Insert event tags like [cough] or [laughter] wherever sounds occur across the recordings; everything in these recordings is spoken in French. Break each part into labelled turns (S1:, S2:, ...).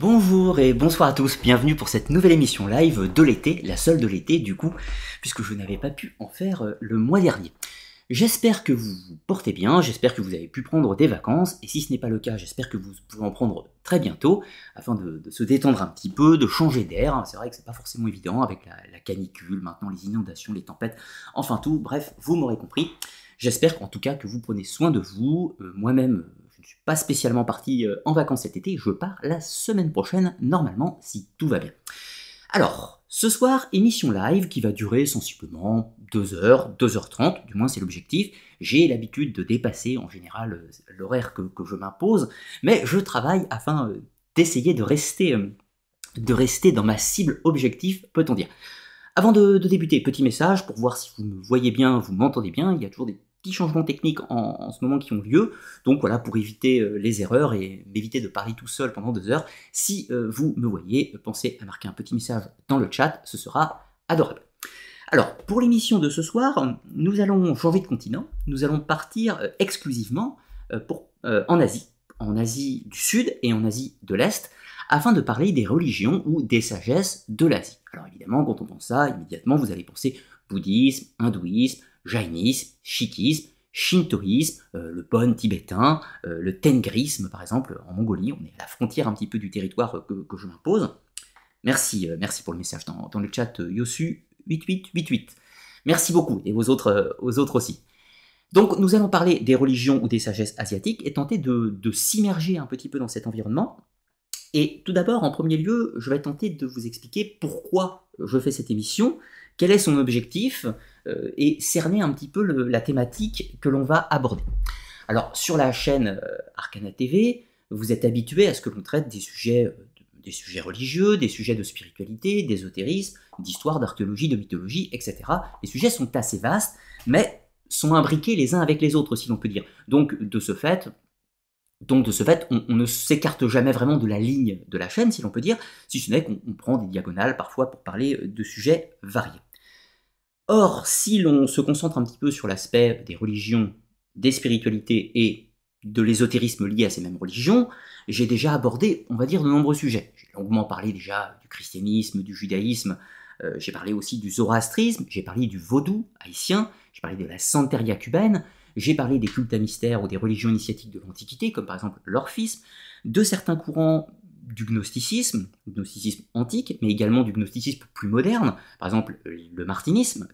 S1: Bonjour et bonsoir à tous, bienvenue pour cette nouvelle émission live de l'été, la seule de l'été du coup, puisque je n'avais pas pu en faire euh, le mois dernier. J'espère que vous vous portez bien, j'espère que vous avez pu prendre des vacances, et si ce n'est pas le cas, j'espère que vous pourrez en prendre très bientôt, afin de, se détendre un petit peu, de changer d'air. C'est vrai que c'est pas forcément évident avec la, la canicule, maintenant les inondations, les tempêtes, enfin tout, bref, vous m'aurez compris. J'espère en tout cas que vous prenez soin de vous. Euh, moi-même, ne suis pas spécialement parti euh, en vacances cet été, je pars la semaine prochaine, normalement, si tout va bien. Alors, ce soir, émission live qui va durer sensiblement 2h, 2h30, du moins c'est l'objectif. J'ai l'habitude de dépasser en général euh, l'horaire que, je m'impose, mais je travaille afin d'essayer de rester, de rester dans ma cible objectif, peut-on dire. Avant de, de, débuter, petit message pour voir si vous me voyez bien, vous m'entendez bien, il y a toujours des petits changements techniques en, ce moment qui ont lieu. Donc voilà, pour éviter euh, les erreurs et m'éviter de parler tout seul pendant deux heures, si euh, vous me voyez, pensez à marquer un petit message dans le chat, ce sera adorable. Alors, pour l'émission de ce soir, nous allons changer de continent, nous allons partir euh, exclusivement pour, en Asie, en Asie du Sud et en Asie de l'Est, afin de parler des religions ou des sagesses de l'Asie. Alors évidemment, quand on pense ça, immédiatement, vous allez penser bouddhisme, hindouisme, jainisme, sikhisme, shintoïsme, euh, le bon tibétain, euh, le tengrisme par exemple en Mongolie, on est à la frontière un petit peu du territoire que, je m'impose. Merci, euh, merci pour le message dans, le chat Yosu8888. Merci beaucoup, et aux autres, aux autres aussi. Donc nous allons parler des religions ou des sagesses asiatiques et tenter de, de s'immerger un petit peu dans cet environnement. Et tout d'abord, en premier lieu, je vais tenter de vous expliquer pourquoi je fais cette émission, quel est son objectif, euh, et cerner un petit peu la thématique que l'on va aborder. Alors sur la chaîne euh, Arcana TV, vous êtes habitué à ce que l'on traite des sujets, euh, des sujets religieux, des sujets de spiritualité, d'ésotérisme, d'histoire, d'archéologie, de mythologie, etc. Les sujets sont assez vastes, mais sont imbriqués les uns avec les autres, si l'on peut dire. Donc de ce fait, donc de ce fait, on, ne s'écarte jamais vraiment de la ligne de la chaîne, si l'on peut dire, si ce n'est qu'on prend des diagonales parfois pour parler de sujets variés. Or, si l'on se concentre un petit peu sur l'aspect des religions, des spiritualités et de l'ésotérisme lié à ces mêmes religions, j'ai déjà abordé, on va dire, de nombreux sujets. J'ai longuement parlé déjà du christianisme, du judaïsme, euh, j'ai parlé aussi du zoroastrisme, j'ai parlé du vaudou haïtien, j'ai parlé de la santeria cubaine, j'ai parlé des cultes à mystère ou des religions initiatiques de l'Antiquité, comme par exemple l'orphisme, de certains courants du gnosticisme, gnosticisme antique, mais également du gnosticisme plus moderne, par exemple le martinisme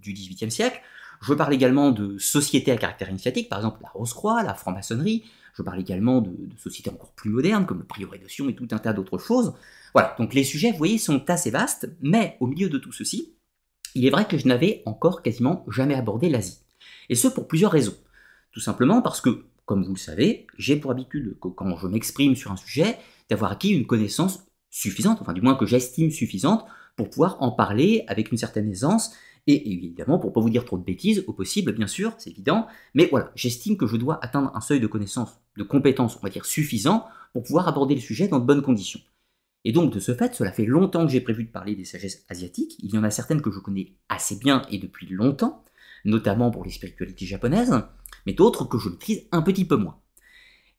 S1: du XVIIIe siècle. Je parle également de sociétés à caractère initiatique, par exemple la Rose-Croix, la franc-maçonnerie. Je parle également de, sociétés encore plus modernes, comme le prieuré de Sion et tout un tas d'autres choses. Voilà, donc les sujets, vous voyez, sont assez vastes, mais au milieu de tout ceci, il est vrai que je n'avais encore quasiment jamais abordé l'Asie. Et ce pour plusieurs raisons. Tout simplement parce que, comme vous le savez, j'ai pour habitude quand je m'exprime sur un sujet, d'avoir acquis une connaissance suffisante, enfin du moins que j'estime suffisante, pour pouvoir en parler avec une certaine aisance, et évidemment pour pas vous dire trop de bêtises, au possible bien sûr, c'est évident, mais voilà, j'estime que je dois atteindre un seuil de connaissance, de compétence, on va dire suffisant, pour pouvoir aborder le sujet dans de bonnes conditions. Et donc de ce fait, cela fait longtemps que j'ai prévu de parler des sagesses asiatiques, il y en a certaines que je connais assez bien et depuis longtemps, notamment pour les spiritualités japonaises, mais d'autres que je maîtrise un petit peu moins.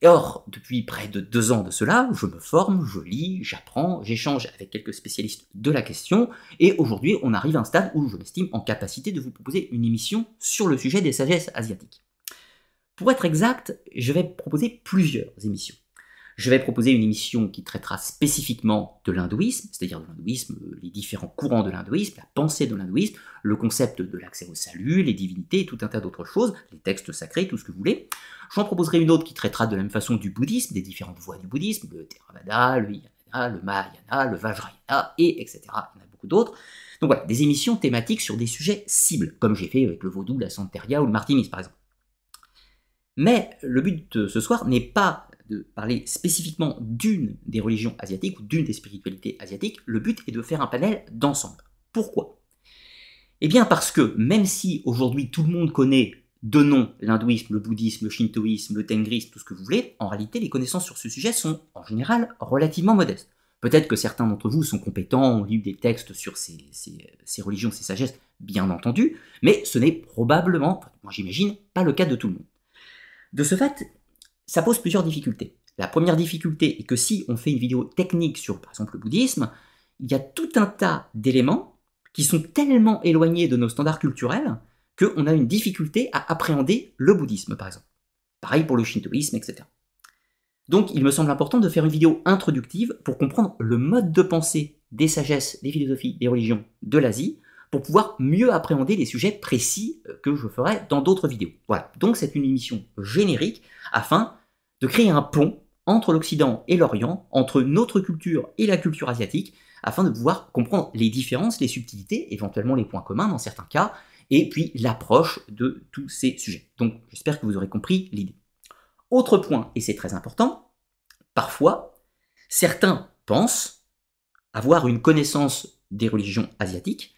S1: Et or, depuis près de deux ans de cela, je me forme, je lis, j'apprends, j'échange avec quelques spécialistes de la question, et aujourd'hui on arrive à un stade où je m'estime en capacité de vous proposer une émission sur le sujet des sagesses asiatiques. Pour être exact, je vais proposer plusieurs émissions. Je vais proposer une émission qui traitera spécifiquement de l'hindouisme, c'est-à-dire de l'hindouisme, les différents courants de l'hindouisme, la pensée de l'hindouisme, le concept de l'accès au salut, les divinités tout un tas d'autres choses, les textes sacrés, tout ce que vous voulez. J'en proposerai une autre qui traitera de la même façon du bouddhisme, des différentes voies du bouddhisme, le Theravada, le Hinayana, le Mahayana, le Vajrayana, et etc. Il y en a beaucoup d'autres. Donc voilà, des émissions thématiques sur des sujets cibles, comme j'ai fait avec le vaudou, la santeria ou le martinisme par exemple. Mais le but de ce soir n'est pas de parler spécifiquement d'une des religions asiatiques ou d'une des spiritualités asiatiques, le but est de faire un panel d'ensemble. Pourquoi? Eh bien parce que même si aujourd'hui tout le monde connaît de nom l'hindouisme, le bouddhisme, le shintoïsme, le tengrisme, tout ce que vous voulez, en réalité les connaissances sur ce sujet sont en général relativement modestes. Peut-être que certains d'entre vous sont compétents, ont lu des textes sur ces, religions, ces sagesses, bien entendu, mais ce n'est probablement, moi j'imagine, pas le cas de tout le monde. De ce fait, ça pose plusieurs difficultés. La première difficulté est que si on fait une vidéo technique sur, par exemple, le bouddhisme, il y a tout un tas d'éléments qui sont tellement éloignés de nos standards culturels qu'on a une difficulté à appréhender le bouddhisme, par exemple. Pareil pour le shintoïsme, etc. Donc il me semble important de faire une vidéo introductive pour comprendre le mode de pensée des sagesses, des philosophies, des religions de l'Asie, pour pouvoir mieux appréhender les sujets précis euh, que je ferai dans d'autres vidéos. Voilà, donc c'est une émission générique afin de créer un pont entre l'Occident et l'Orient, entre notre culture et la culture asiatique, afin de pouvoir comprendre les différences, les subtilités, éventuellement les points communs dans certains cas, et puis l'approche de tous ces sujets. Donc j'espère que vous aurez compris l'idée. Autre point, et c'est très important, parfois, certains pensent avoir une connaissance des religions asiatiques,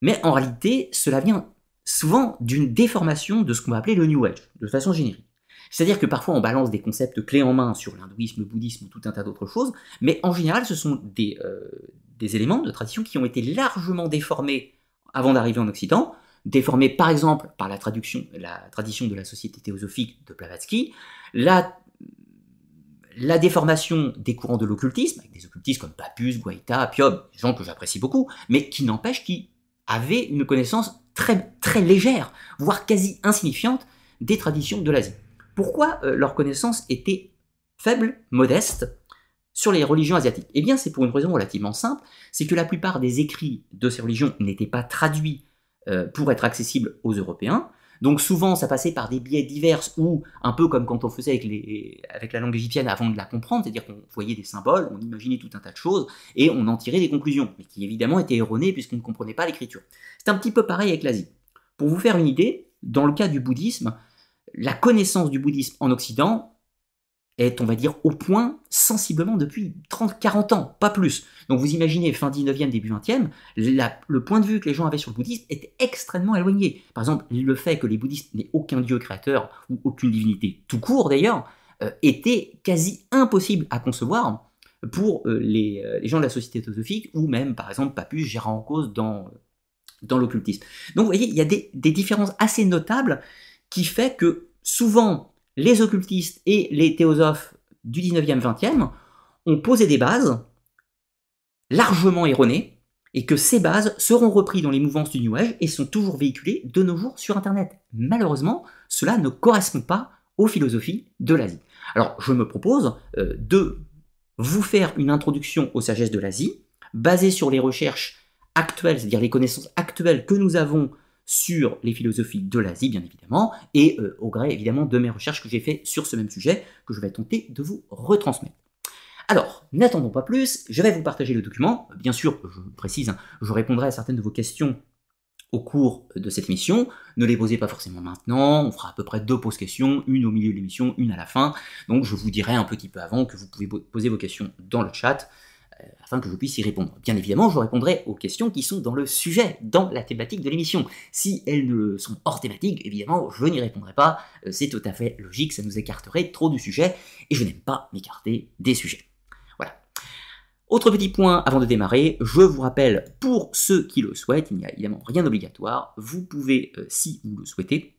S1: mais en réalité, cela vient souvent d'une déformation de ce qu'on va appeler le New Age, de façon générique. C'est-à-dire que parfois on balance des concepts clés en main sur l'hindouisme, le bouddhisme ou tout un tas d'autres choses, mais en général ce sont des, euh, des éléments de tradition qui ont été largement déformés avant d'arriver en Occident, déformés par exemple par la, traduction, la tradition de la société théosophique de Blavatsky, la, déformation des courants de l'occultisme, avec des occultistes comme Papus, Guaita, Piob, des gens que j'apprécie beaucoup, mais qui n'empêchent qu'ils avaient une connaissance très, très légère, voire quasi insignifiante, des traditions de l'Asie. Pourquoi euh, leur connaissance était faible, modeste, sur les religions asiatiques Eh bien, c'est pour une raison relativement simple, c'est que la plupart des écrits de ces religions n'étaient pas traduits euh, pour être accessibles aux Européens, donc souvent, ça passait par des biais divers ou un peu comme quand on faisait avec, les, avec la langue égyptienne avant de la comprendre, c'est-à-dire qu'on voyait des symboles, on imaginait tout un tas de choses et on en tirait des conclusions, mais qui évidemment étaient erronées puisqu'on ne comprenait pas l'écriture. C'est un petit peu pareil avec l'Asie. Pour vous faire une idée, dans le cas du bouddhisme, la connaissance du bouddhisme en Occident est, on va dire, au point sensiblement depuis 30-40 ans, pas plus. Donc vous imaginez, fin 19e, début 20e, le point de vue que les gens avaient sur le bouddhisme était extrêmement éloigné. Par exemple, le fait que les bouddhistes n'aient aucun dieu créateur, ou aucune divinité, tout court d'ailleurs, euh, était quasi impossible à concevoir pour euh, euh, les, gens de la société théosophique, ou même, par exemple, Papus gérant en cause dans, l'occultisme. Donc vous voyez, il y a des différences assez notables qui fait que souvent les occultistes et les théosophes du 19e, 20e ont posé des bases largement erronées et que ces bases seront reprises dans les mouvances du New Age et sont toujours véhiculées de nos jours sur Internet. Malheureusement, cela ne correspond pas aux philosophies de l'Asie. Alors, je me propose euh, de vous faire une introduction aux sagesses de l'Asie, basée sur les recherches actuelles, c'est-à-dire les connaissances actuelles que nous avons sur les philosophies de l'Asie, bien évidemment, et euh, au gré, évidemment, de mes recherches que j'ai fait sur ce même sujet, que je vais tenter de vous retransmettre. Alors, n'attendons pas plus, je vais vous partager le document. Bien sûr, je précise, hein, je répondrai à certaines de vos questions au cours de cette émission. Ne les posez pas forcément maintenant, on fera à peu près deux pauses questions, une au milieu de l'émission, une à la fin. Donc je vous dirai un petit peu avant que vous pouvez poser vos questions dans le chat. Euh, afin que je puisse y répondre. Bien évidemment, je répondrai aux questions qui sont dans le sujet, dans la thématique de l'émission. Si elles ne sont hors thématique, évidemment, je n'y répondrai pas. Euh, c'est tout à fait logique, ça nous écarterait trop du sujet, et je n'aime pas m'écarter des sujets. Voilà. Autre petit point avant de démarrer, je vous rappelle, pour ceux qui le souhaitent, il n'y a évidemment rien d'obligatoire, vous pouvez, euh, si vous le souhaitez,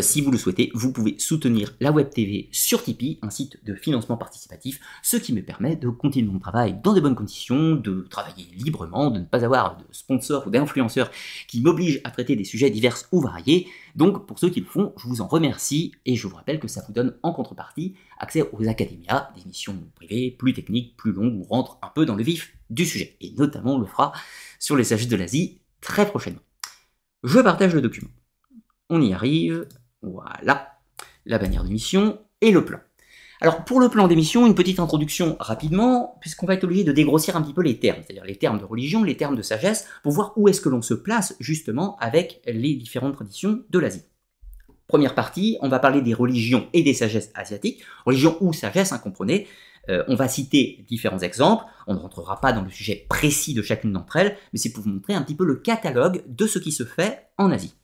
S1: si vous le souhaitez, vous pouvez soutenir la Web TV sur Tipeee, un site de financement participatif, ce qui me permet de continuer mon travail dans de bonnes conditions, de travailler librement, de ne pas avoir de sponsors ou d'influenceurs qui m'obligent à traiter des sujets divers ou variés. Donc pour ceux qui le font, je vous en remercie et je vous rappelle que ça vous donne en contrepartie accès aux académias, des missions privées plus techniques, plus longues, où on rentre un peu dans le vif du sujet. Et notamment on le fera sur les sages de l'Asie très prochainement. Je partage le document. On y arrive. Voilà, la bannière d'émission et le plan. Alors pour le plan d'émission, une petite introduction rapidement, puisqu'on va être obligé de dégrossir un petit peu les termes, c'est-à-dire les termes de religion, les termes de sagesse, pour voir où est-ce que l'on se place justement avec les différentes traditions de l'Asie. Première partie, on va parler des religions et des sagesses asiatiques, religion ou sagesse, hein, comprenez. Euh, on va citer différents exemples, on ne rentrera pas dans le sujet précis de chacune d'entre elles, mais c'est pour vous montrer un petit peu le catalogue de ce qui se fait en Asie.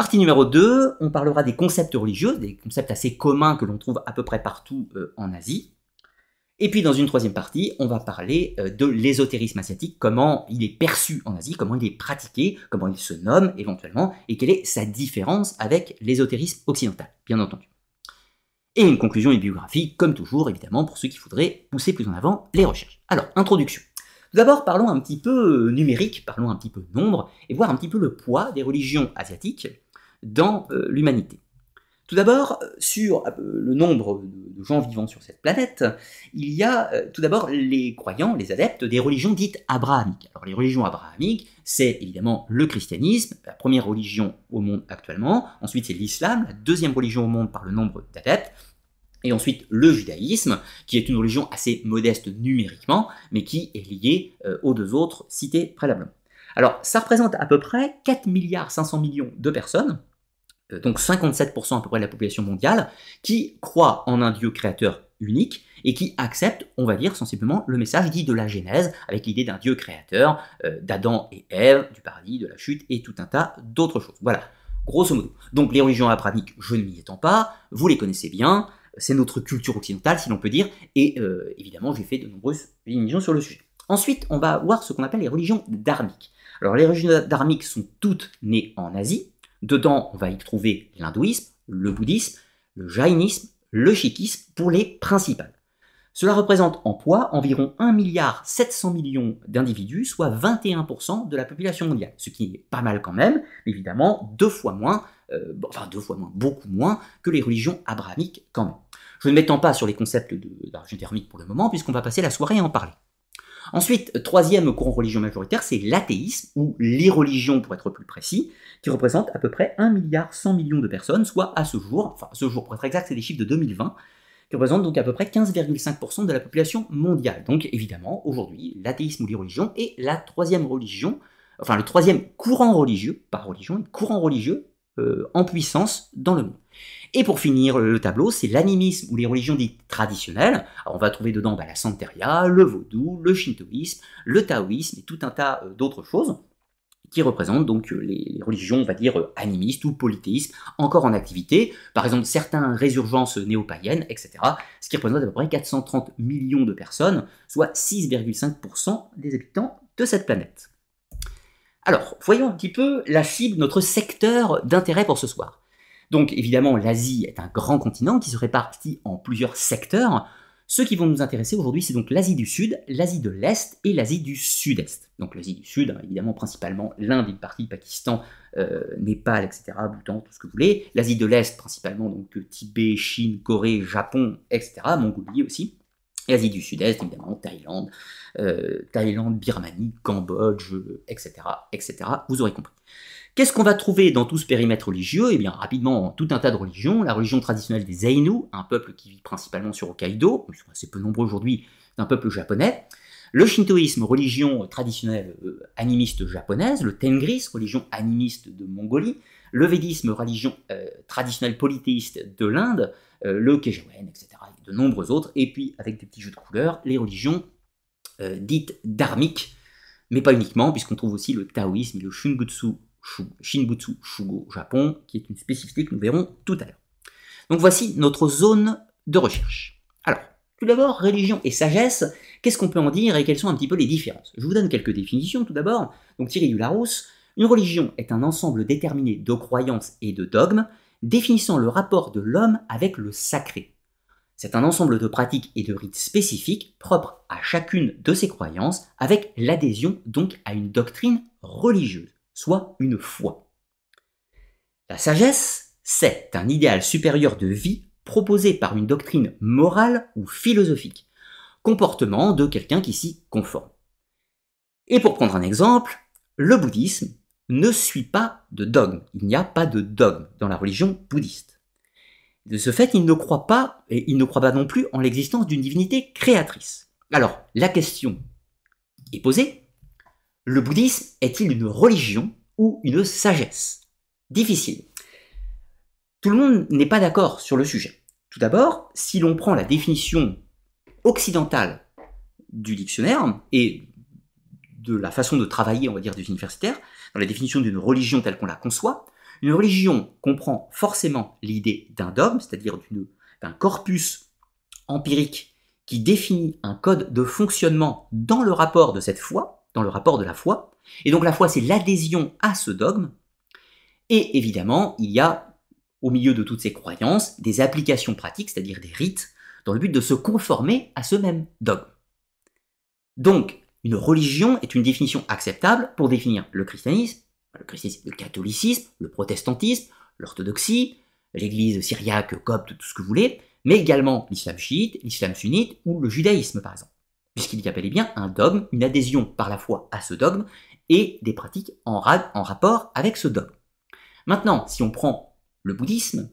S1: Partie numéro 2, on parlera des concepts religieux, des concepts assez communs que l'on trouve à peu près partout euh, en Asie. Et puis dans une troisième partie, on va parler euh, de l'ésotérisme asiatique, comment il est perçu en Asie, comment il est pratiqué, comment il se nomme éventuellement, et quelle est sa différence avec l'ésotérisme occidental, bien entendu. Et une conclusion bibliographique, comme toujours, évidemment, pour ceux qui voudraient pousser plus en avant les recherches. Alors, introduction. Tout d'abord, parlons un petit peu euh, numérique, parlons un petit peu nombre, et voir un petit peu le poids des religions asiatiques dans euh, l'humanité. Tout d'abord, sur euh, le nombre de gens vivant sur cette planète, il y a tout d'abord les croyants, les adeptes des religions dites abrahamiques. Alors les religions abrahamiques, c'est évidemment le christianisme, la première religion au monde actuellement, ensuite c'est l'islam, la deuxième religion au monde par le nombre d'adeptes, et ensuite le judaïsme, qui est une religion assez modeste numériquement, mais qui est liée euh, aux deux autres cités préalablement. Alors ça représente à peu près 4 milliards 500 millions de personnes, euh, donc 57% à peu près de la population mondiale, qui croient en un Dieu créateur unique et qui acceptent, on va dire sensiblement, le message dit de la Genèse, avec l'idée d'un Dieu créateur, euh, d'Adam et Ève, du paradis, de la chute et tout un tas d'autres choses. Voilà, grosso modo. Donc les religions abrahamiques, je ne m'y étends pas, vous les connaissez bien, c'est notre culture occidentale, si l'on peut dire, et euh, évidemment, j'ai fait de nombreuses émissions sur le sujet. Ensuite, on va voir ce qu'on appelle les religions dharmiques. Alors, les religions dharmiques sont toutes nées en Asie. Dedans, on va y trouver l'hindouisme, le bouddhisme, le jaïnisme, le sikhisme pour les principales. Cela représente en poids environ 1 milliard 700 millions d'individus, soit 21% de la population mondiale, ce qui est pas mal quand même, évidemment deux fois moins, euh, enfin deux fois moins, beaucoup moins que les religions abrahamiques quand même. Je ne m'étends pas sur les concepts d'argent thermique pour le moment, puisqu'on va passer la soirée à en parler. Ensuite, troisième courant religion majoritaire, c'est l'athéisme, ou l'irreligion pour être plus précis, qui représente à peu près 1 milliard 100 millions de personnes, soit à ce jour, enfin ce jour pour être exact, c'est des chiffres de 2020, qui représente donc à peu près 15,5% de la population mondiale. Donc évidemment, aujourd'hui, l'athéisme ou l'irreligion est la troisième religion, enfin le troisième courant religieux, pas religion, courant religieux euh, en puissance dans le monde. Et pour finir le tableau, c'est l'animisme ou les religions dites traditionnelles. on va trouver dedans bah, la santeria, le vaudou, le shintoïsme, le taoïsme et tout un tas euh, d'autres choses qui représentent donc euh, les, religions, on va dire, euh, animistes ou polythéistes, encore en activité, par exemple certaines résurgences néo-païennes, etc., ce qui représente à peu près 430 millions de personnes, soit 6,5% des habitants de cette planète. Alors, voyons un petit peu la cible, notre secteur d'intérêt pour ce soir. Donc évidemment, l'Asie est un grand continent qui se répartit en plusieurs secteurs, ceux qui vont nous intéresser aujourd'hui, c'est donc l'Asie du Sud, l'Asie de l'Est et l'Asie du Sud-Est. Donc l'Asie du Sud, hein, évidemment principalement l'Inde, une partie, Pakistan, euh, Népal, etc., Bhoutan, tout ce que vous voulez. L'Asie de l'Est, principalement donc Tibet, Chine, Corée, Japon, etc., Mongolie aussi. Et l'Asie du Sud-Est, évidemment, Thaïlande, euh, Thaïlande, Birmanie, Cambodge, etc., etc. Vous aurez compris. Qu'est-ce qu'on va trouver dans tout ce périmètre religieux? Eh bien, rapidement, tout un tas de religions. La religion traditionnelle des Ainu, un peuple qui vit principalement sur Hokkaido, ils assez peu nombreux aujourd'hui, d'un peuple japonais. Le shintoïsme, religion traditionnelle euh, animiste japonaise. Le tengris, religion animiste de Mongolie. Le védisme, religion euh, traditionnelle polythéiste de l'Inde. Euh, le kejawen, etc. Et de nombreux autres. Et puis, avec des petits jeux de couleurs, les religions dites dharmiques, mais pas uniquement, puisqu'on trouve aussi le taoïsme et le shungutsu Shinbutsu Shugo Japon, qui est une spécificité que nous verrons tout à l'heure. Donc voici notre zone de recherche. Alors, tout d'abord, religion et sagesse, qu'est-ce qu'on peut en dire et quelles sont un petit peu les différences? Je vous donne quelques définitions tout d'abord. Donc Thierry Dularousse, une religion est un ensemble déterminé de croyances et de dogmes définissant le rapport de l'homme avec le sacré. C'est un ensemble de pratiques et de rites spécifiques propres à chacune de ces croyances avec l'adhésion donc à une doctrine religieuse soit une foi. La sagesse, c'est un idéal supérieur de vie proposé par une doctrine morale ou philosophique, comportement de quelqu'un qui s'y conforme. Et pour prendre un exemple, le bouddhisme ne suit pas de dogme. Il n'y a pas de dogme dans la religion bouddhiste. De ce fait, il ne croit pas, et il ne croit pas non plus en l'existence d'une divinité créatrice. Alors, la question est posée, le bouddhisme est-il une religion ou une sagesse? Difficile. Tout le monde n'est pas d'accord sur le sujet. Tout d'abord, si l'on prend la définition occidentale du dictionnaire et de la façon de travailler, on va dire, des universitaires, dans la définition d'une religion telle qu'on la conçoit, une religion comprend forcément l'idée d'un dogme, c'est-à-dire d'un corpus empirique qui définit un code de fonctionnement dans le rapport de cette foi, dans le rapport de la foi. Et donc la foi, c'est l'adhésion à ce dogme. Et évidemment, il y a au milieu de toutes ces croyances, des applications pratiques, c'est-à-dire des rites, dans le but de se conformer à ce même dogme. Donc, une religion est une définition acceptable pour définir le christianisme, le christianisme, le catholicisme, le protestantisme, l'orthodoxie, l'église syriaque, copte, tout ce que vous voulez, mais également l'islam chiite, l'islam sunnite ou le judaïsme par exemple, puisqu'il y a bel et bien un dogme, une adhésion par la foi à ce dogme et des pratiques en, rapport avec ce dogme. Maintenant, si on prend le bouddhisme,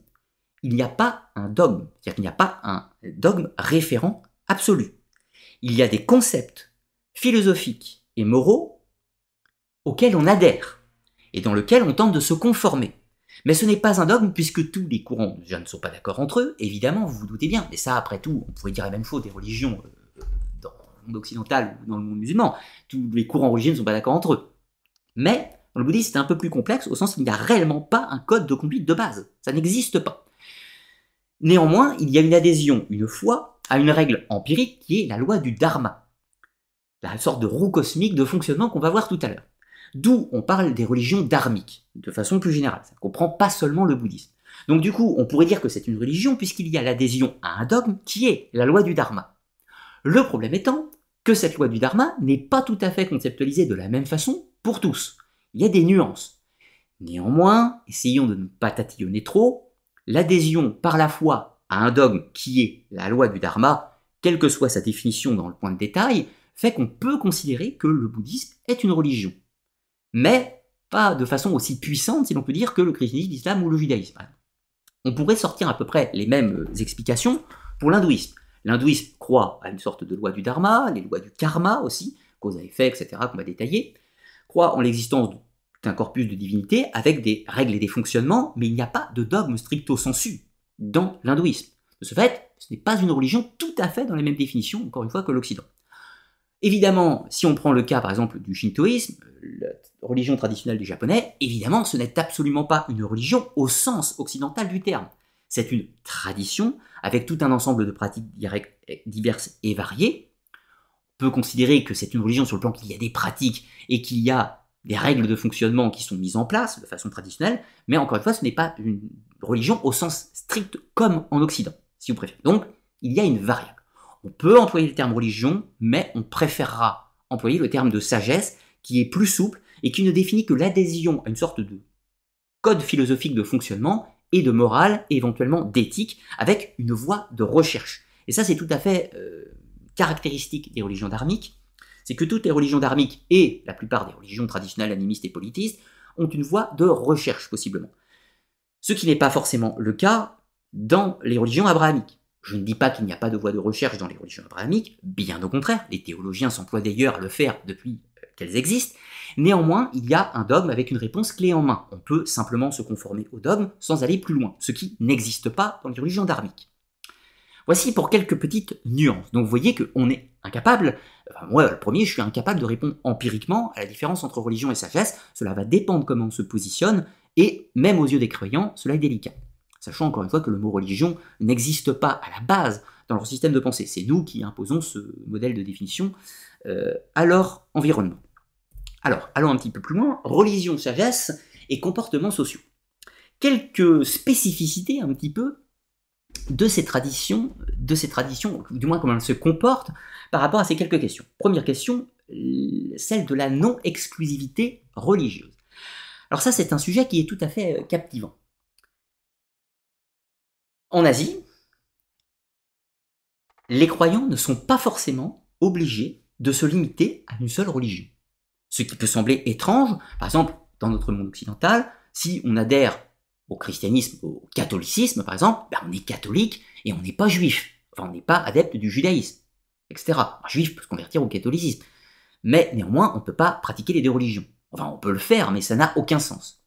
S1: il n'y a pas un dogme, c'est-à-dire qu'il n'y a pas un dogme référent absolu. Il y a des concepts philosophiques et moraux auxquels on adhère et dans lesquels on tente de se conformer. Mais ce n'est pas un dogme puisque tous les courants ne sont pas d'accord entre eux, évidemment, vous vous doutez bien. Mais ça, après tout, on pourrait dire la même chose des religions euh, monde occidental ou dans le monde musulman. Tous les courants religieux ne sont pas d'accord entre eux. Mais dans le bouddhisme, c'est un peu plus complexe au sens qu'il n'y a réellement pas un code de conduite de base. Ça n'existe pas. Néanmoins, il y a une adhésion, une foi, à une règle empirique qui est la loi du dharma. La sorte de roue cosmique de fonctionnement qu'on va voir tout à l'heure. D'où on parle des religions dharmiques, de façon plus générale. Ça ne comprend pas seulement le bouddhisme. Donc du coup, on pourrait dire que c'est une religion puisqu'il y a l'adhésion à un dogme qui est la loi du dharma. Le problème étant cette loi du dharma n'est pas tout à fait conceptualisée de la même façon pour tous. Il y a des nuances. Néanmoins, essayons de ne pas tatillonner trop, l'adhésion par la foi à un dogme qui est la loi du dharma, quelle que soit sa définition dans le point de détail, fait qu'on peut considérer que le bouddhisme est une religion mais pas de façon aussi puissante, si l'on peut dire, que le christianisme, l'islam ou le judaïsme. On pourrait sortir à peu près les mêmes euh, explications pour l'hindouisme. L'hindouisme croit à une sorte de loi du dharma, les lois du karma aussi, cause à effet, etc., qu'on va détailler, croit en l'existence d'un corpus de divinité avec des règles et des fonctionnements, mais il n'y a pas de dogme stricto sensu dans l'hindouisme. De ce fait, ce n'est pas une religion tout à fait dans les mêmes définitions, encore une fois, que l'Occident. Évidemment, si on prend le cas par exemple du shintoïsme, la religion traditionnelle des Japonais, évidemment ce n'est absolument pas une religion au sens occidental du terme. C'est une tradition avec tout un ensemble de pratiques diverses et variées. On peut considérer que c'est une religion sur le plan qu'il y a des pratiques et qu'il y a des règles de fonctionnement qui sont mises en place de façon traditionnelle, mais encore une fois, ce n'est pas une religion au sens strict comme en Occident, si vous préférez. Donc, il y a une variable. On peut employer le terme religion, mais on préférera employer le terme de sagesse, qui est plus souple et qui ne définit que l'adhésion à une sorte de code philosophique de fonctionnement et de morale, et éventuellement d'éthique, avec une voie de recherche. Et ça, c'est tout à fait euh, caractéristique des religions dharmiques. C'est que toutes les religions dharmiques et la plupart des religions traditionnelles animistes et politistes ont une voie de recherche, possiblement. Ce qui n'est pas forcément le cas dans les religions abrahamiques. Je ne dis pas qu'il n'y a pas de voie de recherche dans les religions abrahamiques, bien au contraire, les théologiens s'emploient d'ailleurs à le faire depuis qu'elles existent. Néanmoins, il y a un dogme avec une réponse clé en main. On peut simplement se conformer au dogme sans aller plus loin, ce qui n'existe pas dans les religions dharmiques. Voici pour quelques petites nuances. Donc vous voyez qu'on est incapable, moi le premier, je suis incapable de répondre empiriquement à la différence entre religion et sagesse. Cela va dépendre comment on se positionne, et même aux yeux des croyants, cela est délicat. Sachant encore une fois que le mot religion n'existe pas à la base dans leur système de pensée. C'est nous qui imposons ce modèle de définition euh, à leur environnement. Alors, allons un petit peu plus loin. Religion, sagesse et comportements sociaux. Quelques spécificités un petit peu de ces traditions, de ces traditions, du moins comment elles se comportent par rapport à ces quelques questions. Première question, celle de la non-exclusivité religieuse. Alors ça, c'est un sujet qui est tout à fait euh, captivant. En Asie, les croyants ne sont pas forcément obligés de se limiter à une seule religion. Ce qui peut sembler étrange, par exemple, dans notre monde occidental, si on adhère au christianisme, au catholicisme par exemple, ben on est catholique et on n'est pas juif. Enfin, on n'est pas adepte du judaïsme, etc. Un juif peut se convertir au catholicisme. Mais néanmoins, on ne peut pas pratiquer les deux religions. Enfin, on peut le faire, mais ça n'a aucun sens.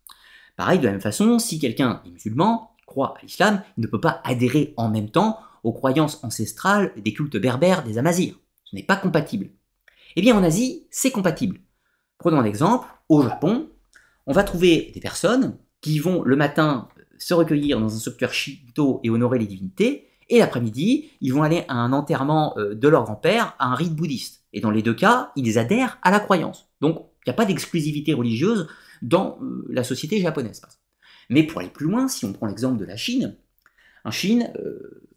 S1: Pareil, de la même façon, si quelqu'un est musulman, croit à l'islam, il ne peut pas adhérer en même temps aux croyances ancestrales des cultes berbères des Amazirs. Ce n'est pas compatible. Eh bien en Asie, c'est compatible. Prenons un exemple, au Japon, on va trouver des personnes qui vont le matin se recueillir dans un sanctuaire Shinto et honorer les divinités, et l'après-midi, ils vont aller à un enterrement euh, de leur grand-père, à un rite bouddhiste. Et dans les deux cas, ils adhèrent à la croyance. Donc, il n'y a pas d'exclusivité religieuse dans euh, la société japonaise. Mais pour aller plus loin, si on prend l'exemple de la Chine, en Chine, euh,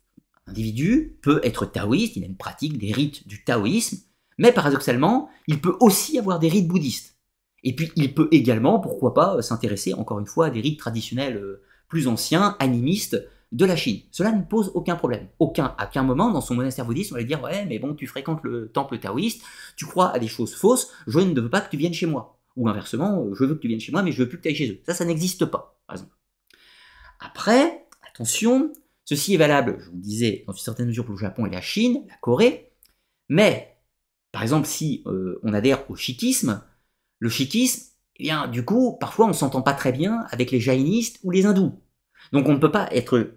S1: un individu peut être taoïste, il a une pratique des rites du taoïsme, mais paradoxalement, il peut aussi avoir des rites bouddhistes. Et puis il peut également, pourquoi pas, s'intéresser encore une fois à des rites traditionnels euh, plus anciens, animistes, de la Chine. Cela ne pose aucun problème. Aucun, à aucun moment dans son monastère bouddhiste, on va dire Ouais, mais bon, tu fréquentes le temple taoïste, tu crois à des choses fausses, je ne veux pas que tu viennes chez moi. Ou inversement, je veux que tu viennes chez moi, mais je veux plus que tu ailles chez eux. Ça, ça n'existe pas, par exemple. Après, attention, ceci est valable, je vous le disais, dans une certaine mesure pour le Japon et la Chine, la Corée, mais, par exemple, si euh, on adhère au sikhisme, le sikhisme, eh bien, du coup, parfois on s'entend pas très bien avec les jaïnistes ou les hindous. Donc on ne peut pas être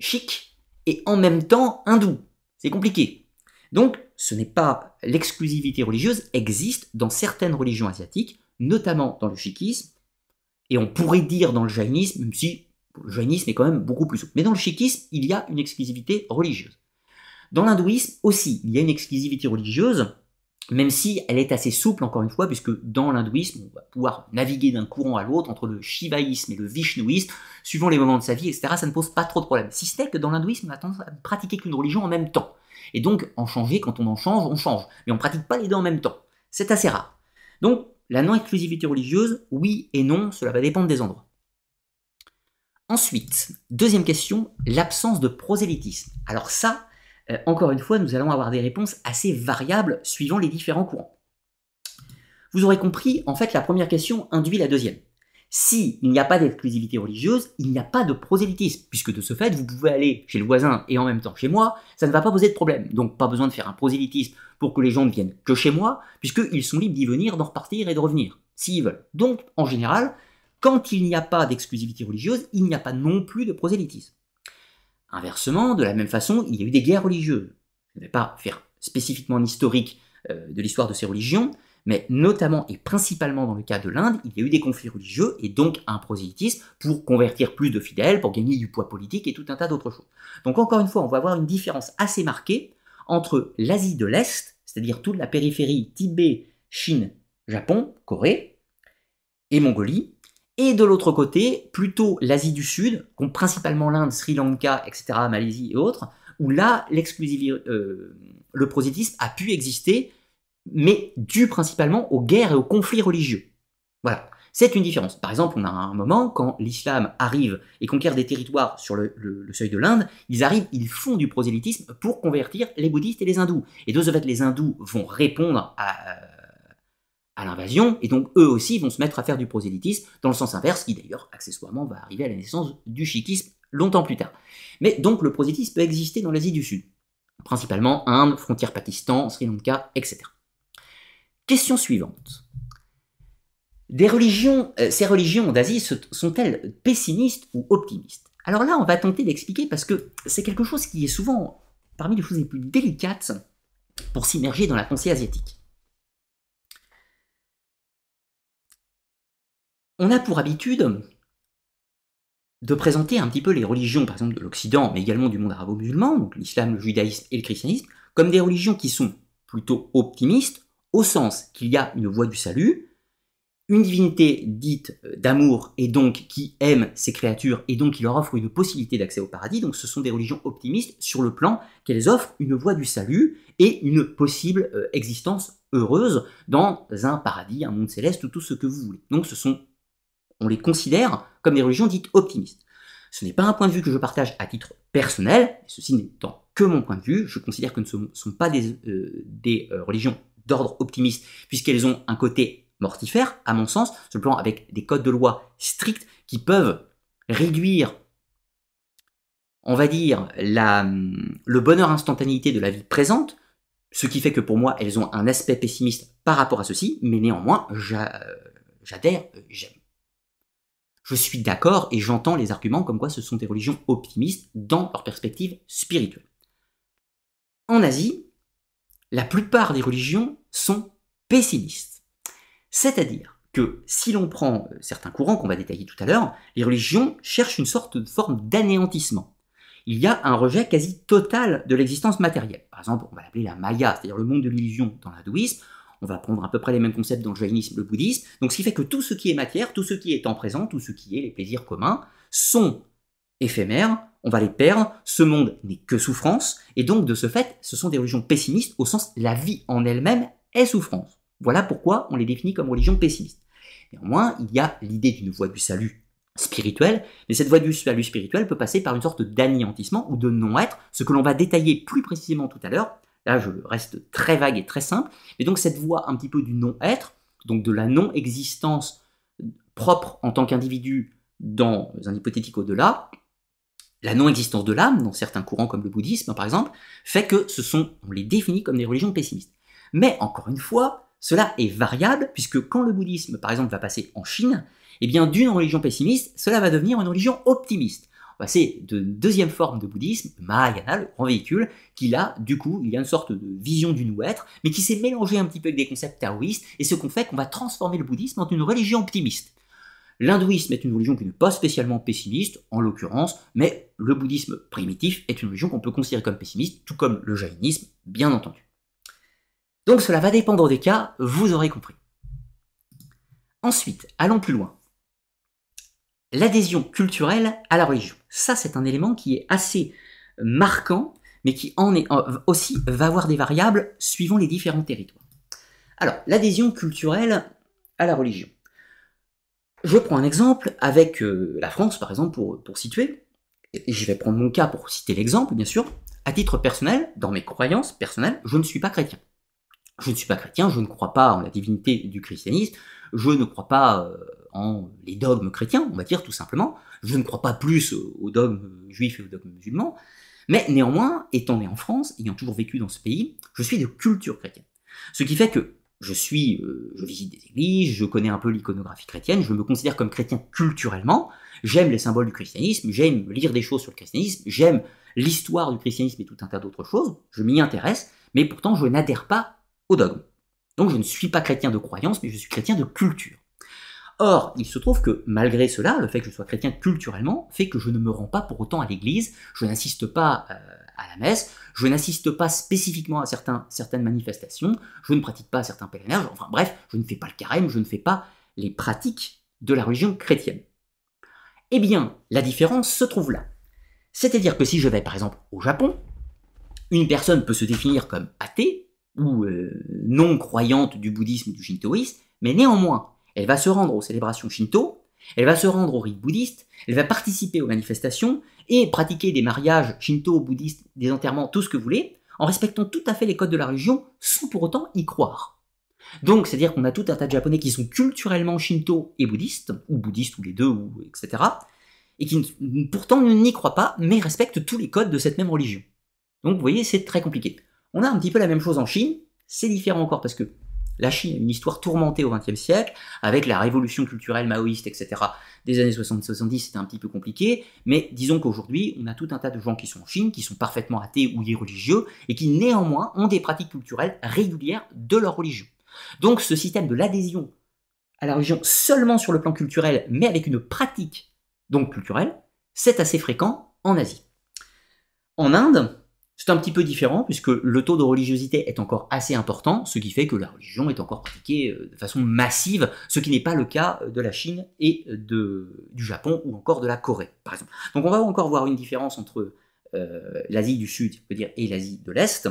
S1: chic et en même temps hindou. C'est compliqué. Donc ce n'est pas l'exclusivité religieuse existe dans certaines religions asiatiques, notamment dans le sikhisme, et on pourrait dire dans le jaïnisme, même si le jaïnisme est quand même beaucoup plus souple. Mais dans le sikhisme, il y a une exclusivité religieuse. Dans l'hindouisme aussi, il y a une exclusivité religieuse, même si elle est assez souple encore une fois, puisque dans l'hindouisme, on va pouvoir naviguer d'un courant à l'autre entre le shivaïsme et le vishnouisme, suivant les moments de sa vie, etc. Ça ne pose pas trop de problème. Si ce n'est que dans l'hindouisme, on a tendance à pratiquer qu'une religion en même temps. Et donc, en changer, quand on en change, on change. Mais on ne pratique pas les deux en même temps. C'est assez rare. Donc, la non-exclusivité religieuse, oui et non, cela va dépendre des endroits. Ensuite, deuxième question, l'absence de prosélytisme. Alors ça, euh, encore une fois, nous allons avoir des réponses assez variables suivant les différents courants. Vous aurez compris, en fait, la première question induit la deuxième. S'il n'y a pas d'exclusivité religieuse, il n'y a pas de prosélytisme, puisque de ce fait, vous pouvez aller chez le voisin et en même temps chez moi, ça ne va pas poser de problème. Donc pas besoin de faire un prosélytisme pour que les gens ne viennent que chez moi, puisqu'ils sont libres d'y venir, d'en repartir et de revenir, s'ils veulent. Donc, en général, quand il n'y a pas d'exclusivité religieuse, il n'y a pas non plus de prosélytisme. Inversement, de la même façon, il y a eu des guerres religieuses. Je ne vais pas faire spécifiquement un historique euh, de l'histoire de ces religions, mais notamment et principalement dans le cas de l'Inde, il y a eu des conflits religieux et donc un prosélytisme pour convertir plus de fidèles, pour gagner du poids politique et tout un tas d'autres choses. Donc encore une fois, on va avoir une différence assez marquée entre l'Asie de l'Est, c'est-à-dire toute la périphérie Tibet, Chine, Japon, Corée et Mongolie, et de l'autre côté, plutôt l'Asie du Sud, comme principalement l'Inde, Sri Lanka, etc., Malaisie et autres, où là, euh, le prosélytisme a pu exister, mais dû principalement aux guerres et aux conflits religieux. Voilà. C'est une différence. Par exemple, on a un moment, quand l'islam arrive et conquiert des territoires sur le, seuil de l'Inde, ils arrivent, ils font du prosélytisme pour convertir les bouddhistes et les hindous. Et de ce fait, les hindous vont répondre à, l'invasion, et donc eux aussi vont se mettre à faire du prosélytisme, dans le sens inverse, qui d'ailleurs, accessoirement, va arriver à la naissance du sikhisme longtemps plus tard. Mais donc le prosélytisme peut exister dans l'Asie du Sud, principalement Inde, frontière Pakistan, Sri Lanka, etc. Question suivante. Religions, euh, ces religions d'Asie sont-elles pessimistes ou optimistes? Alors là, on va tenter d'expliquer parce que c'est quelque chose qui est souvent parmi les choses les plus délicates pour s'immerger dans la pensée asiatique. On a pour habitude de présenter un petit peu les religions, par exemple de l'Occident, mais également du monde arabo-musulman, donc l'islam, le judaïsme et le christianisme, comme des religions qui sont plutôt optimistes, au sens qu'il y a une voie du salut, une divinité dite euh, d'amour et donc qui aime ses créatures et donc qui leur offre une possibilité d'accès au paradis. Donc ce sont des religions optimistes sur le plan qu'elles offrent une voie du salut et une possible euh, existence heureuse dans un paradis, un monde céleste ou tout ce que vous voulez. Donc ce sont on les considère comme des religions dites optimistes. Ce n'est pas un point de vue que je partage à titre personnel, ceci n'étant que mon point de vue, je considère que ce ne sont pas des, euh, euh, religions d'ordre optimiste, puisqu'elles ont un côté mortifère, à mon sens, le plan avec des codes de loi stricts qui peuvent réduire, on va dire, la, le bonheur instantanéité de la vie présente, ce qui fait que pour moi, elles ont un aspect pessimiste par rapport à ceci, mais néanmoins, j'adhère, j'aime je suis d'accord et j'entends les arguments comme quoi ce sont des religions optimistes dans leur perspective spirituelle. En Asie, la plupart des religions sont pessimistes. C'est-à-dire que si l'on prend euh, certains courants qu'on va détailler tout à l'heure, les religions cherchent une sorte de forme d'anéantissement. Il y a un rejet quasi total de l'existence matérielle. Par exemple, on va l'appeler la Maya, c'est-à-dire le monde de l'illusion dans l'hindouisme. On va prendre à peu près les mêmes concepts dans le jaïnisme, le bouddhisme. Donc ce qui fait que tout ce qui est matière, tout ce qui est en présent, tout ce qui est les plaisirs communs, sont éphémères, on va les perdre, ce monde n'est que souffrance, et donc de ce fait, ce sont des religions pessimistes au sens la vie en elle-même est souffrance. Voilà pourquoi on les définit comme religions pessimistes. Néanmoins, il y a l'idée d'une voie du salut spirituel, mais cette voie du salut spirituel peut passer par une sorte d'anéantissement ou de non-être, ce que l'on va détailler plus précisément tout à l'heure. Là, je reste très vague et très simple, mais donc cette voie un petit peu du non-être, donc de la non-existence propre en tant qu'individu dans un hypothétique au-delà, la non-existence de l'âme, dans certains courants comme le bouddhisme par exemple, fait que ce sont, on les définit comme des religions pessimistes. Mais encore une fois, cela est variable, puisque quand le bouddhisme, par exemple, va passer en Chine, eh bien, d'une religion pessimiste, cela va devenir une religion optimiste. Passer de deuxième forme de bouddhisme, Mahayana, le grand véhicule, qui là, du coup, il y a une sorte de vision du nous-être, mais qui s'est mélangé un petit peu avec des concepts taoïstes, et ce qu'on fait qu'on va transformer le bouddhisme en une religion optimiste. L'hindouisme est une religion qui n'est pas spécialement pessimiste, en l'occurrence, mais le bouddhisme primitif est une religion qu'on peut considérer comme pessimiste, tout comme le jaïnisme, bien entendu. Donc cela va dépendre des cas, vous aurez compris. Ensuite, allons plus loin. L'adhésion culturelle à la religion. Ça, c'est un élément qui est assez marquant, mais qui en est aussi va avoir des variables suivant les différents territoires. Alors, l'adhésion culturelle à la religion. Je prends un exemple avec euh, la France, par exemple, pour, pour situer. Et je vais prendre mon cas pour citer l'exemple, bien sûr. À titre personnel, dans mes croyances personnelles, je ne suis pas chrétien. Je ne suis pas chrétien, je ne crois pas en la divinité du christianisme, je ne crois pas euh, les dogmes chrétiens, on va dire tout simplement, je ne crois pas plus aux dogmes juifs et aux dogmes musulmans, mais néanmoins, étant né en France, ayant toujours vécu dans ce pays, je suis de culture chrétienne. Ce qui fait que je suis, euh, je visite des églises, je connais un peu l'iconographie chrétienne, je me considère comme chrétien culturellement, j'aime les symboles du christianisme, j'aime lire des choses sur le christianisme, j'aime l'histoire du christianisme et tout un tas d'autres choses, je m'y intéresse, mais pourtant je n'adhère pas au dogme. Donc je ne suis pas chrétien de croyance, mais je suis chrétien de culture. Or, il se trouve que malgré cela, le fait que je sois chrétien culturellement fait que je ne me rends pas pour autant à l'église, je n'assiste pas euh, à la messe, je n'assiste pas spécifiquement à certaines manifestations, je ne pratique pas certains pèlerinages, enfin bref, je ne fais pas le carême, je ne fais pas les pratiques de la religion chrétienne. Eh bien, la différence se trouve là. C'est-à-dire que si je vais par exemple au Japon, une personne peut se définir comme athée, ou euh, non croyante du bouddhisme ou du shintoïsme, mais néanmoins, elle va se rendre aux célébrations shinto, elle va se rendre aux rites bouddhistes, elle va participer aux manifestations et pratiquer des mariages shinto, bouddhistes, des enterrements, tout ce que vous voulez, en respectant tout à fait les codes de la religion sans pour autant y croire. Donc, c'est-à-dire qu'on a tout un tas de japonais qui sont culturellement shinto et bouddhistes, ou bouddhistes ou les deux, ou etc., et qui pourtant n'y croient pas, mais respectent tous les codes de cette même religion. Donc, vous voyez, c'est très compliqué. On a un petit peu la même chose en Chine, c'est différent encore parce que la Chine a une histoire tourmentée au XXe siècle, avec la révolution culturelle maoïste, etc. Des années 60-70, c'était un petit peu compliqué, mais disons qu'aujourd'hui, on a tout un tas de gens qui sont en Chine, qui sont parfaitement athées ou irreligieux, et qui néanmoins ont des pratiques culturelles régulières de leur religion. Donc ce système de l'adhésion à la religion seulement sur le plan culturel, mais avec une pratique donc culturelle, c'est assez fréquent en Asie. En Inde, c'est un petit peu différent puisque le taux de religiosité est encore assez important, ce qui fait que la religion est encore pratiquée euh, de façon massive, ce qui n'est pas le cas de la Chine et de, du Japon ou encore de la Corée, par exemple. Donc on va encore voir une différence entre euh, l'Asie du Sud, je dire, et l'Asie de l'Est,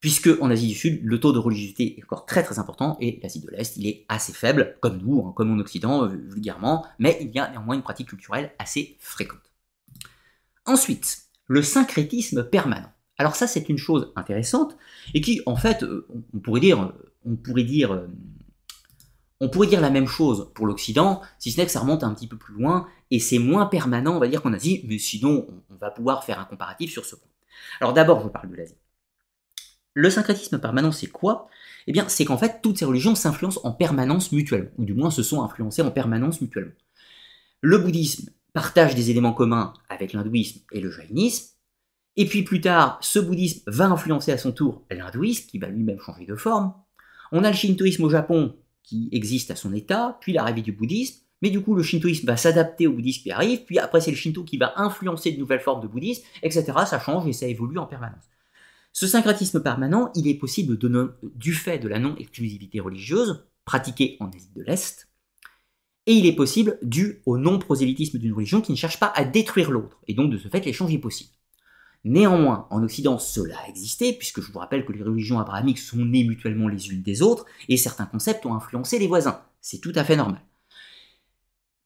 S1: puisque en Asie du Sud, le taux de religiosité est encore très très important, et l'Asie de l'Est, il est assez faible, comme nous, hein, comme en Occident, euh, vulgairement, mais il y a néanmoins une pratique culturelle assez fréquente. Ensuite, le syncrétisme permanent. Alors ça, c'est une chose intéressante et qui, en fait, euh, on pourrait dire, euh, on pourrait dire, euh, on pourrait dire la même chose pour l'Occident, si ce n'est que ça remonte un petit peu plus loin et c'est moins permanent, on va dire qu'en Asie, mais sinon, on va pouvoir faire un comparatif sur ce point. Alors d'abord, je parle de l'Asie. Le syncrétisme permanent, c'est quoi? Eh bien, c'est qu'en fait, toutes ces religions s'influencent en permanence mutuellement, ou du moins se sont influencées en permanence mutuellement. Le bouddhisme partage des éléments communs avec l'hindouisme et le jaïnisme, et puis plus tard, ce bouddhisme va influencer à son tour l'hindouisme, qui va lui-même changer de forme. On a le shintoïsme au Japon, qui existe à son état, puis l'arrivée du bouddhisme, mais du coup le shintoïsme va s'adapter au bouddhisme qui arrive, puis après c'est le shinto qui va influencer de nouvelles formes de bouddhisme, etc. Ça change et ça évolue en permanence. Ce syncrétisme permanent, il est possible du fait de la non-exclusivité religieuse pratiquée en Asie de l'Est, et il est possible dû au non-prosélytisme d'une religion qui ne cherche pas à détruire l'autre, et donc de ce fait l'échange est possible. Néanmoins, en Occident, cela a existé, puisque je vous rappelle que les religions abrahamiques sont nées mutuellement les unes des autres, et certains concepts ont influencé les voisins. C'est tout à fait normal.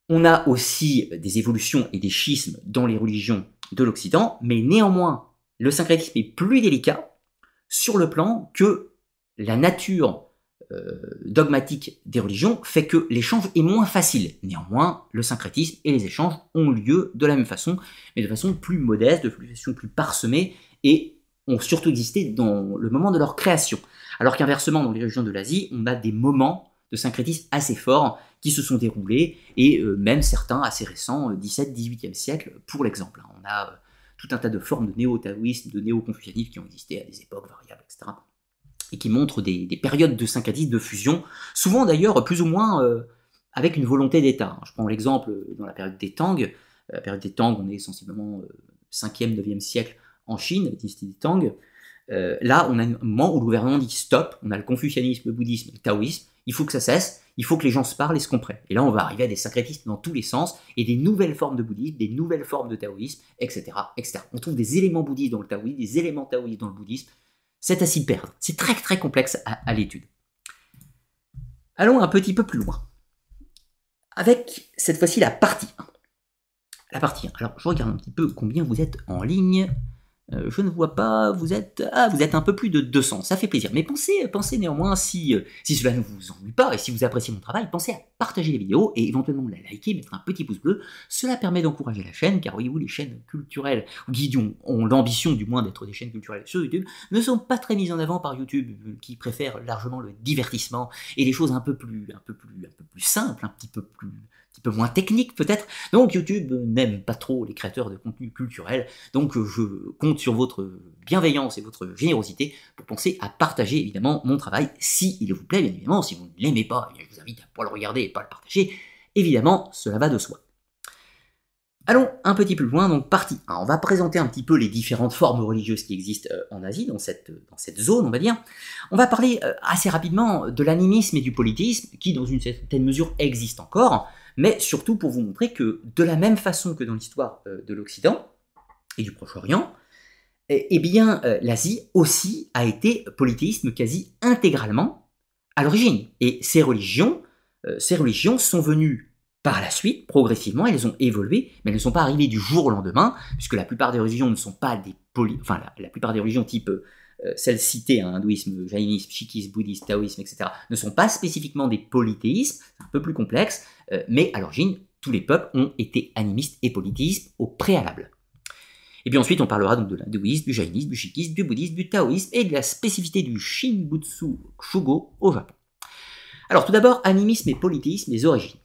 S1: On a aussi des évolutions et des schismes dans les religions de l'Occident, mais néanmoins, le syncrétisme est plus délicat sur le plan que la nature dogmatique des religions fait que l'échange est moins facile. Néanmoins, le syncrétisme et les échanges ont lieu de la même façon, mais de façon plus modeste, de façon plus parsemée, et ont surtout existé dans le moment de leur création. Alors qu'inversement, dans les régions de l'Asie, on a des moments de syncrétisme assez forts qui se sont déroulés, et euh, même certains assez récents, 17-18e euh, siècle, pour l'exemple. Hein. On a tout un tas de formes de néo-taoïsme, de néo-confucianisme qui ont existé à des époques variables, etc et qui montre des, périodes de syncrétisme, de fusion, souvent d'ailleurs plus ou moins euh, avec une volonté d'État. Je prends l'exemple dans la période des Tang. Euh, la période des Tang, on est sensiblement 5e, euh, 9e siècle en Chine, la dynastie des Tang. là, on a un moment où le gouvernement dit stop, on a le confucianisme, le bouddhisme, le taoïsme, il faut que ça cesse, il faut que les gens se parlent et se comprennent. Et là, on va arriver à des syncrétismes dans tous les sens, et des nouvelles formes de bouddhisme, des nouvelles formes de taoïsme, etc. etc. On trouve des éléments bouddhistes dans le taoïsme, des éléments taoïstes dans le bouddhisme, c'est à s'y. C'est très très complexe à, l'étude. Allons un petit peu plus loin. Avec cette fois-ci la partie 1. La partie 1. Alors je regarde un petit peu combien vous êtes en ligne. Euh, je ne vois pas, vous êtes, ah, vous êtes un peu plus de 200, ça fait plaisir. Mais pensez, pensez néanmoins, si, euh, si cela ne vous ennuie pas et si vous appréciez mon travail, pensez à partager les vidéos et éventuellement la liker, mettre un petit pouce bleu. Cela permet d'encourager la chaîne, car voyez-vous, les chaînes culturelles, ou qui ont, l'ambition du moins d'être des chaînes culturelles sur YouTube, ne sont pas très mises en avant par YouTube, qui préfère largement le divertissement et les choses un peu plus, un peu plus, un peu plus simples, un petit peu plus, petit peu moins technique peut-être. Donc YouTube n'aime pas trop les créateurs de contenu culturel. Donc je compte sur votre bienveillance et votre générosité pour penser à partager évidemment mon travail si il vous plaît, bien évidemment. Si vous ne l'aimez pas, je vous invite à pas le regarder et pas le partager. Évidemment, cela va de soi. Allons un petit peu plus loin, donc partie 1. On va présenter un petit peu les différentes formes religieuses qui existent euh, en Asie, dans cette, dans cette zone, on va dire. On va parler euh, assez rapidement de l'animisme et du politisme, qui dans une certaine mesure existent encore mais surtout pour vous montrer que de la même façon que dans l'histoire euh, de l'Occident et du Proche-Orient, eh, eh bien euh, l'Asie aussi a été polythéisme quasi intégralement à l'origine. Et ces religions, euh, ces religions sont venues par la suite, progressivement, elles ont évolué, mais elles ne sont pas arrivées du jour au lendemain, puisque la plupart des religions ne sont pas des poly... enfin la, plupart des religions type celles citées, hein, hindouisme, jainisme, sikhisme, bouddhisme, taoïsme, etc., ne sont pas spécifiquement des polythéismes, c'est un peu plus complexe, euh, mais à l'origine, tous les peuples ont été animistes et polythéistes au préalable. Et puis ensuite, on parlera donc de l'hindouisme, du jainisme, du sikhisme, du bouddhisme, du taoïsme et de la spécificité du Shinbutsu Shugo au Japon. Alors tout d'abord, animisme et polythéisme, les origines.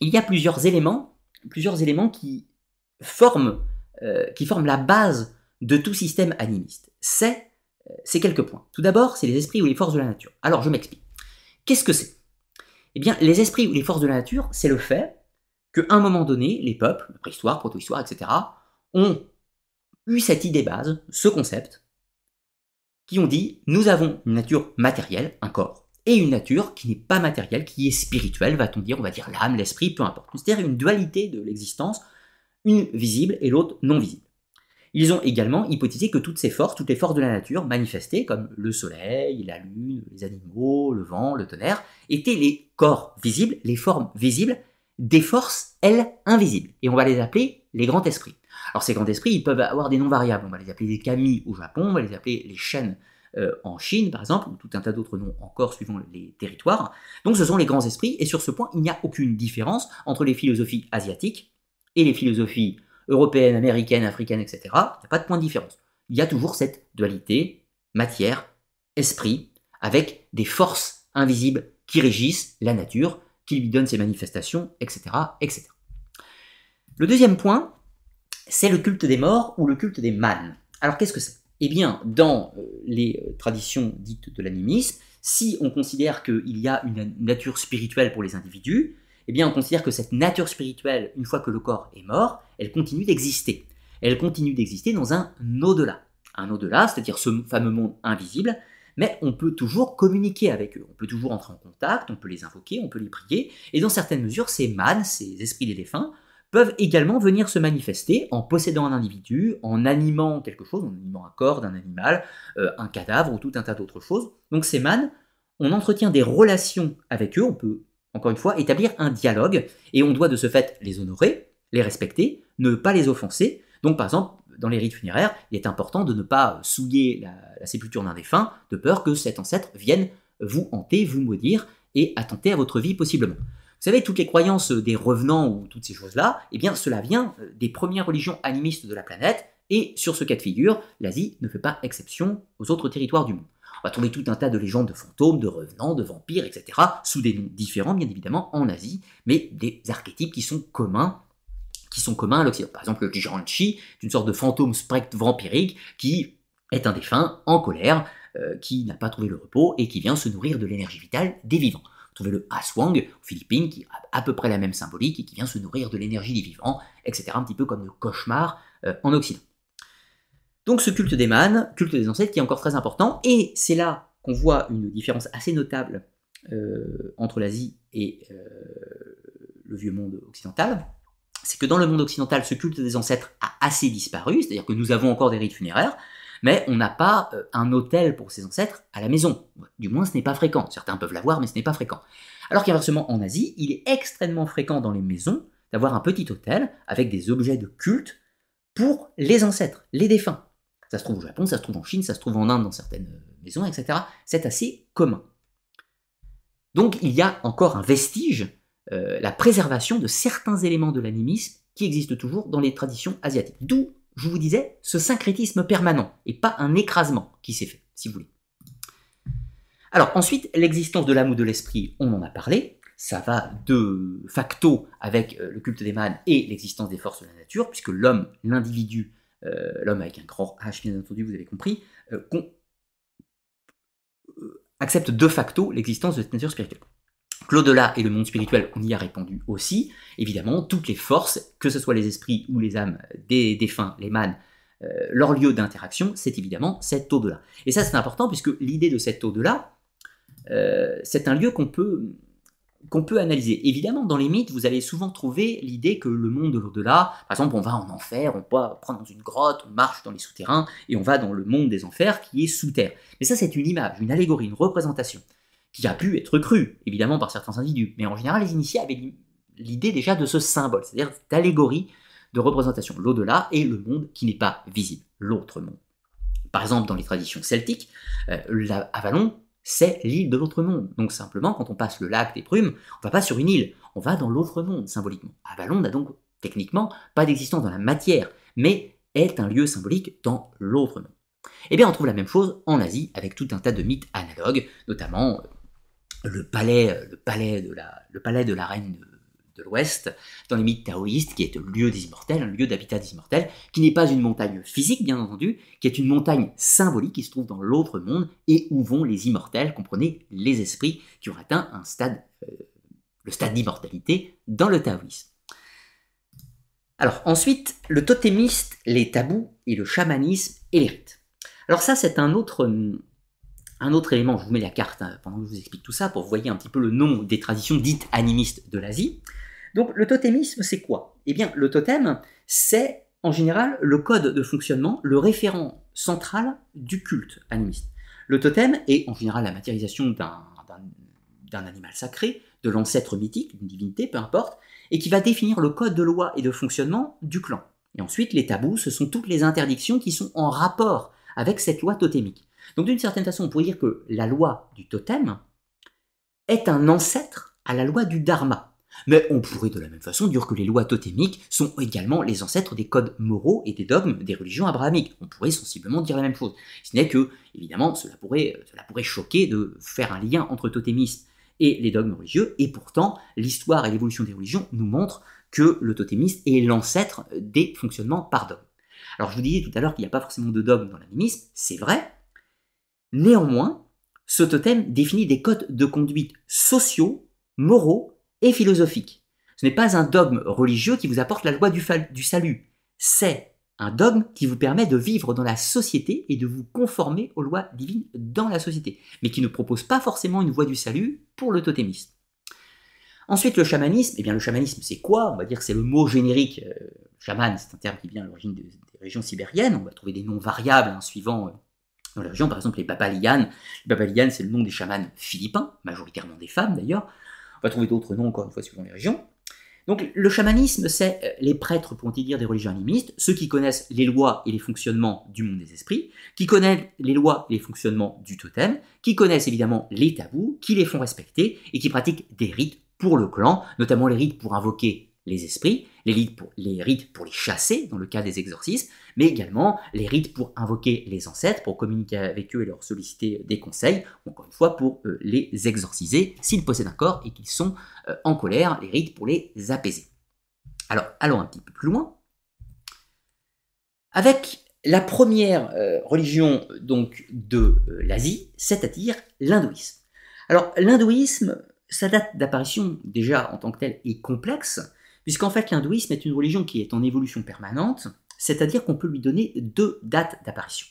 S1: Il y a plusieurs éléments, plusieurs éléments qui forment, euh, qui forment la base de tout système animiste. C'est euh, ces quelques points. Tout d'abord, c'est les esprits ou les forces de la nature. Alors je m'explique. Qu'est-ce que c'est? Eh bien, les esprits ou les forces de la nature, c'est le fait qu'à un moment donné, les peuples, préhistoire, protohistoire, etc., ont eu cette idée base, ce concept, qui ont dit, nous avons une nature matérielle, un corps, et une nature qui n'est pas matérielle, qui est spirituelle, va-t-on dire, on va dire l'âme, l'esprit, peu importe. C'est-à-dire une dualité de l'existence, une visible et l'autre non visible. Ils ont également hypothisé que toutes ces forces, toutes les forces de la nature manifestées, comme le soleil, la lune, les animaux, le vent, le tonnerre, étaient les corps visibles, les formes visibles des forces, elles, invisibles. Et on va les appeler les grands esprits. Alors ces grands esprits, ils peuvent avoir des noms variables. On va les appeler les kami au Japon, on va les appeler les shen euh, en Chine, par exemple, ou tout un tas d'autres noms encore suivant les territoires. Donc ce sont les grands esprits, et sur ce point, il n'y a aucune différence entre les philosophies asiatiques et les philosophies européenne, américaine, africaine, etc., il n'y a pas de point de différence. Il y a toujours cette dualité matière, esprit, avec des forces invisibles qui régissent la nature, qui lui donnent ses manifestations, etc., etc. Le deuxième point, c'est le culte des morts ou le culte des mânes. Alors qu'est-ce que c'est? Eh bien, dans euh, les euh, traditions dites de l'animisme, si on considère qu'il y a une nature spirituelle pour les individus, eh bien on considère que cette nature spirituelle, une fois que le corps est mort, elle continue d'exister. Elle continue d'exister dans un au-delà. un au-delà, c'est-à-dire ce fameux monde invisible, mais on peut toujours communiquer avec eux, on peut toujours entrer en contact, on peut les invoquer, on peut les prier, et dans certaines mesures, ces mânes, ces esprits des défunts, peuvent également venir se manifester en possédant un individu, en animant quelque chose, en animant un corps d'un animal, euh, un cadavre ou tout un tas d'autres choses. Donc ces mânes, on entretient des relations avec eux, on peut encore une fois établir un dialogue, et on doit de ce fait les honorer, les respecter, ne pas les offenser. Donc par exemple, dans les rites funéraires, il est important de ne pas souiller la, sépulture d'un défunt, de peur que cet ancêtre vienne vous hanter, vous maudire et attenter à votre vie possiblement. Vous savez, toutes les croyances des revenants ou toutes ces choses-là, eh bien, cela vient euh, des premières religions animistes de la planète, et sur ce cas de figure, l'Asie ne fait pas exception aux autres territoires du monde. On va trouver tout un tas de légendes de fantômes, de revenants, de vampires, etc., sous des noms différents, bien évidemment, en Asie, mais des archétypes qui sont communs qui sont communs à l'Occident. Par exemple, le Jiranchi une sorte de fantôme spectre vampirique qui est un défunt en colère, euh, qui n'a pas trouvé le repos et qui vient se nourrir de l'énergie vitale des vivants. Trouvez le Aswang aux Philippines, qui a à peu près la même symbolique et qui vient se nourrir de l'énergie des vivants, etc. Un petit peu comme le cauchemar euh, en Occident. Donc ce culte des mânes, culte des ancêtres, qui est encore très important, et c'est là qu'on voit une différence assez notable euh, entre l'Asie et euh, le vieux monde occidental. C'est que dans le monde occidental, ce culte des ancêtres a assez disparu, c'est-à-dire que nous avons encore des rites funéraires, mais on n'a pas euh, un hôtel pour ses ancêtres à la maison. Du moins, ce n'est pas fréquent. Certains peuvent l'avoir, mais ce n'est pas fréquent. Alors qu'inversement, en Asie, il est extrêmement fréquent dans les maisons d'avoir un petit hôtel avec des objets de culte pour les ancêtres, les défunts. Ça se trouve au Japon, ça se trouve en Chine, ça se trouve en Inde dans certaines euh, maisons, etc. C'est assez commun. Donc il y a encore un vestige, euh, la préservation de certains éléments de l'animisme qui existent toujours dans les traditions asiatiques. D'où je vous disais, ce syncrétisme permanent, et pas un écrasement qui s'est fait, si vous voulez. Alors ensuite, l'existence de l'âme ou de l'esprit, on en a parlé, ça va de facto avec euh, le culte des mânes et l'existence des forces de la nature, puisque l'homme, l'individu, l'homme avec un grand H bien entendu, vous avez compris, euh, accepte de facto l'existence de cette nature spirituelle. L'au-delà et le monde spirituel, on y a répondu aussi. Évidemment, toutes les forces, que ce soit les esprits ou les âmes des défunts, les mânes, euh, leur lieu d'interaction, c'est évidemment cet au-delà. Et ça, c'est important puisque l'idée de cet au-delà, euh, c'est un lieu qu'on peut, qu'on peut analyser. Évidemment, dans les mythes, vous allez souvent trouver l'idée que le monde de l'au-delà, par exemple, on va en enfer, on peut prendre dans une grotte, on marche dans les souterrains, et on va dans le monde des enfers qui est sous terre. Mais ça, c'est une image, une allégorie, une représentation qui a pu être cru, évidemment, par certains individus. Mais en général, les initiés avaient l'idée déjà de ce symbole, c'est-à-dire cette allégorie de représentation, l'au-delà et le monde qui n'est pas visible, l'autre monde. Par exemple, dans les traditions celtiques, euh, Avalon, c'est l'île de l'autre monde. Donc simplement, quand on passe le lac des Prumes, on va pas sur une île, on va dans l'autre monde, symboliquement. Avalon n'a donc techniquement pas d'existence dans la matière, mais est un lieu symbolique dans l'autre monde. Eh bien, on trouve la même chose en Asie, avec tout un tas de mythes analogues, notamment le palais, le palais, de, la, le palais de la reine de, l'Ouest, dans les mythes taoïstes, qui est le lieu des immortels, un lieu d'habitat des immortels, qui n'est pas une montagne physique, bien entendu, qui est une montagne symbolique qui se trouve dans l'autre monde, et où vont les immortels, comprenez, les esprits qui ont atteint un stade, euh, le stade d'immortalité dans le taoïsme. Alors ensuite, le totémiste, les tabous et le chamanisme et les rites. Alors ça, c'est un autre, un autre élément, je vous mets la carte hein, pendant que je vous explique tout ça, pour vous voyez un petit peu le nom des traditions dites animistes de l'Asie. Donc le totémisme, c'est quoi? Eh bien, le totem, c'est en général le code de fonctionnement, le référent central du culte animiste. Le totem est en général la matérialisation d'un animal sacré, de l'ancêtre mythique, d'une divinité, peu importe, et qui va définir le code de loi et de fonctionnement du clan. Et ensuite, les tabous, ce sont toutes les interdictions qui sont en rapport avec cette loi totémique. Donc d'une certaine façon, on pourrait dire que la loi du totem est un ancêtre à la loi du dharma. Mais on pourrait de la même façon dire que les lois totémiques sont également les ancêtres des codes moraux et des dogmes des religions abrahamiques. On pourrait sensiblement dire la même chose. Ce n'est que, évidemment, cela pourrait, pourrait choquer de faire un lien entre totémisme et les dogmes religieux, et pourtant, l'histoire et l'évolution des religions nous montrent que le totémisme est l'ancêtre des fonctionnements par dogme. Alors je vous disais tout à l'heure qu'il n'y a pas forcément de dogme dans l'animisme, c'est vrai, Néanmoins, ce totem définit des codes de conduite sociaux, moraux et philosophiques. Ce n'est pas un dogme religieux qui vous apporte la loi du, salut. C'est un dogme qui vous permet de vivre dans la société et de vous conformer aux lois divines dans la société, mais qui ne propose pas forcément une voie du salut pour le totémisme. Ensuite, le chamanisme, eh bien le chamanisme c'est quoi? On va dire que c'est le mot générique. Euh, chaman, c'est un terme qui vient à l'origine des, régions sibériennes. On va trouver des noms variables hein, suivant euh, la région. Par exemple, les Babalianes. Les Babalianes, c'est le nom des chamans philippins, majoritairement des femmes d'ailleurs. Va trouver d'autres noms encore une fois suivant les régions. Donc le chamanisme, c'est euh, les prêtres, pour ainsi dire, des religions animistes, ceux qui connaissent les lois et les fonctionnements du monde des esprits, qui connaissent les lois et les fonctionnements du totem, qui connaissent évidemment les tabous, qui les font respecter et qui pratiquent des rites pour le clan, notamment les rites pour invoquer les esprits, les rites, pour, les chasser dans le cas des exorcismes, mais également les rites pour invoquer les ancêtres, pour communiquer avec eux et leur solliciter des conseils, encore une fois pour euh, les exorciser s'ils possèdent un corps et qu'ils sont euh, en colère, les rites pour les apaiser. Alors allons un petit peu plus loin. Avec la première euh, religion donc de l'Asie, c'est-à-dire l'hindouisme. Alors l'hindouisme, sa date d'apparition déjà en tant que telle est complexe, puisqu'en fait l'hindouisme est une religion qui est en évolution permanente, c'est-à-dire qu'on peut lui donner deux dates d'apparition.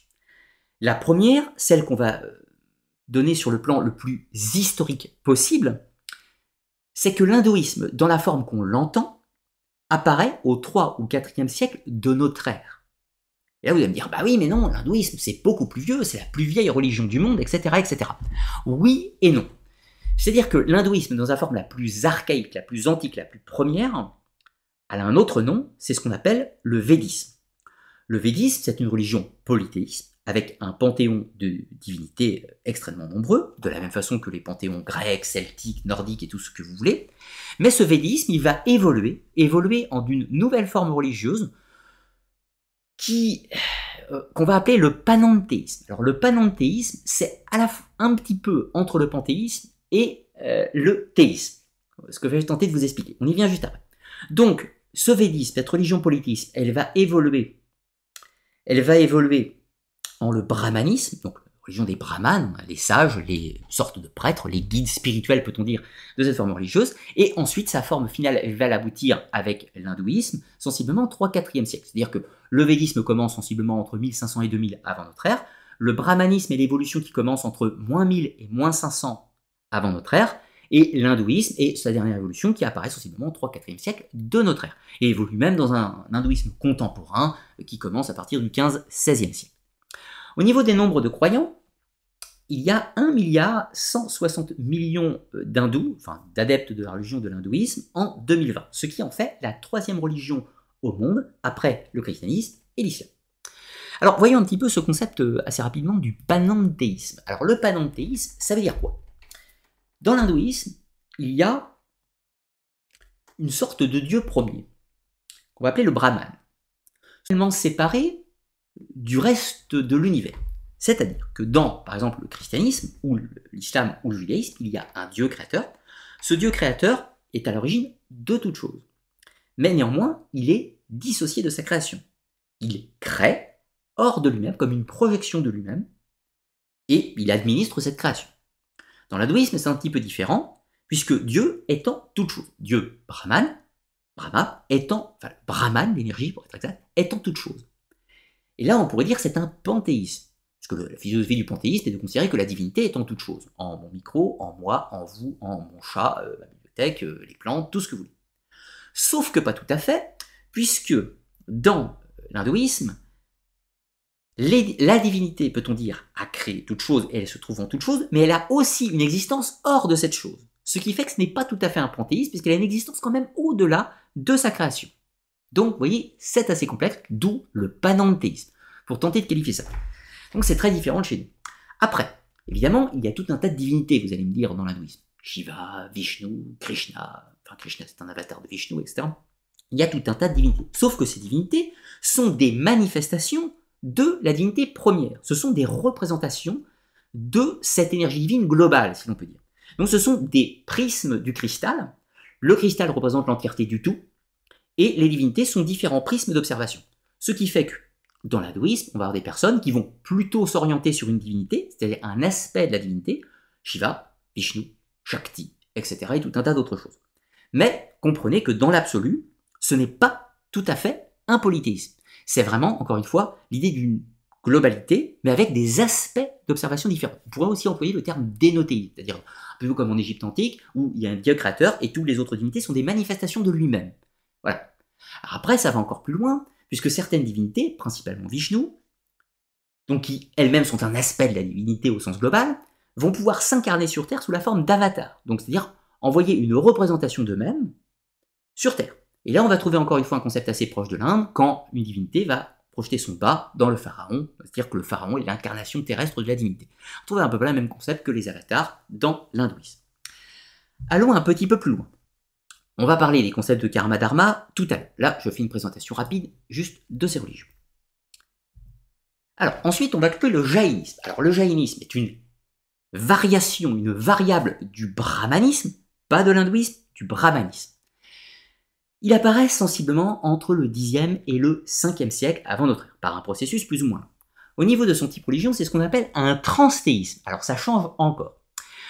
S1: La première, celle qu'on va euh, donner sur le plan le plus historique possible, c'est que l'hindouisme, dans la forme qu'on l'entend, apparaît au 3 ou 4e siècle de notre ère. Et là, vous allez me dire, bah oui, mais non, l'hindouisme, c'est beaucoup plus vieux, c'est la plus vieille religion du monde, etc., etc. Oui et non. C'est-à-dire que l'hindouisme, dans sa forme la plus archaïque, la plus antique, la plus première, elle a un autre nom, c'est ce qu'on appelle le védisme. Le védisme, c'est une religion polythéiste, avec un panthéon de divinités extrêmement nombreux, de la même façon que les panthéons grecs, celtiques, nordiques et tout ce que vous voulez. Mais ce védisme, il va évoluer, évoluer en une nouvelle forme religieuse qui euh, qu'on va appeler le panenthéisme. Alors le panenthéisme, c'est à la fois un petit peu entre le panthéisme et euh, le théisme. Ce que je vais tenter de vous expliquer. On y vient juste après. Donc, ce védisme, cette religion politique, elle va évoluer. Elle va évoluer en le brahmanisme, donc la religion des brahmanes, les sages, les sortes de prêtres, les guides spirituels, peut-on dire, de cette forme religieuse. Et ensuite, sa forme finale va l'aboutir avec l'hindouisme, sensiblement 3-4e siècle. C'est-à-dire que le védisme commence sensiblement entre 1500 et 2000 avant notre ère. Le brahmanisme et l'évolution qui commence entre moins 1000 et moins 500 avant notre ère et l'hindouisme et sa dernière évolution qui apparaît sensiblement au 3-4e siècle de notre ère, et évolue même dans un, hindouisme contemporain qui commence à partir du 15-16e siècle. Au niveau des nombres de croyants, il y a 1 milliard 160 millions euh, d'hindous, enfin d'adeptes de la religion de l'hindouisme, en 2020, ce qui en fait la troisième religion au monde après le christianisme et l'islam. Alors voyons un petit peu ce concept euh, assez rapidement du panenthéisme. Alors le panenthéisme, ça veut dire quoi? Dans l'hindouisme, il y a une sorte de dieu premier, qu'on va appeler le Brahman, seulement séparé du reste de l'univers. C'est-à-dire que dans, par exemple, le christianisme, ou l'islam, ou le judaïsme, il y a un dieu créateur. Ce dieu créateur est à l'origine de toute chose. Mais néanmoins, il est dissocié de sa création. Il crée hors de lui-même, comme une projection de lui-même, et il administre cette création. Dans l'hindouisme, c'est un petit peu différent, puisque Dieu étant toute chose. Dieu, Brahman, Brahma, étant, enfin, Brahman, l'énergie pour être exact, étant toute chose. Et là, on pourrait dire que c'est un panthéisme. Parce que la philosophie du panthéisme est de considérer que la divinité en toute chose. En mon micro, en moi, en vous, en mon chat, euh, ma bibliothèque, euh, les plantes, tout ce que vous voulez. Sauf que pas tout à fait, puisque dans l'hindouisme, la divinité, peut-on dire, a créé toute chose et elle se trouve en toute chose, mais elle a aussi une existence hors de cette chose. Ce qui fait que ce n'est pas tout à fait un panthéisme, puisqu'elle a une existence quand même au-delà de sa création. Donc, vous voyez, c'est assez complexe, d'où le panenthéisme, pour tenter de qualifier ça. Donc, c'est très différent de chez nous. Après, évidemment, il y a tout un tas de divinités, vous allez me dire, dans l'hindouisme. Shiva, Vishnu, Krishna, enfin, Krishna c'est un avatar de Vishnu, etc. Il y a tout un tas de divinités. Sauf que ces divinités sont des manifestations de la divinité première. Ce sont des représentations de cette énergie divine globale, si l'on peut dire. Donc ce sont des prismes du cristal. Le cristal représente l'entièreté du tout, et les divinités sont différents prismes d'observation. Ce qui fait que dans l'hindouisme, on va avoir des personnes qui vont plutôt s'orienter sur une divinité, c'est-à-dire un aspect de la divinité, Shiva, Vishnu, Shakti, etc., et tout un tas d'autres choses. Mais comprenez que dans l'absolu, ce n'est pas tout à fait un polythéisme. C'est vraiment, encore une fois, l'idée d'une globalité, mais avec des aspects d'observation différents. On pourrait aussi employer le terme dénotéisme, c'est-à-dire un peu comme en Égypte antique, où il y a un dieu créateur et toutes les autres divinités sont des manifestations de lui-même. Voilà. après, ça va encore plus loin, puisque certaines divinités, principalement Vishnu, donc qui elles-mêmes sont un aspect de la divinité au sens global, vont pouvoir s'incarner sur Terre sous la forme d'avatars, donc c'est-à-dire envoyer une représentation d'eux-mêmes sur Terre. Et là, on va trouver encore une fois un concept assez proche de l'Inde, quand une divinité va projeter son bas dans le pharaon, c'est-à-dire que le pharaon est l'incarnation terrestre de la divinité. On trouve un peu le même concept que les avatars dans l'hindouisme. Allons un petit peu plus loin. On va parler des concepts de karma dharma tout à l'heure. Là, je fais une présentation rapide juste de ces religions. Alors, ensuite, on va trouver le jaïnisme. Alors, le jaïnisme est une variation, une variable du brahmanisme, pas de l'hindouisme, du brahmanisme. Il apparaît sensiblement entre le 10e et le 5e siècle avant notre ère, par un processus plus ou moins. Au niveau de son type religion, c'est ce qu'on appelle un transthéisme. Alors ça change encore.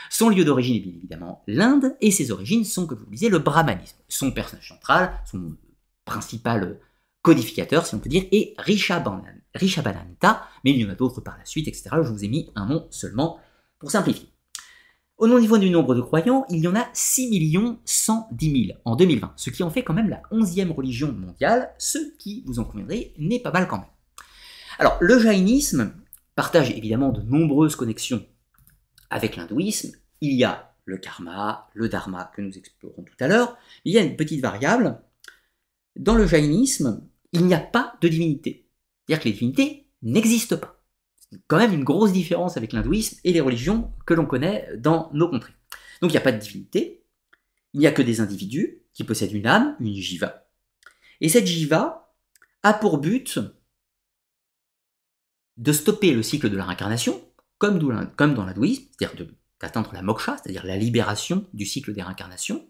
S1: Son lieu d'origine est bien évidemment l'Inde, et ses origines sont, comme vous le disais, le brahmanisme. Son personnage central, son principal codificateur, si on peut dire, est Rishabhananta, mais il y en a d'autres par la suite, etc. Je vous ai mis un nom seulement pour simplifier. Au niveau du nombre de croyants, il y en a 6 110 000 en 2020, ce qui en fait quand même la 11e religion mondiale, ce qui, vous en conviendrez, n'est pas mal quand même. Alors, le jaïnisme partage évidemment de nombreuses connexions avec l'hindouisme. Il y a le karma, le dharma que nous explorons tout à l'heure. Il y a une petite variable. Dans le jaïnisme, il n'y a pas de divinité. C'est-à-dire que les divinités n'existent pas quand même une grosse différence avec l'hindouisme et les religions que l'on connaît dans nos contrées. Donc il n'y a pas de divinité, il n'y a que des individus qui possèdent une âme, une jiva. Et cette jiva a pour but de stopper le cycle de la réincarnation, comme dans l'hindouisme, c'est-à-dire d'atteindre la moksha, c'est-à-dire la libération du cycle des réincarnations,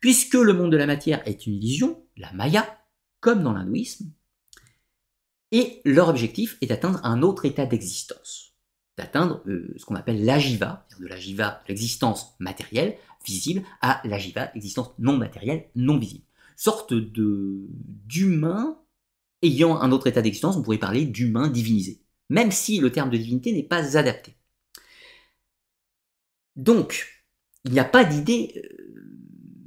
S1: puisque le monde de la matière est une illusion, la maya, comme dans l'hindouisme, et leur objectif est d'atteindre un autre état d'existence, d'atteindre euh, ce qu'on appelle l'ajiva, de l'ajiva, l'existence matérielle, visible, à l'ajiva, l'existence non matérielle, non visible. Sorte de d'humain ayant un autre état d'existence, on pourrait parler d'humain divinisé, même si le terme de divinité n'est pas adapté. Donc, il n'y a pas d'idée euh,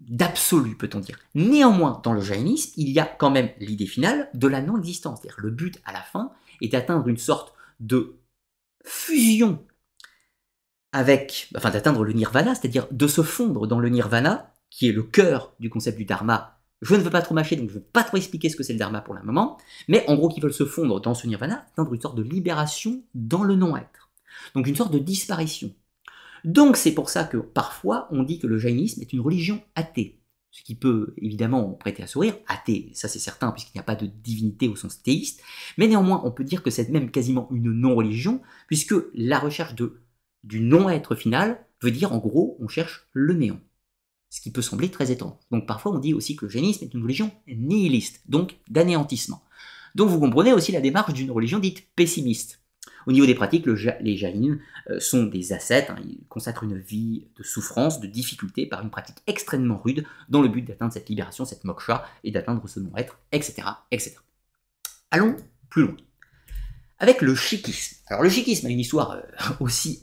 S1: d'absolu, peut-on dire. Néanmoins, dans le jaïnisme, il y a quand même l'idée finale de la non-existence. C'est-à-dire le but à la fin est d'atteindre une sorte de fusion avec, enfin d'atteindre le nirvana, c'est-à-dire de se fondre dans le nirvana, qui est le cœur du concept du dharma. Je ne veux pas trop mâcher, donc je ne veux pas trop expliquer ce que c'est le dharma pour le moment, mais en gros, qu'ils veulent se fondre dans ce nirvana, atteindre une sorte de libération dans le non-être. Donc une sorte de disparition. Donc c'est pour ça que parfois on dit que le jaïnisme est une religion athée. Ce qui peut évidemment prêter à sourire, athée, ça c'est certain puisqu'il n'y a pas de divinité au sens théiste, mais néanmoins on peut dire que c'est même quasiment une non-religion, puisque la recherche de, du non-être final veut dire en gros on cherche le néant. Ce qui peut sembler très étrange. Donc parfois on dit aussi que le jaïnisme est une religion nihiliste, donc d'anéantissement. Donc vous comprenez aussi la démarche d'une religion dite pessimiste. Au niveau des pratiques, les jaïns euh, sont des ascètes, hein. ils consacrent une vie de souffrance, de difficulté par une pratique extrêmement rude dans le but d'atteindre cette libération, cette moksha et d'atteindre ce non-être, etc., etc. Allons plus loin. Avec le sikhisme. Alors le sikhisme a une histoire euh, aussi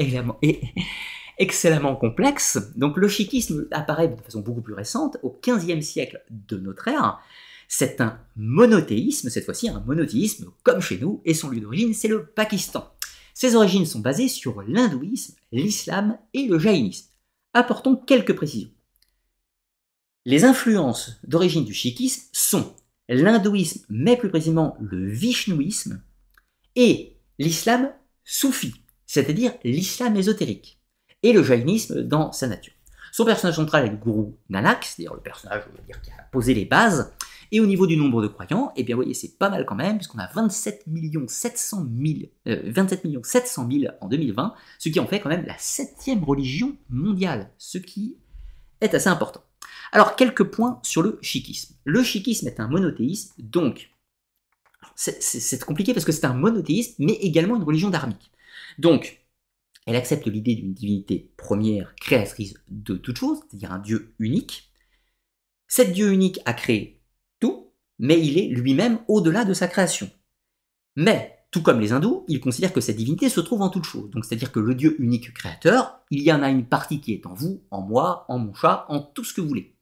S1: excellemment complexe. Donc le sikhisme apparaît de façon beaucoup plus récente, au XVe siècle de notre ère, c'est un monothéisme, cette fois-ci un monothéisme comme chez nous, et son lieu d'origine, c'est le Pakistan. Ses origines sont basées sur l'hindouisme, l'islam et le jaïnisme. Apportons quelques précisions. Les influences d'origine du sikhisme sont l'hindouisme, mais plus précisément le vishnouisme, et l'islam soufi, c'est-à-dire l'islam ésotérique, et le jaïnisme dans sa nature. Son personnage central est le gourou Nanak, c'est-à-dire le personnage qui a posé les bases, et au niveau du nombre de croyants, eh bien, vous voyez, c'est pas mal quand même, puisqu'on a 27 700 000, 27 700 000 en 2020, ce qui en fait quand même la septième religion mondiale, ce qui est assez important. Alors, quelques points sur le sikhisme. Le sikhisme est un monothéisme, donc, c'est compliqué parce que c'est un monothéisme, mais également une religion dharmique. Donc, elle accepte l'idée d'une divinité première, créatrice de toutes choses, c'est-à-dire un Dieu unique. Cet Dieu unique a créé mais il est lui-même au-delà de sa création. Mais, tout comme les hindous, ils considèrent que cette divinité se trouve en toute chose. Donc, c'est-à-dire que le Dieu unique créateur, il y en a une partie qui est en vous, en moi, en mon chat, en tout ce que vous voulez.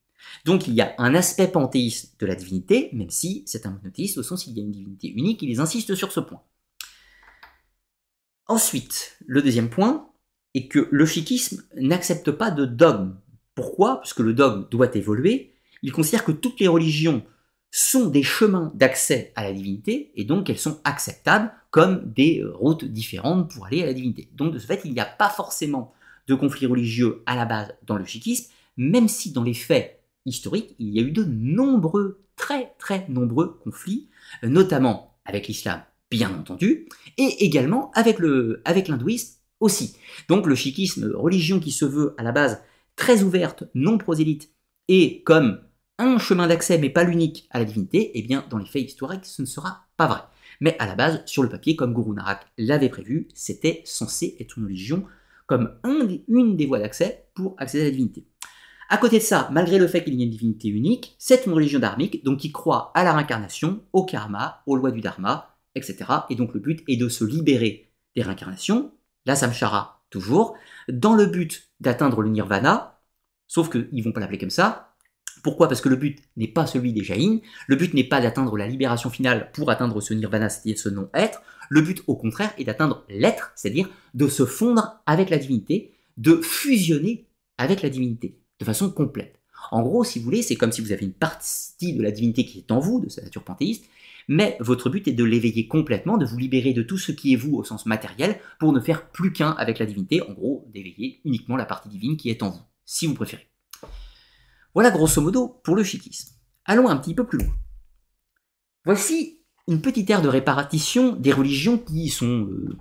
S1: Donc, il y a un aspect panthéiste de la divinité, même si c'est un monothéiste au sens où il y a une divinité unique, ils insistent sur ce point. Ensuite, le deuxième point est que le sikhisme n'accepte pas de dogme. Pourquoi? Parce que le dogme doit évoluer. Il considère que toutes les religions sont des chemins d'accès à la divinité et donc elles sont acceptables comme des routes différentes pour aller à la divinité. Donc de ce fait, il n'y a pas forcément de conflit religieux à la base dans le sikhisme, même si dans les faits historiques, il y a eu de nombreux, très très nombreux conflits, notamment avec l'islam, bien entendu, et également avec le avec l'hindouisme aussi. Donc le sikhisme, religion qui se veut à la base très ouverte, non prosélyte, et comme un chemin d'accès, mais pas l'unique à la divinité, eh bien, dans les faits historiques, ce ne sera pas vrai. Mais à la base, sur le papier, comme Guru Narak l'avait prévu, c'était censé être une religion comme une des voies d'accès pour accéder à la divinité. À côté de ça, malgré le fait qu'il y ait une divinité unique, c'est une religion dharmique, donc qui croit à la réincarnation, au karma, aux lois du dharma, etc. Et donc le but est de se libérer des réincarnations, la samshara toujours, dans le but d'atteindre le nirvana, sauf qu'ils ne vont pas l'appeler comme ça, pourquoi? Parce que le but n'est pas celui des Jaïns, le but n'est pas d'atteindre la libération finale pour atteindre ce nirvana, c'est-à-dire ce non-être, le but au contraire est d'atteindre l'être, c'est-à-dire de se fondre avec la divinité, de fusionner avec la divinité, de façon complète. En gros, si vous voulez, c'est comme si vous avez une partie de la divinité qui est en vous, de sa nature panthéiste, mais votre but est de l'éveiller complètement, de vous libérer de tout ce qui est vous au sens matériel, pour ne faire plus qu'un avec la divinité, en gros, d'éveiller uniquement la partie divine qui est en vous, si vous préférez. Voilà grosso modo pour le chiquisme. Allons un petit peu plus loin. Voici une petite ère de répartition des religions qui sont, euh,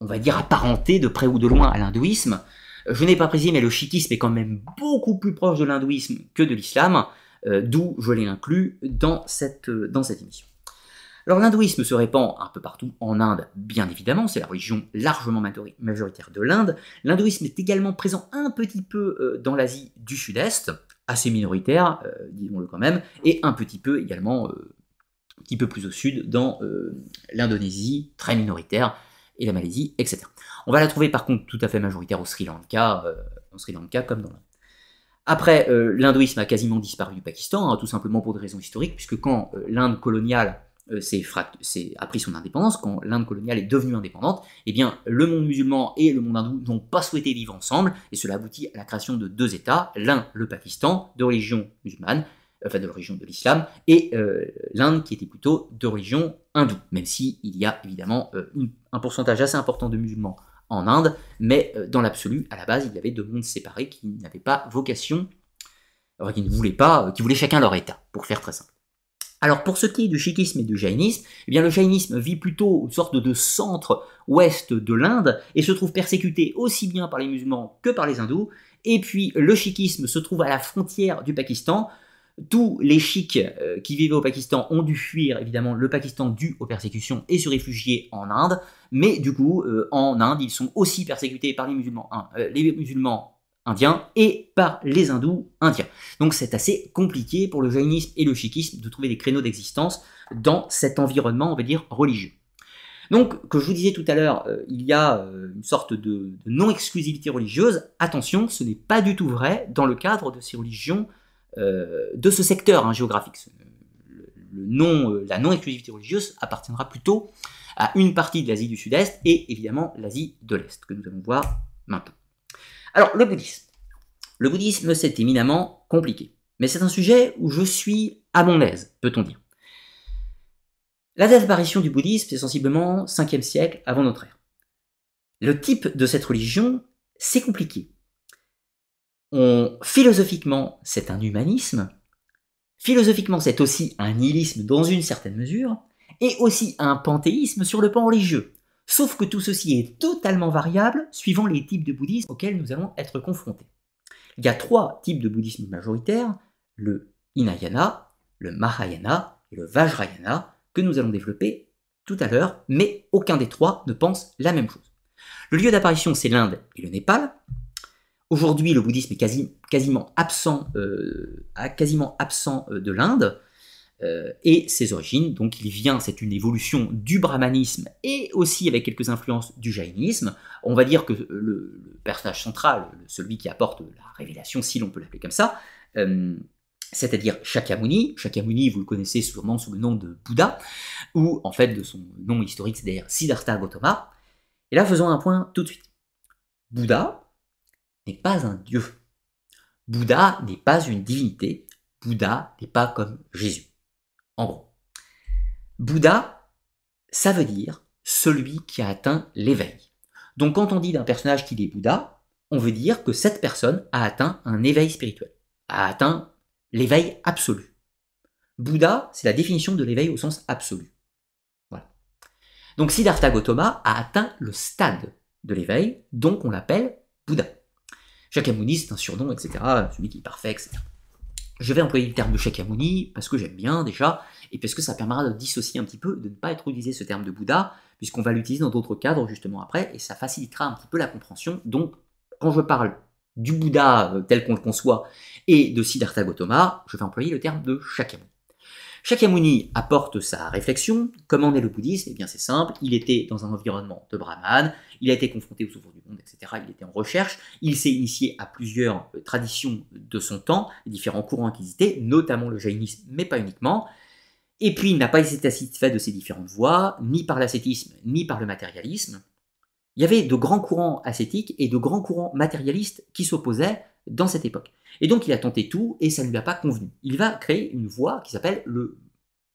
S1: on va dire, apparentées de près ou de loin à l'hindouisme. Je n'ai pas précisé, mais le chiquisme est quand même beaucoup plus proche de l'hindouisme que de l'islam, euh, d'où je l'ai inclus euh, dans cette émission. Alors l'hindouisme se répand un peu partout en Inde, bien évidemment, c'est la religion largement majoritaire de l'Inde. L'hindouisme est également présent un petit peu dans l'Asie du Sud-Est, assez minoritaire, euh, disons-le quand même, et un petit peu également, euh, un petit peu plus au sud, dans euh, l'Indonésie, très minoritaire, et la Malaisie, etc. On va la trouver par contre tout à fait majoritaire au Sri Lanka, en Sri Lanka comme dans l'Inde. Après, l'hindouisme a quasiment disparu du Pakistan, hein, tout simplement pour des raisons historiques, puisque quand l'Inde coloniale euh, a pris son indépendance, quand l'Inde coloniale est devenue indépendante, eh bien, le monde musulman et le monde hindou n'ont pas souhaité vivre ensemble, et cela aboutit à la création de deux États, l'un, le Pakistan, de religion musulmane, enfin de religion de l'islam, et euh, l'Inde qui était plutôt de religion hindoue, même s'il y a évidemment euh, un pourcentage assez important de musulmans en Inde, mais dans l'absolu, à la base, il y avait deux mondes séparés qui n'avaient pas vocation, qui ne voulaient pas, qui voulaient chacun leur État, pour faire très simple. Alors pour ce qui est du sikhisme et du jainisme, eh le jainisme vit plutôt une sorte de centre ouest de l'Inde et se trouve persécuté aussi bien par les musulmans que par les hindous. Et puis le sikhisme se trouve à la frontière du Pakistan. Tous les chiites euh, qui vivaient au Pakistan ont dû fuir évidemment le Pakistan dû aux persécutions et se réfugier en Inde. Mais du coup, euh, en Inde, ils sont aussi persécutés par les musulmans, euh, les musulmans indiens et par les hindous indiens. Donc c'est assez compliqué pour le jainisme et le sikhisme de trouver des créneaux d'existence dans cet environnement, on va dire, religieux. Donc, comme je vous disais tout à l'heure, euh, il y a euh, une sorte de, non-exclusivité religieuse. Attention, ce n'est pas du tout vrai dans le cadre de ces religions, euh, de ce secteur hein, géographique. La non-exclusivité religieuse appartiendra plutôt à une partie de l'Asie du Sud-Est et évidemment l'Asie de l'Est, que nous allons voir maintenant. Alors, le bouddhisme. Le bouddhisme, c'est éminemment compliqué. Mais c'est un sujet où je suis à mon aise, peut-on dire. La disparition du bouddhisme, c'est sensiblement 5e siècle avant notre ère. Le type de cette religion, c'est compliqué. Philosophiquement, c'est un humanisme. Philosophiquement, c'est aussi un nihilisme dans une certaine mesure. Et aussi un panthéisme sur le plan religieux. Sauf que tout ceci est totalement variable suivant les types de bouddhisme auxquels nous allons être confrontés. Il y a trois types de bouddhisme majoritaires, le Hinayana, le Mahayana et le Vajrayana, que nous allons développer tout à l'heure, mais aucun des trois ne pense la même chose. Le lieu d'apparition, c'est l'Inde et le Népal. Aujourd'hui, le bouddhisme est quasi, quasiment absent, euh, euh, de l'Inde. Euh, et ses origines. Donc il vient, c'est une évolution du brahmanisme et aussi avec quelques influences du jaïnisme. On va dire que le, personnage central, celui qui apporte la révélation, si l'on peut l'appeler comme ça, euh, c'est-à-dire Shakyamuni. Shakyamuni, vous le connaissez sûrement sous le nom de Bouddha, ou en fait de son nom historique, c'est d'ailleurs Siddhartha Gautama. Et là, faisons un point tout de suite. Bouddha n'est pas un dieu. Bouddha n'est pas une divinité. Bouddha n'est pas comme Jésus. En gros, Bouddha, ça veut dire celui qui a atteint l'éveil. Donc quand on dit d'un personnage qu'il est Bouddha, on veut dire que cette personne a atteint un éveil spirituel, a atteint l'éveil absolu. Bouddha, c'est la définition de l'éveil au sens absolu. Donc Siddhartha Gautama a atteint le stade de l'éveil, donc on l'appelle Bouddha. Shakyamuni, c'est un surnom, etc., celui qui est parfait, etc. Je vais employer le terme de Shakyamuni parce que j'aime bien déjà, et parce que ça permettra de dissocier un petit peu, de ne pas être utilisé ce terme de Bouddha, puisqu'on va l'utiliser dans d'autres cadres justement après, et ça facilitera un petit peu la compréhension. Donc, quand je parle du Bouddha euh, tel qu'on le conçoit et de Siddhartha Gautama, je vais employer le terme de Shakyamuni. Shakyamuni apporte sa réflexion. Comment est le bouddhisme? Eh bien, c'est simple. Il était dans un environnement de brahman, il a été confronté aux ouvriers du monde, etc. Il était en recherche. Il s'est initié à plusieurs euh, traditions de son temps, différents courants qui existaient, notamment le jaïnisme, mais pas uniquement. Et puis, il n'a pas été satisfait de ces différentes voies, ni par l'ascétisme, ni par le matérialisme. Il y avait de grands courants ascétiques et de grands courants matérialistes qui s'opposaient dans cette époque. Et donc il a tenté tout et ça ne lui a pas convenu. Il va créer une voie qui s'appelle le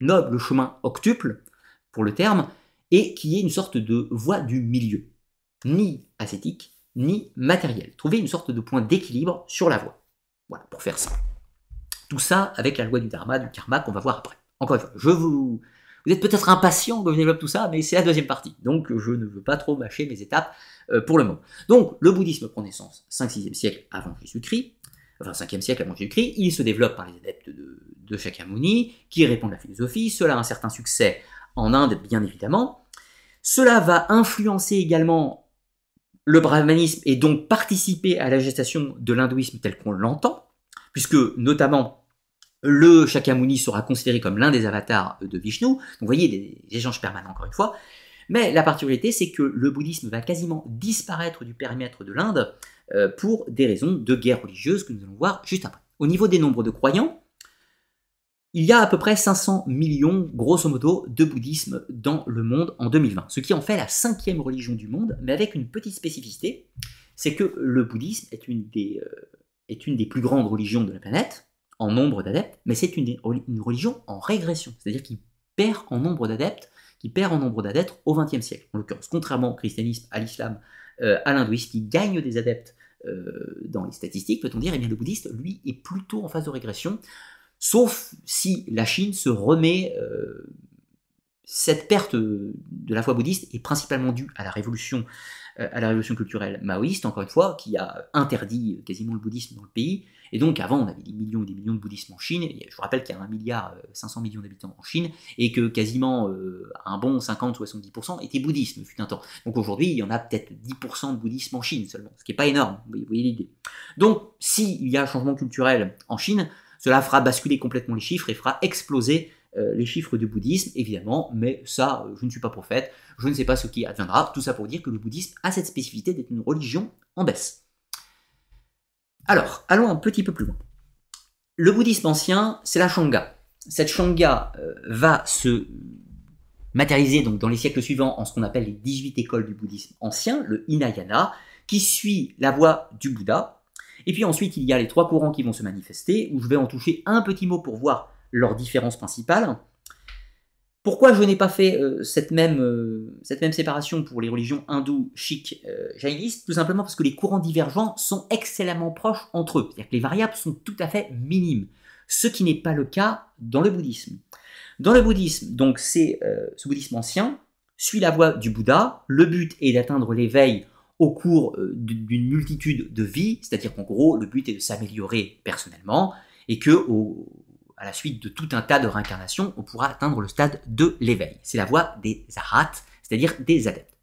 S1: noble chemin octuple, pour le terme, et qui est une sorte de voie du milieu, ni ascétique, ni matériel. Trouver une sorte de point d'équilibre sur la voie. Voilà, pour faire ça. Tout ça avec la loi du dharma, du karma qu'on va voir après. Encore une fois, je vous... Vous êtes peut-être impatient que je développe tout ça, mais c'est la deuxième partie. Donc je ne veux pas trop mâcher mes étapes euh, pour le moment. Donc le bouddhisme prend naissance 5-6e siècle avant Jésus-Christ enfin 5e siècle avant Jésus-Christ, il se développe par les adeptes de, de Shakyamuni, qui répondent à la philosophie, cela a un certain succès en Inde, bien évidemment. Cela va influencer également le brahmanisme et donc participer à la gestation de l'hindouisme tel qu'on l'entend, puisque notamment le Shakyamuni sera considéré comme l'un des avatars de Vishnu. Donc vous voyez, des échanges permanents encore une fois. Mais la particularité, c'est que le bouddhisme va quasiment disparaître du périmètre de l'Inde euh, pour des raisons de guerre religieuse que nous allons voir juste après. Au niveau des nombres de croyants, il y a à peu près 500 millions, grosso modo, de bouddhisme dans le monde en 2020, ce qui en fait la cinquième religion du monde, mais avec une petite spécificité, c'est que le bouddhisme est une des, euh, est une des plus grandes religions de la planète, en nombre d'adeptes, mais c'est une, une religion en régression, c'est-à-dire qu'il perd en nombre d'adeptes perd en nombre d'adeptes au XXe siècle. En l'occurrence, contrairement au christianisme, à l'islam, euh, à l'hindouisme, qui gagne des adeptes euh, dans les statistiques, peut-on dire, eh bien le bouddhiste, lui, est plutôt en phase de régression, sauf si la Chine se remet... Euh, cette perte de la foi bouddhiste est principalement due à la révolution, à la révolution culturelle maoïste, encore une fois, qui a interdit quasiment le bouddhisme dans le pays, et donc avant, on avait des millions et des millions de bouddhistes en Chine. Je vous rappelle qu'il y a un milliard 500 euh, millions d'habitants en Chine et que quasiment euh, un bon 50-70% étaient bouddhistes, fut un temps. Donc aujourd'hui, il y en a peut-être 10% de bouddhisme en Chine seulement, ce qui n'est pas énorme. Vous voyez l'idée. Donc, s'il y a un changement culturel en Chine, cela fera basculer complètement les chiffres et fera exploser euh, les chiffres du bouddhisme, évidemment, mais ça, je ne suis pas prophète, je ne sais pas ce qui adviendra. Tout ça pour dire que le bouddhisme a cette spécificité d'être une religion en baisse. Alors, allons un petit peu plus loin. Le bouddhisme ancien, c'est la Shanga. Cette Shanga euh, va se matérialiser donc dans les siècles suivants en ce qu'on appelle les 18 écoles du bouddhisme ancien, le Hinayana, qui suit la voie du Bouddha. Et puis ensuite, il y a les trois courants qui vont se manifester, où je vais en toucher un petit mot pour voir leurs différences principales. Pourquoi je n'ai pas fait euh, cette, même, euh, cette même séparation pour les religions hindoues, chic, euh, Tout simplement parce que les courants divergents sont excellemment proches entre eux. C'est-à-dire que les variables sont tout à fait minimes. Ce qui n'est pas le cas dans le bouddhisme. Dans le bouddhisme, donc c'est ce bouddhisme ancien, suit la voie du Bouddha. Le but est d'atteindre l'éveil au cours d'une multitude de vies, c'est-à-dire qu'en gros, le but est de s'améliorer personnellement et que au, à la suite de tout un tas de réincarnations, on pourra atteindre le stade de l'éveil. C'est la voie des arhats, c'est-à-dire des adeptes.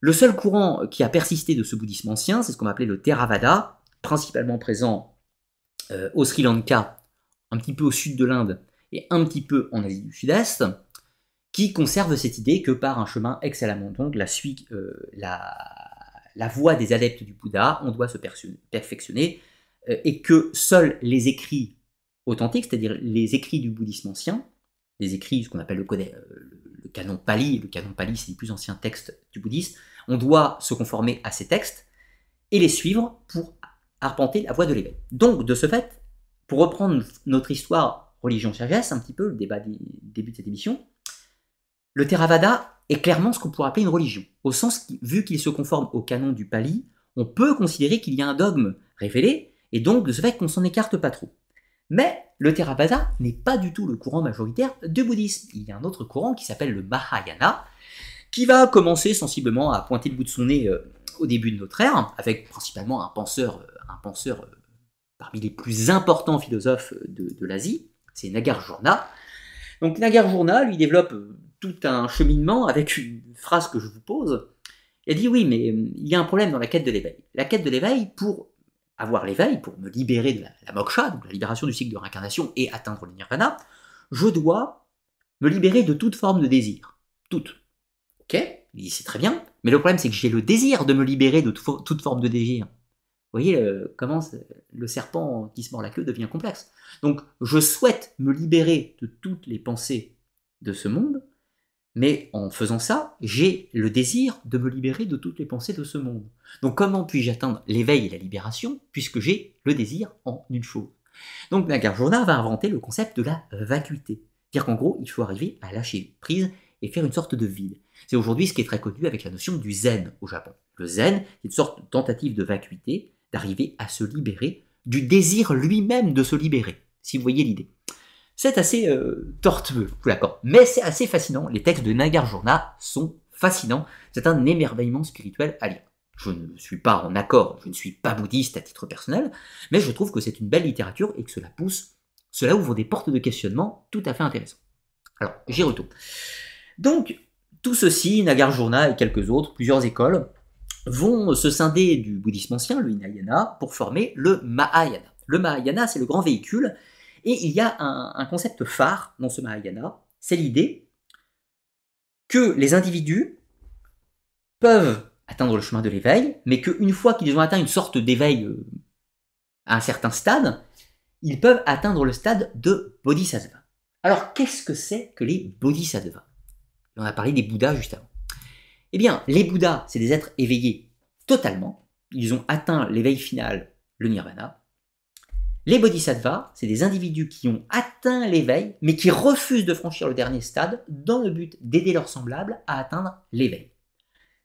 S1: Le seul courant qui a persisté de ce bouddhisme ancien, c'est ce qu'on appelait le Theravada, principalement présent euh, au Sri Lanka, un petit peu au sud de l'Inde, et un petit peu en Asie du Sud-Est, qui conserve cette idée que par un chemin excellemment long, la, euh, voie des adeptes du Bouddha, on doit se perfectionner, euh, et que seuls les écrits authentiques, c'est-à-dire les écrits du bouddhisme ancien, les écrits, ce qu'on appelle le, euh, canon Pali, le canon Pali c'est les plus anciens textes du bouddhisme, on doit se conformer à ces textes et les suivre pour arpenter la voie de l'éveil. Donc, de ce fait, pour reprendre notre histoire religion-sagesse, un petit peu le débat du début de cette émission, le Theravada est clairement ce qu'on pourrait appeler une religion, au sens vu qu'il se conforme au canon du Pali, on peut considérer qu'il y a un dogme révélé, et donc de ce fait qu'on s'en écarte pas trop. Mais le Theravada n'est pas du tout le courant majoritaire du bouddhisme. Il y a un autre courant qui s'appelle le Mahayana, qui va commencer sensiblement à pointer le bout de son nez euh, au début de notre ère, avec principalement un penseur, euh, un penseur euh, parmi les plus importants philosophes de, l'Asie, c'est Nagarjuna. Donc Nagarjuna lui développe tout un cheminement avec une phrase que je vous pose. Il dit oui, mais il y a un problème dans la quête de l'éveil. La quête de l'éveil, pour avoir l'éveil, pour me libérer de la, moksha, donc la libération du cycle de réincarnation et atteindre le nirvana, je dois me libérer de toute forme de désir. Toute. Ok? Il dit c'est très bien, mais le problème c'est que j'ai le désir de me libérer de toute forme de désir. Vous voyez comment le serpent qui se mord la queue devient complexe. Donc je souhaite me libérer de toutes les pensées de ce monde, mais en faisant ça, j'ai le désir de me libérer de toutes les pensées de ce monde. Donc comment puis-je atteindre l'éveil et la libération puisque j'ai le désir en une chose? Donc Nagarjuna va inventer le concept de la vacuité. Dire qu'en gros, il faut arriver à lâcher prise et faire une sorte de vide. C'est aujourd'hui ce qui est très connu avec la notion du zen au Japon. Le zen est une sorte de tentative de vacuité, d'arriver à se libérer du désir lui-même de se libérer, si vous voyez l'idée. C'est assez euh, tortueux, d'accord. Mais c'est assez fascinant. Les textes de Nagarjuna sont fascinants. C'est un émerveillement spirituel à lire. Je ne suis pas en accord, je ne suis pas bouddhiste à titre personnel, mais je trouve que c'est une belle littérature et que cela pousse, cela ouvre des portes de questionnement tout à fait intéressantes. Alors, j'y retourne. Donc, tout ceci, Nagarjuna et quelques autres, plusieurs écoles, vont se scinder du bouddhisme ancien, le Hinayana, pour former le Mahayana. Le Mahayana, c'est le grand véhicule et il y a un, concept phare dans ce Mahayana, c'est l'idée que les individus peuvent atteindre le chemin de l'éveil, mais qu'une fois qu'ils ont atteint une sorte d'éveil euh, à un certain stade, ils peuvent atteindre le stade de Bodhisattva. Alors, qu'est-ce que c'est que les Bodhisattvas? On a parlé des Bouddhas juste avant. Eh bien, les Bouddhas, c'est des êtres éveillés totalement. Ils ont atteint l'éveil final, le nirvana. Les bodhisattvas, c'est des individus qui ont atteint l'éveil, mais qui refusent de franchir le dernier stade dans le but d'aider leurs semblables à atteindre l'éveil.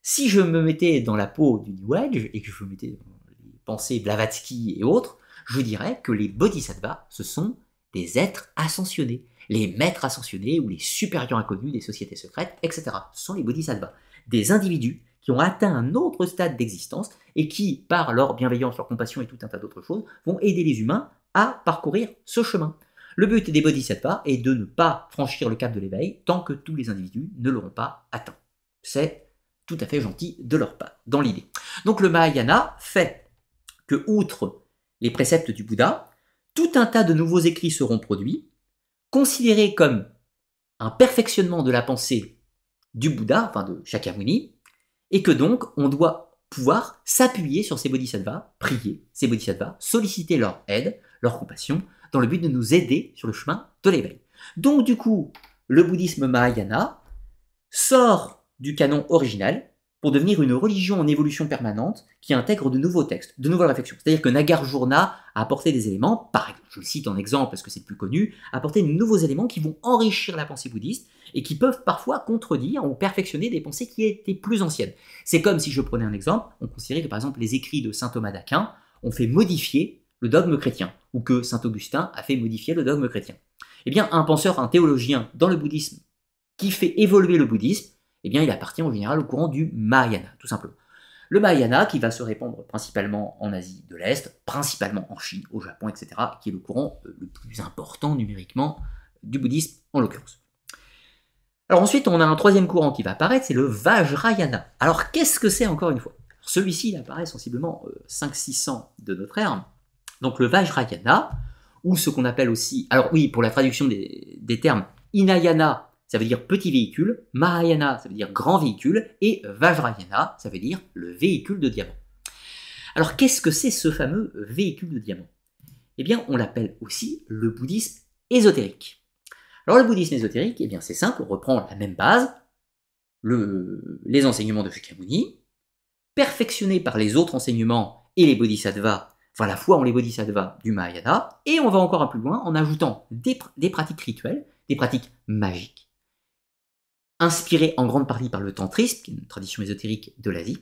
S1: Si je me mettais dans la peau du New Age et que je me mettais dans les pensées Blavatsky et autres, je dirais que les bodhisattvas, ce sont des êtres ascensionnés, les maîtres ascensionnés ou les supérieurs inconnus des sociétés secrètes, etc. Ce sont les bodhisattvas, des individus qui ont atteint un autre stade d'existence et qui, par leur bienveillance, leur compassion et tout un tas d'autres choses, vont aider les humains à parcourir ce chemin. Le but des bodhisattvas est de ne pas franchir le cap de l'éveil tant que tous les individus ne l'auront pas atteint. C'est tout à fait gentil de leur part, dans l'idée. Donc le Mahayana fait que, outre les préceptes du Bouddha, tout un tas de nouveaux écrits seront produits, considérés comme un perfectionnement de la pensée du Bouddha, enfin de Shakyamuni, et que donc on doit pouvoir s'appuyer sur ces bodhisattvas, prier ces bodhisattvas, solliciter leur aide, leur compassion, dans le but de nous aider sur le chemin de l'éveil. Donc du coup, le bouddhisme Mahayana sort du canon original pour devenir une religion en évolution permanente qui intègre de nouveaux textes, de nouvelles réflexions. C'est-à-dire que Nagarjuna a apporté des éléments, par exemple, je le cite en exemple parce que c'est plus connu, a apporté de nouveaux éléments qui vont enrichir la pensée bouddhiste et qui peuvent parfois contredire ou perfectionner des pensées qui étaient plus anciennes. C'est comme si je prenais un exemple, on considérait que par exemple les écrits de saint Thomas d'Aquin ont fait modifier le dogme chrétien, ou que saint Augustin a fait modifier le dogme chrétien. Eh bien, un penseur, un théologien dans le bouddhisme qui fait évoluer le bouddhisme, eh bien, il appartient en général au courant du Mahayana, tout simplement. Le Mahayana, qui va se répandre principalement en Asie de l'Est, principalement en Chine, au Japon, etc., qui est le courant euh, le plus important numériquement du bouddhisme en l'occurrence. Alors ensuite, on a un troisième courant qui va apparaître, c'est le Vajrayana. Alors qu'est-ce que c'est encore une fois? Celui-ci, il apparaît sensiblement 5-600 euh, de notre ère. Donc le Vajrayana, ou ce qu'on appelle aussi, alors oui, pour la traduction des, des termes Inayana, ça veut dire petit véhicule, Mahayana, ça veut dire grand véhicule, et Vajrayana, ça veut dire le véhicule de diamant. Alors qu'est-ce que c'est ce fameux véhicule de diamant? Eh bien, on l'appelle aussi le bouddhisme ésotérique. Alors le bouddhisme ésotérique, eh bien c'est simple, on reprend la même base, les enseignements de Shakyamuni, perfectionnés par les autres enseignements et les bodhisattvas, enfin la foi en les bodhisattvas du Mahayana, et on va encore un peu plus loin en ajoutant des, des pratiques rituelles, des pratiques magiques, inspirées en grande partie par le tantrisme, qui est une tradition ésotérique de l'Asie,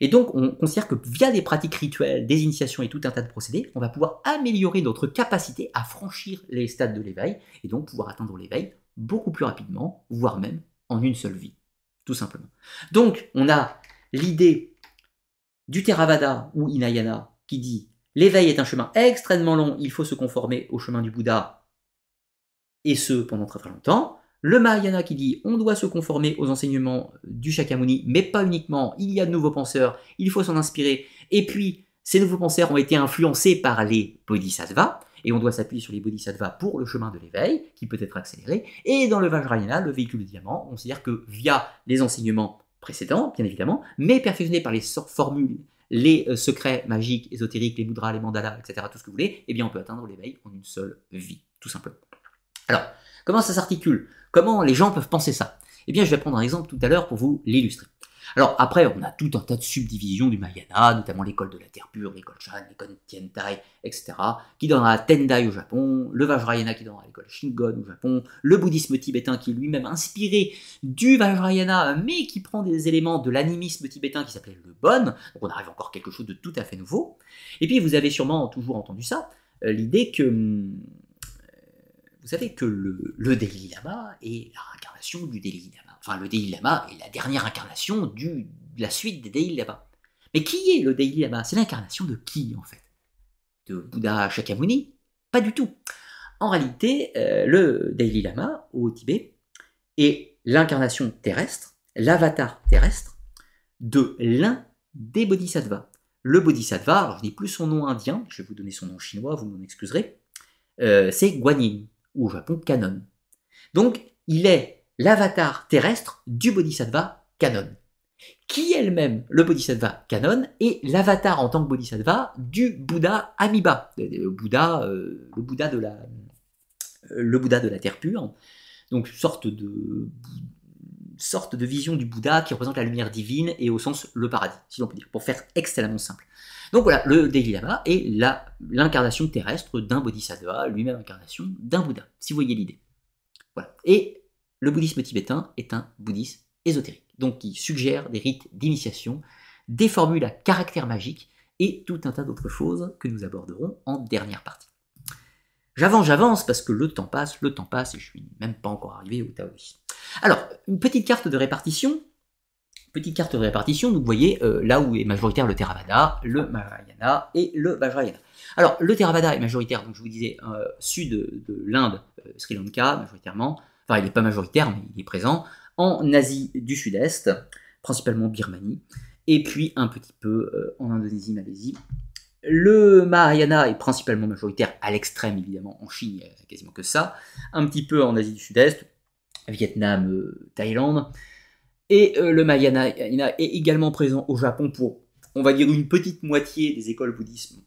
S1: et donc, on considère que via des pratiques rituelles, des initiations et tout un tas de procédés, on va pouvoir améliorer notre capacité à franchir les stades de l'éveil et donc pouvoir atteindre l'éveil beaucoup plus rapidement, voire même en une seule vie, tout simplement. Donc, on a l'idée du Theravada ou Inayana qui dit l'éveil est un chemin extrêmement long, il faut se conformer au chemin du Bouddha, et ce pendant très très longtemps. Le Mahayana qui dit on doit se conformer aux enseignements du Shakyamuni, mais pas uniquement, il y a de nouveaux penseurs, il faut s'en inspirer. Et puis, ces nouveaux penseurs ont été influencés par les bodhisattvas, et on doit s'appuyer sur les bodhisattvas pour le chemin de l'éveil, qui peut être accéléré. Et dans le Vajrayana, le véhicule de diamant, on considère que via les enseignements précédents, bien évidemment, mais perfectionnés par les formules, les euh, secrets magiques, ésotériques, les mudras, les mandalas, etc., tout ce que vous voulez, eh bien on peut atteindre l'éveil en une seule vie, tout simplement. Alors, comment ça s'articule? Comment les gens peuvent penser ça? Eh bien, je vais prendre un exemple tout à l'heure pour vous l'illustrer. Alors après, on a tout un tas de subdivisions du Mahayana, notamment l'école de la Terre pure, l'école Chan, l'école Tiantai, etc., qui donnera Tendai au Japon, le Vajrayana qui donnera l'école Shingon au Japon, le bouddhisme tibétain qui est lui-même inspiré du Vajrayana, mais qui prend des éléments de l'animisme tibétain qui s'appelait le Bon, donc on arrive encore quelque chose de tout à fait nouveau. Et puis vous avez sûrement toujours entendu ça, euh, l'idée que hum, vous savez que le, le Dalai Lama est la du Dalai Lama. Enfin, le Dalai Lama est la dernière incarnation de la suite des Dalai Lama. Mais qui est le Dalai Lama? C'est l'incarnation de qui, en fait? De Bouddha Shakyamuni? Pas du tout. En réalité, euh, le Dalai Lama, au Tibet, est l'incarnation terrestre, l'avatar terrestre, de l'un des bodhisattvas. Le bodhisattva, alors je dis plus son nom indien, je vais vous donner son nom chinois, vous m'en excuserez, euh, c'est Guanyin ou au Japon Kanon. Donc, il est l'avatar terrestre du Bodhisattva Kanon, qui est elle-même le Bodhisattva Kanon et l'avatar en tant que Bodhisattva du Bouddha Amiba, le Bouddha, euh, euh, le Bouddha de la terre pure. Donc, sorte de sorte de vision du Bouddha qui représente la lumière divine et au sens le paradis, si l'on peut dire, pour faire extrêmement simple. Donc voilà, le Dalai Lama est l'incarnation terrestre d'un bodhisattva, lui-même incarnation d'un Bouddha, si vous voyez l'idée. Voilà. Et le bouddhisme tibétain est un bouddhisme ésotérique, donc qui suggère des rites d'initiation, des formules à caractère magique et tout un tas d'autres choses que nous aborderons en dernière partie. J'avance, j'avance parce que le temps passe, le temps passe et je suis même pas encore arrivé au taoïsme. Alors, une petite carte de répartition petite carte de répartition, vous voyez euh, là où est majoritaire le Theravada, le Mahayana et le Vajrayana. Alors, le Theravada est majoritaire, donc je vous disais, euh, sud de, l'Inde, euh, Sri Lanka, majoritairement. Enfin, il n'est pas majoritaire, mais il est présent. En Asie du Sud-Est, principalement Birmanie. Et puis un petit peu en Indonésie, Malaisie. Le Mahayana est principalement majoritaire à l'extrême, évidemment. En Chine, il n'y a quasiment que ça. Un petit peu en Asie du Sud-Est, Vietnam, Thaïlande. Et euh, le Mahayana est également présent au Japon pour, on va dire, une petite moitié des écoles bouddhisme.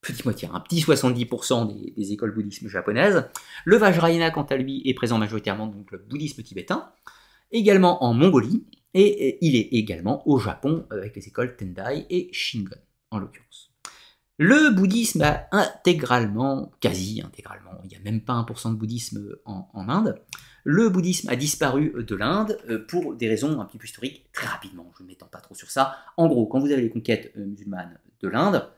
S1: Petite moitié, un petit 70% des, écoles bouddhisme japonaises. Le Vajrayana, quant à lui, est présent majoritairement donc le bouddhisme tibétain. Également en Mongolie. Et il est également au Japon avec les écoles Tendai et Shingon, en l'occurrence. Le bouddhisme a intégralement, quasi intégralement, il n'y a même pas 1% de bouddhisme en Inde, le bouddhisme a disparu de l'Inde euh, pour des raisons un petit peu historiques, très rapidement, je ne m'étends pas trop sur ça. En gros, quand vous avez les conquêtes euh, musulmanes de l'Inde,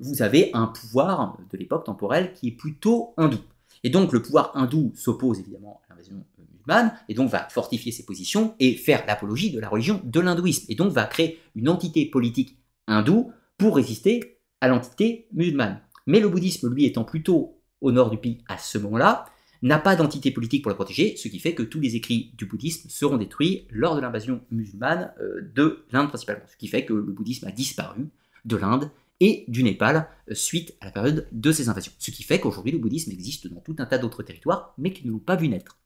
S1: vous avez un pouvoir de l'époque temporelle qui est plutôt hindou. Et donc le pouvoir hindou s'oppose évidemment à l'invasion euh, musulmane, et donc va fortifier ses positions et faire l'apologie de la religion de l'hindouisme, et donc va créer une entité politique hindoue pour résister à l'entité musulmane. Mais le bouddhisme, lui, étant plutôt au nord du pays à ce moment-là, n'a pas d'entité politique pour la protéger, ce qui fait que tous les écrits du bouddhisme seront détruits lors de l'invasion musulmane euh, de l'Inde principalement. Ce qui fait que le bouddhisme a disparu de l'Inde et du Népal euh, suite à la période de ces invasions. Ce qui fait qu'aujourd'hui le bouddhisme existe dans tout un tas d'autres territoires, mais qui ne l'ont pas vu naître.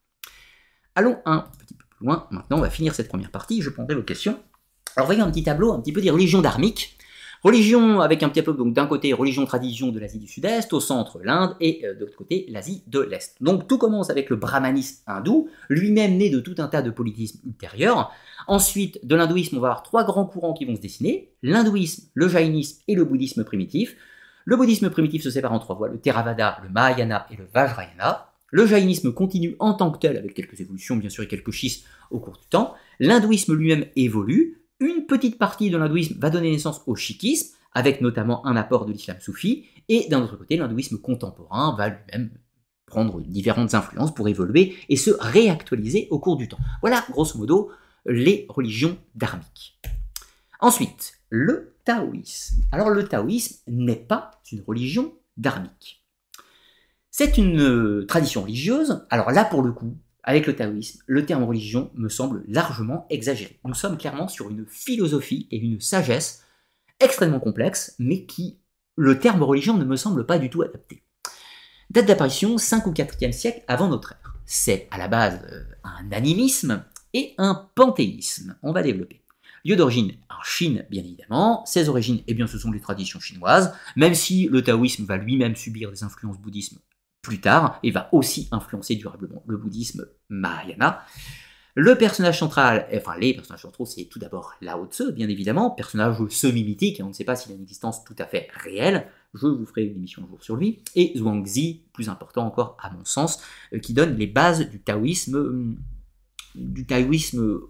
S1: Allons un petit peu plus loin, maintenant on va finir cette première partie, je prendrai vos questions. Alors voyons un petit tableau un petit peu des religions dharmiques. Religion avec un petit peu, donc d'un côté religion tradition de l'Asie du Sud-Est, au centre l'Inde et euh, de l'autre côté l'Asie de l'Est. Donc tout commence avec le brahmanisme hindou, lui-même né de tout un tas de politisme ultérieur. Ensuite, de l'hindouisme, on va avoir trois grands courants qui vont se dessiner l'hindouisme, le jaïnisme et le bouddhisme primitif. Le bouddhisme primitif se sépare en trois voies le Theravada, le Mahayana et le Vajrayana. Le jaïnisme continue en tant que tel, avec quelques évolutions bien sûr et quelques schismes au cours du temps. L'hindouisme lui-même évolue. Une petite partie de l'hindouisme va donner naissance au sikhisme, avec notamment un apport de l'islam soufi, et d'un autre côté, l'hindouisme contemporain va lui-même prendre différentes influences pour évoluer et se réactualiser au cours du temps. Voilà, grosso modo, les religions dharmiques. Ensuite, le taoïsme. Alors le taoïsme n'est pas une religion dharmique. C'est une euh, tradition religieuse. Alors là, pour le coup, avec le taoïsme, le terme religion me semble largement exagéré. Nous sommes clairement sur une philosophie et une sagesse extrêmement complexes, mais qui, le terme religion ne me semble pas du tout adapté. Date d'apparition 5 ou 4e siècle avant notre ère. C'est à la base euh, un animisme et un panthéisme. On va développer. Lieu d'origine en Chine, bien évidemment. Ses origines, eh bien, ce sont les traditions chinoises, même si le taoïsme va lui-même subir des influences bouddhisme plus tard et va aussi influencer durablement le bouddhisme mahayana. Le personnage central, enfin les personnages centraux, c'est tout d'abord Lao Tse, bien évidemment, personnage semi-mythique, on ne sait pas s'il a une existence tout à fait réelle, je vous ferai une émission un jour sur lui, et Zhuangzi, plus important encore à mon sens, euh, qui donne les bases du taoïsme, euh, du taoïsme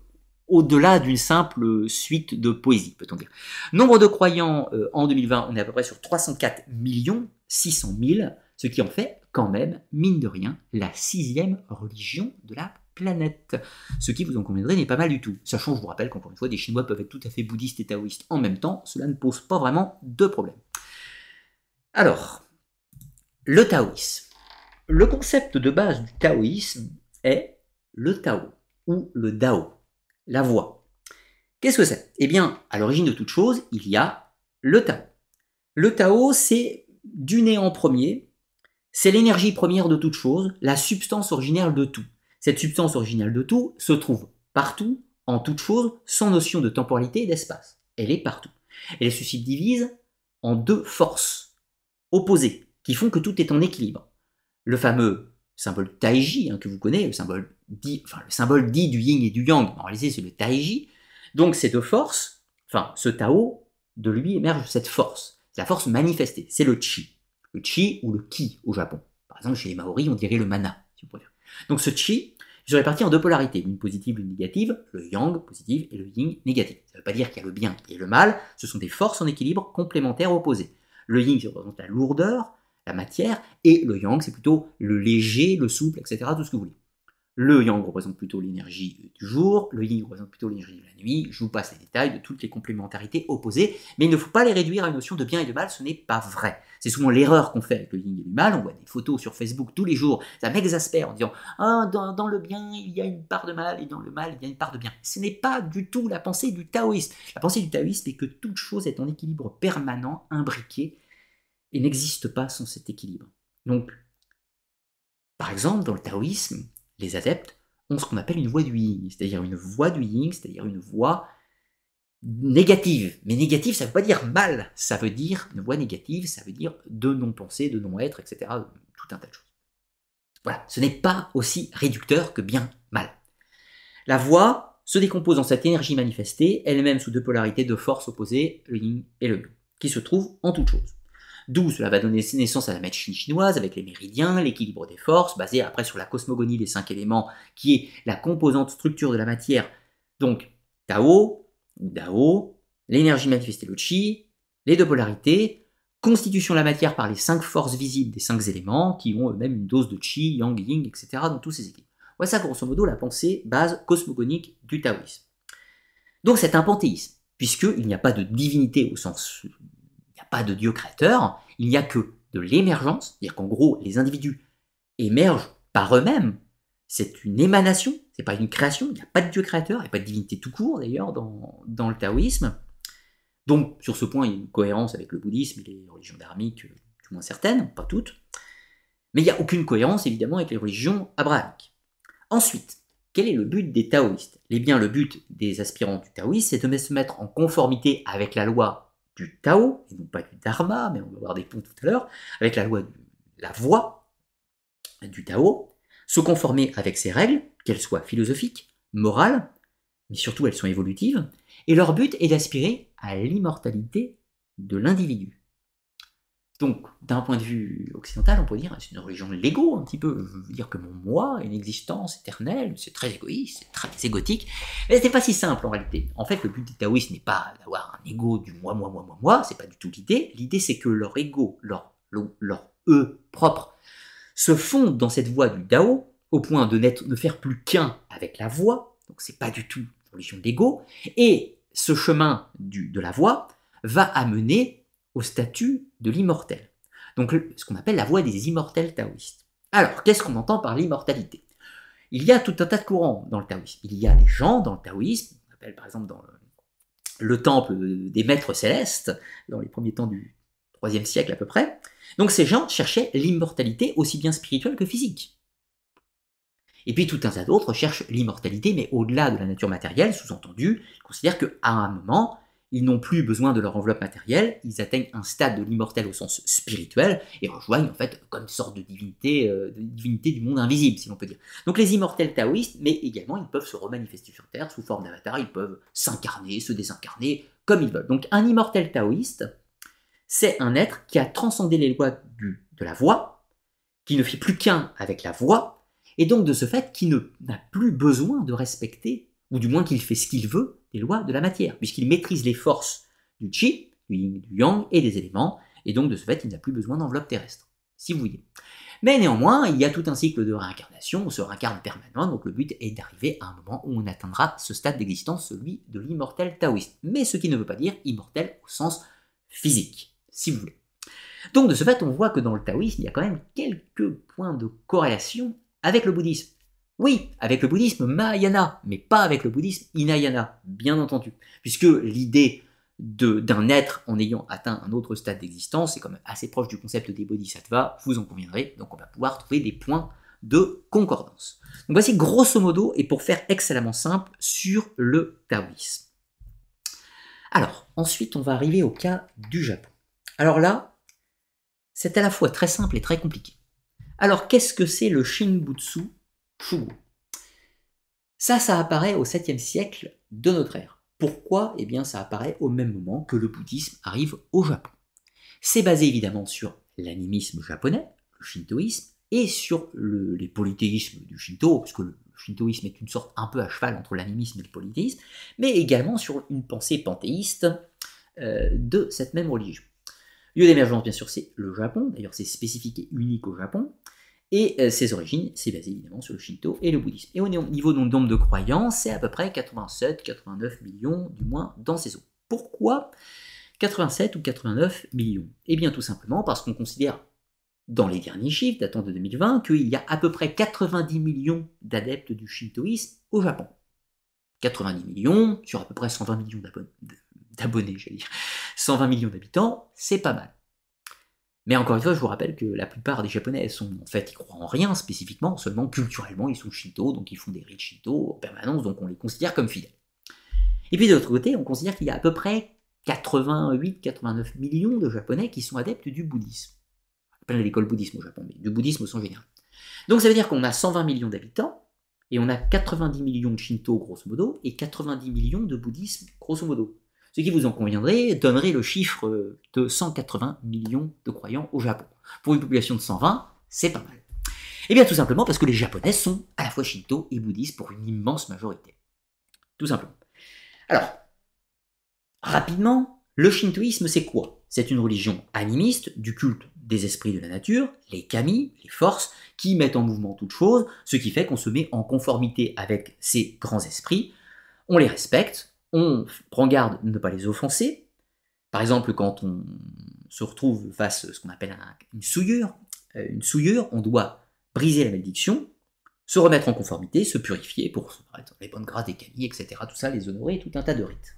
S1: au-delà d'une simple suite de poésie, peut-on dire. Nombre de croyants euh, en 2020, on est à peu près sur 304 millions 600 000, ce qui en fait quand même, mine de rien, la sixième religion de la planète. Ce qui, vous en conviendrez, n'est pas mal du tout. Sachant, je vous rappelle qu'encore une fois, des Chinois peuvent être tout à fait bouddhistes et taoïstes en même temps, cela ne pose pas vraiment de problème. Alors, le taoïsme. Le concept de base du taoïsme est le Tao, ou le Dao, la voie. Qu'est-ce que c'est? Eh bien, à l'origine de toute chose, il y a le Tao. Le Tao, c'est du néant premier, c'est l'énergie première de toute chose, la substance originelle de tout. Cette substance originale de tout se trouve partout, en toute chose, sans notion de temporalité et d'espace. Elle est partout. Elle se subdivise en deux forces opposées, qui font que tout est en équilibre. Le fameux symbole Taiji, hein, que vous connaissez, le symbole, dit, du yin et du yang, en réalité c'est le Taiji. Donc ces deux forces, enfin ce Tao, de lui émerge cette force. La force manifestée, c'est le Chi. Le Chi ou le Ki au Japon. Par exemple, chez les Maoris, on dirait le mana. Donc ce Chi, je répartis en deux polarités, une positive, une négative, le yang positif et le yin négatif. Ça ne veut pas dire qu'il y a le bien et le mal, ce sont des forces en équilibre complémentaires opposées. Le yin, représente la lourdeur, la matière, et le yang, c'est plutôt le léger, le souple, etc., tout ce que vous voulez. Le yang représente plutôt l'énergie du jour, le yin représente plutôt l'énergie de la nuit. Je vous passe les détails de toutes les complémentarités opposées, mais il ne faut pas les réduire à une notion de bien et de mal, ce n'est pas vrai. C'est souvent l'erreur qu'on fait avec le yin et le mal. On voit des photos sur Facebook tous les jours, ça m'exaspère en disant Ah, dans, le bien, il y a une part de mal, et dans le mal, il y a une part de bien. Ce n'est pas du tout la pensée du taoïsme. La pensée du taoïsme est que toute chose est en équilibre permanent, imbriqué, et n'existe pas sans cet équilibre. Donc, par exemple, dans le taoïsme, les adeptes ont ce qu'on appelle une voie du yin, c'est-à-dire une voie du yin, c'est-à-dire une voie négative. Mais négative, ça ne veut pas dire mal, ça veut dire une voie négative, ça veut dire de non-penser, de non-être, etc. Tout un tas de choses. Voilà, ce n'est pas aussi réducteur que bien mal. La voie se décompose en cette énergie manifestée, elle-même sous deux polarités de forces opposées, le yin et le yang, qui se trouvent en toute chose. D'où cela va donner naissance à la médecine chinoise avec les méridiens, l'équilibre des forces, basé après sur la cosmogonie des cinq éléments, qui est la composante structure de la matière. Donc, Tao, ou Dao, l'énergie manifestée, le Qi, les deux polarités, constitution de la matière par les cinq forces visibles des cinq éléments, qui ont eux-mêmes une dose de Qi, Yang, Yin, etc. dans tous ces équilibres. Voilà grosso modo, la pensée base cosmogonique du taoïsme. Donc c'est un panthéisme, puisqu'il n'y a pas de divinité au sens pas de Dieu créateur, il n'y a que de l'émergence, c'est-à-dire qu'en gros, les individus émergent par eux-mêmes. C'est une émanation, c'est pas une création, il n'y a pas de Dieu créateur, il n'y a pas de divinité tout court d'ailleurs dans, le taoïsme. Donc, sur ce point, il y a une cohérence avec le bouddhisme et les religions dharmiques, du moins certaines, pas toutes. Mais il n'y a aucune cohérence, évidemment, avec les religions abrahamiques. Ensuite, quel est le but des taoïstes? Eh bien, le but des aspirants du taoïsme, c'est de se mettre en conformité avec la loi du Tao, et non pas du Dharma, mais on va voir des points tout à l'heure, avec la loi de la voie du Tao, se conformer avec ses règles, qu'elles soient philosophiques, morales, mais surtout elles sont évolutives, et leur but est d'aspirer à l'immortalité de l'individu. Donc, d'un point de vue occidental, on pourrait dire c'est une religion de l'ego un petit peu. Je veux dire que mon moi une existence éternelle, c'est très égoïste, c'est très égotique. Mais c'est pas si simple en réalité. En fait, le but des taoïstes n'est pas d'avoir un ego du moi, moi, moi, moi, moi, c'est pas du tout l'idée. L'idée, c'est que leur ego, leur, leur, eux propre, se fondent dans cette voie du Dao, au point de ne faire plus qu'un avec la voix. Donc, c'est pas du tout une religion d'ego. Et ce chemin de la voix va amener au statut de l'immortel. Donc ce qu'on appelle la voie des immortels taoïstes. Alors, qu'est-ce qu'on entend par l'immortalité? Il y a tout un tas de courants dans le taoïsme. Il y a des gens dans le taoïsme, on appelle par exemple dans le, temple des maîtres célestes, dans les premiers temps du 3 siècle à peu près. Donc ces gens cherchaient l'immortalité aussi bien spirituelle que physique. Et puis tout un tas d'autres cherchent l'immortalité, mais au-delà de la nature matérielle, sous-entendu, considèrent qu'à un moment, ils n'ont plus besoin de leur enveloppe matérielle, ils atteignent un stade de l'immortel au sens spirituel et rejoignent en fait comme une sorte de divinité, euh, divinité du monde invisible, si l'on peut dire. Donc les immortels taoïstes, mais également ils peuvent se remanifester sur Terre sous forme d'avatar, ils peuvent s'incarner, se désincarner comme ils veulent. Donc un immortel taoïste, c'est un être qui a transcendé les lois de la voix, qui ne fait plus qu'un avec la voix, et donc de ce fait qui n'a plus besoin de respecter, ou du moins qu'il fait ce qu'il veut, des lois de la matière, puisqu'il maîtrise les forces du chi, du yin, du yang et des éléments, et donc de ce fait, il n'a plus besoin d'enveloppe terrestre, si vous voulez. Mais néanmoins, il y a tout un cycle de réincarnation, on se réincarne permanemment, donc le but est d'arriver à un moment où on atteindra ce stade d'existence, celui de l'immortel taoïste. Mais ce qui ne veut pas dire immortel au sens physique, si vous voulez. Donc de ce fait, on voit que dans le taoïsme, il y a quand même quelques points de corrélation avec le bouddhisme. Oui, avec le bouddhisme Mahayana, mais pas avec le bouddhisme Hinayana, bien entendu. Puisque l'idée d'un être en ayant atteint un autre stade d'existence est quand même assez proche du concept des bodhisattvas, vous en conviendrez, donc on va pouvoir trouver des points de concordance. Donc voici grosso modo, et pour faire excellemment simple, sur le taoïsme. Alors, ensuite on va arriver au cas du Japon. Alors là, c'est à la fois très simple et très compliqué. Alors qu'est-ce que c'est le Shinbutsu ça, ça apparaît au 7e siècle de notre ère. Pourquoi? Eh bien, ça apparaît au même moment que le bouddhisme arrive au Japon. C'est basé évidemment sur l'animisme japonais, le shintoïsme, et sur les polythéismes du shinto, puisque le shintoïsme est une sorte un peu à cheval entre l'animisme et le polythéisme, mais également sur une pensée panthéiste euh, de cette même religion. Lieu d'émergence, bien sûr, c'est le Japon, d'ailleurs c'est spécifique et unique au Japon, et euh, ses origines, c'est basé évidemment sur le Shinto et le bouddhisme. Et au niveau du nombre de croyants, c'est à peu près 87-89 millions, du moins dans ces eaux. Pourquoi 87 ou 89 millions? Eh bien tout simplement parce qu'on considère, dans les derniers chiffres datant de 2020, qu'il y a à peu près 90 millions d'adeptes du shintoïsme au Japon. 90 millions sur à peu près 120 millions d'abonnés, j'allais dire. 120 millions d'habitants, c'est pas mal. Mais encore une fois, je vous rappelle que la plupart des Japonais sont, en fait, ils croient en rien spécifiquement, seulement culturellement, ils sont Shinto, donc ils font des rites Shinto en permanence, donc on les considère comme fidèles. Et puis de l'autre côté, on considère qu'il y a à peu près 88-89 millions de Japonais qui sont adeptes du bouddhisme. On appelle l'école bouddhisme au Japon, mais du bouddhisme au sens général. Donc ça veut dire qu'on a 120 millions d'habitants, et on a 90 millions de Shinto grosso modo, et 90 millions de bouddhisme grosso modo. Ce qui vous en conviendrait donnerait le chiffre de 180 millions de croyants au Japon. Pour une population de 120, c'est pas mal. Eh bien tout simplement parce que les Japonais sont à la fois shinto et bouddhistes pour une immense majorité. Tout simplement. Alors, rapidement, le shintoïsme c'est quoi? C'est une religion animiste du culte des esprits de la nature, les kami, les forces, qui mettent en mouvement toutes choses, ce qui fait qu'on se met en conformité avec ces grands esprits, on les respecte, on prend garde de ne pas les offenser. Par exemple, quand on se retrouve face à ce qu'on appelle une souillure, euh, une souillure, on doit briser la malédiction, se remettre en conformité, se purifier pour se mettre les bonnes grâces des camis, etc. Tout ça, les honorer, tout un tas de rites.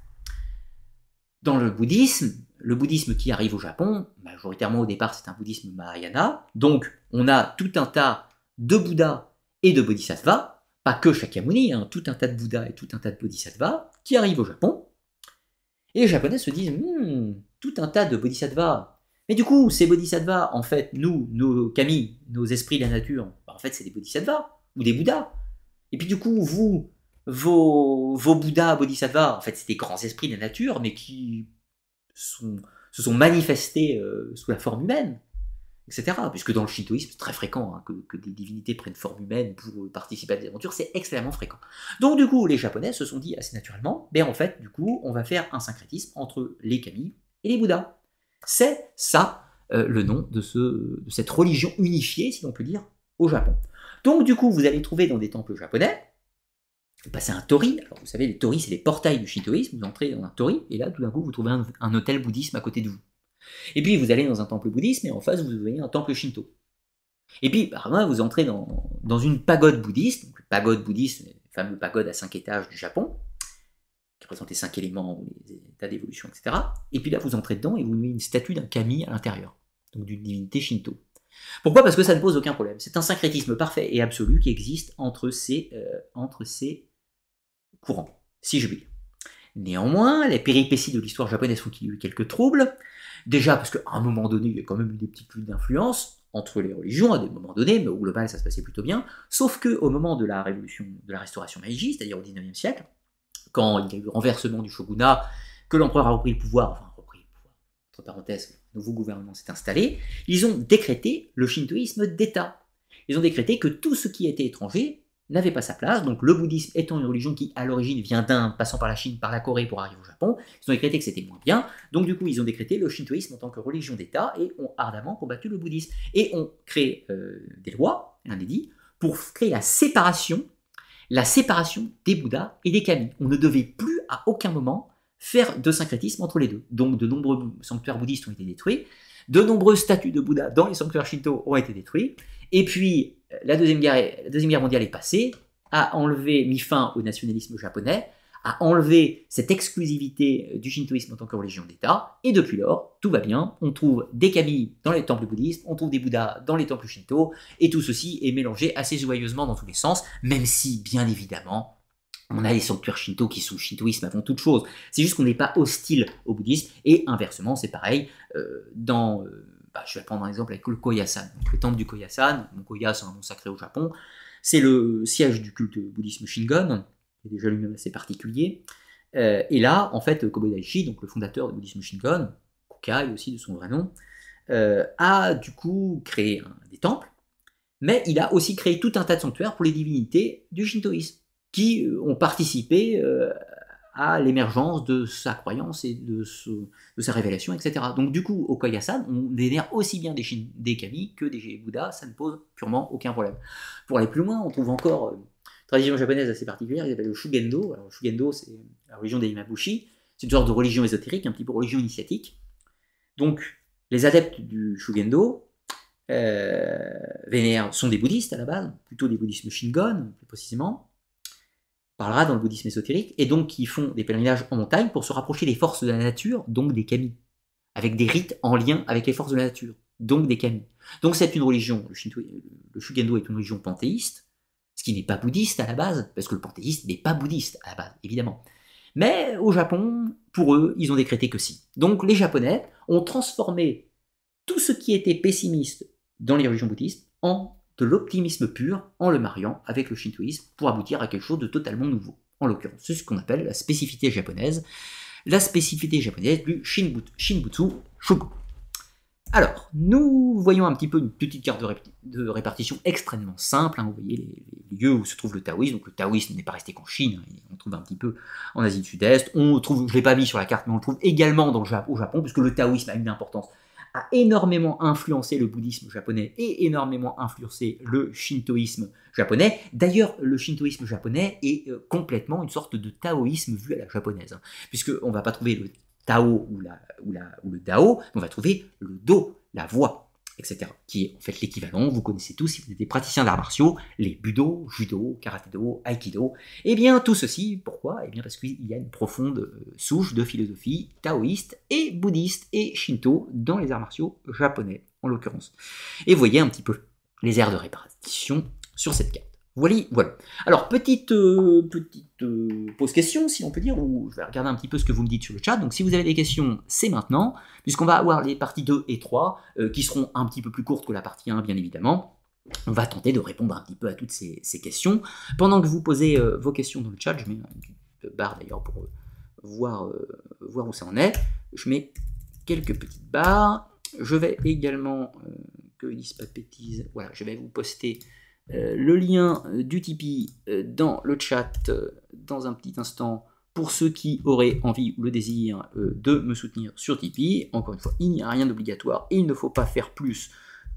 S1: dans le bouddhisme, le bouddhisme qui arrive au Japon, majoritairement au départ c'est un bouddhisme Mahayana, donc on a tout un tas de Bouddhas et de Bodhisattvas, pas que Shakyamuni, hein, tout un tas de Bouddhas et tout un tas de Bodhisattvas qui arrivent au Japon. Et les Japonais se disent, hmm, tout un tas de Bodhisattvas. Mais du coup, ces Bodhisattvas, en fait, nous, nos kami, nos esprits de la nature, bah, en fait, c'est des Bodhisattvas ou des Bouddhas. Et puis du coup, vous, vos, Bouddhas, Bodhisattvas, en fait, c'est des grands esprits de la nature, mais qui se sont manifestés euh, sous la forme humaine etc. Puisque dans le shintoïsme, c'est très fréquent hein, que, des divinités prennent forme humaine pour participer à des aventures, c'est extrêmement fréquent. Donc du coup, les Japonais se sont dit assez naturellement, ben en fait, du coup, on va faire un syncrétisme entre les kami et les bouddhas. C'est ça euh, le nom de, ce, de cette religion unifiée, si l'on peut dire, au Japon. Donc du coup, vous allez trouver dans des temples japonais, vous passez un tori, alors vous savez, les toris, c'est les portails du shintoïsme, vous entrez dans un tori, et là, tout d'un coup, vous trouvez un hôtel bouddhisme à côté de vous. Et puis vous allez dans un temple bouddhiste, et en face vous voyez un temple shinto. Et puis par là, vous entrez dans, une pagode bouddhiste, donc pagode bouddhiste, le fameux pagode à cinq étages du Japon, qui représente les cinq éléments, les états d'évolution, etc. Et puis là, vous entrez dedans et vous voyez une statue d'un kami à l'intérieur, donc d'une divinité shinto. Pourquoi? Parce que ça ne pose aucun problème. C'est un syncrétisme parfait et absolu qui existe entre ces, euh, entre ces courants, si je puis dire. Néanmoins, les péripéties de l'histoire japonaise font qu'il y a eu quelques troubles? Déjà parce qu'à un moment donné, il y a quand même eu des petites luttes d'influence entre les religions à des moments donnés, mais au global ça se passait plutôt bien. Sauf que au moment de la révolution, de la restauration Meiji, c'est-à-dire au 19e siècle, quand il y a eu le renversement du shogunat, que l'empereur a repris le pouvoir, enfin repris le pouvoir, entre parenthèses, le nouveau gouvernement s'est installé, ils ont décrété le shintoïsme d'État. Ils ont décrété que tout ce qui était étranger n'avait pas sa place. Donc le bouddhisme étant une religion qui à l'origine vient d'Inde, passant par la Chine, par la Corée pour arriver au Japon, ils ont décrété que c'était moins bien. Donc du coup ils ont décrété le shintoïsme en tant que religion d'État et ont ardemment combattu le bouddhisme. Et ont créé euh, des lois, un édit, pour créer la séparation, la séparation des Bouddhas et des Kami. On ne devait plus à aucun moment faire de syncrétisme entre les deux. Donc de nombreux sanctuaires bouddhistes ont été détruits, de nombreuses statues de Bouddha dans les sanctuaires shinto ont été détruits, et puis la Deuxième Guerre, mondiale est passée, a enlevé, mis fin au nationalisme japonais, a enlevé cette exclusivité du shintoïsme en tant que religion d'État, et depuis lors, tout va bien, on trouve des kami dans les temples bouddhistes, on trouve des bouddhas dans les temples shinto, et tout ceci est mélangé assez joyeusement dans tous les sens, même si, bien évidemment, on a les sanctuaires shinto qui sont shintoïsme avant toute chose, c'est juste qu'on n'est pas hostile au bouddhisme, et inversement, c'est pareil, euh, dans... Euh, bah, je vais prendre un exemple avec le Koyasan. le temple du Koyasan, le Koya c'est un nom sacré au Japon, c'est le siège du culte bouddhisme Shingon, qui est déjà lui-même assez particulier. Euh, et là, en fait, Kobo Daishi, donc le fondateur du bouddhisme Shingon, Kukai aussi de son vrai nom, euh, a du coup créé des temples, mais il a aussi créé tout un tas de sanctuaires pour les divinités du shintoïsme, qui euh, ont participé à l'émergence de sa croyance et de, sa révélation, etc. Donc du coup, au Koyasan, on vénère aussi bien des, des kami que des Bouddhas, ça ne pose purement aucun problème. Pour aller plus loin, on trouve encore une euh, tradition japonaise assez particulière, qui s'appelle le Shugendo. Alors, le Shugendo, c'est la religion des Imabushi, c'est une sorte de religion ésotérique, un petit peu religion initiatique. Donc, les adeptes du Shugendo euh, vénèrent, sont des bouddhistes à la base, plutôt des bouddhismes Shingon, plus précisément, parlera dans le bouddhisme ésotérique, et donc qui font des pèlerinages en montagne pour se rapprocher des forces de la nature, donc des kami, avec des rites en lien avec les forces de la nature, donc des kami. Donc c'est une religion, le, le Shugendo est une religion panthéiste, ce qui n'est pas bouddhiste à la base, parce que le panthéiste n'est pas bouddhiste à la base, évidemment. Mais au Japon, pour eux, ils ont décrété que si. Donc les Japonais ont transformé tout ce qui était pessimiste dans les religions bouddhistes en de l'optimisme pur en le mariant avec le shintoïsme pour aboutir à quelque chose de totalement nouveau. En l'occurrence, c'est ce qu'on appelle la spécificité japonaise, la spécificité japonaise du Shinbutsu Shogu. Alors, nous voyons un petit peu une petite carte de, répartition extrêmement simple. Hein. vous voyez les, lieux où se trouve le taoïsme. Donc le taoïsme n'est pas resté qu'en Chine, hein. on le trouve un petit peu en Asie du Sud-Est. On trouve, je ne l'ai pas mis sur la carte, mais on le trouve également dans le, au Japon, puisque le taoïsme a une importance a énormément influencé le bouddhisme japonais et énormément influencé le shintoïsme japonais. D'ailleurs, le shintoïsme japonais est euh, complètement une sorte de taoïsme vu à la japonaise, hein, puisqu'on ne va pas trouver le Tao ou, la, ou, la, ou, le Dao, on va trouver le Do, la voix. Etc. Qui est en fait l'équivalent, vous connaissez tous, si vous êtes des praticiens d'arts martiaux, les budo, judo, karaté-do, aikido. Eh bien, tout ceci, pourquoi? Eh bien, parce qu'il y a une profonde euh, souche de philosophie taoïste et bouddhiste et shinto dans les arts martiaux japonais, en l'occurrence. Et voyez un petit peu les airs de répartition sur cette carte. Voilà, voilà. Alors, petite, euh, petite euh, pause question, si on peut dire, ou je vais regarder un petit peu ce que vous me dites sur le chat. Donc, si vous avez des questions, c'est maintenant, puisqu'on va avoir les parties 2 et 3, euh, qui seront un petit peu plus courtes que la partie 1, bien évidemment. On va tenter de répondre un petit peu à toutes ces, questions. Pendant que vous posez vos questions dans le chat, je mets une barre d'ailleurs pour voir, voir où ça en est. Je mets quelques petites barres. Je vais également, que je dise pas de bêtises, voilà, je vais vous poster le lien euh, du Tipeee euh, dans le chat dans un petit instant pour ceux qui auraient envie ou le désir de me soutenir sur Tipeee. Encore une fois, il n'y a rien d'obligatoire et il ne faut pas faire plus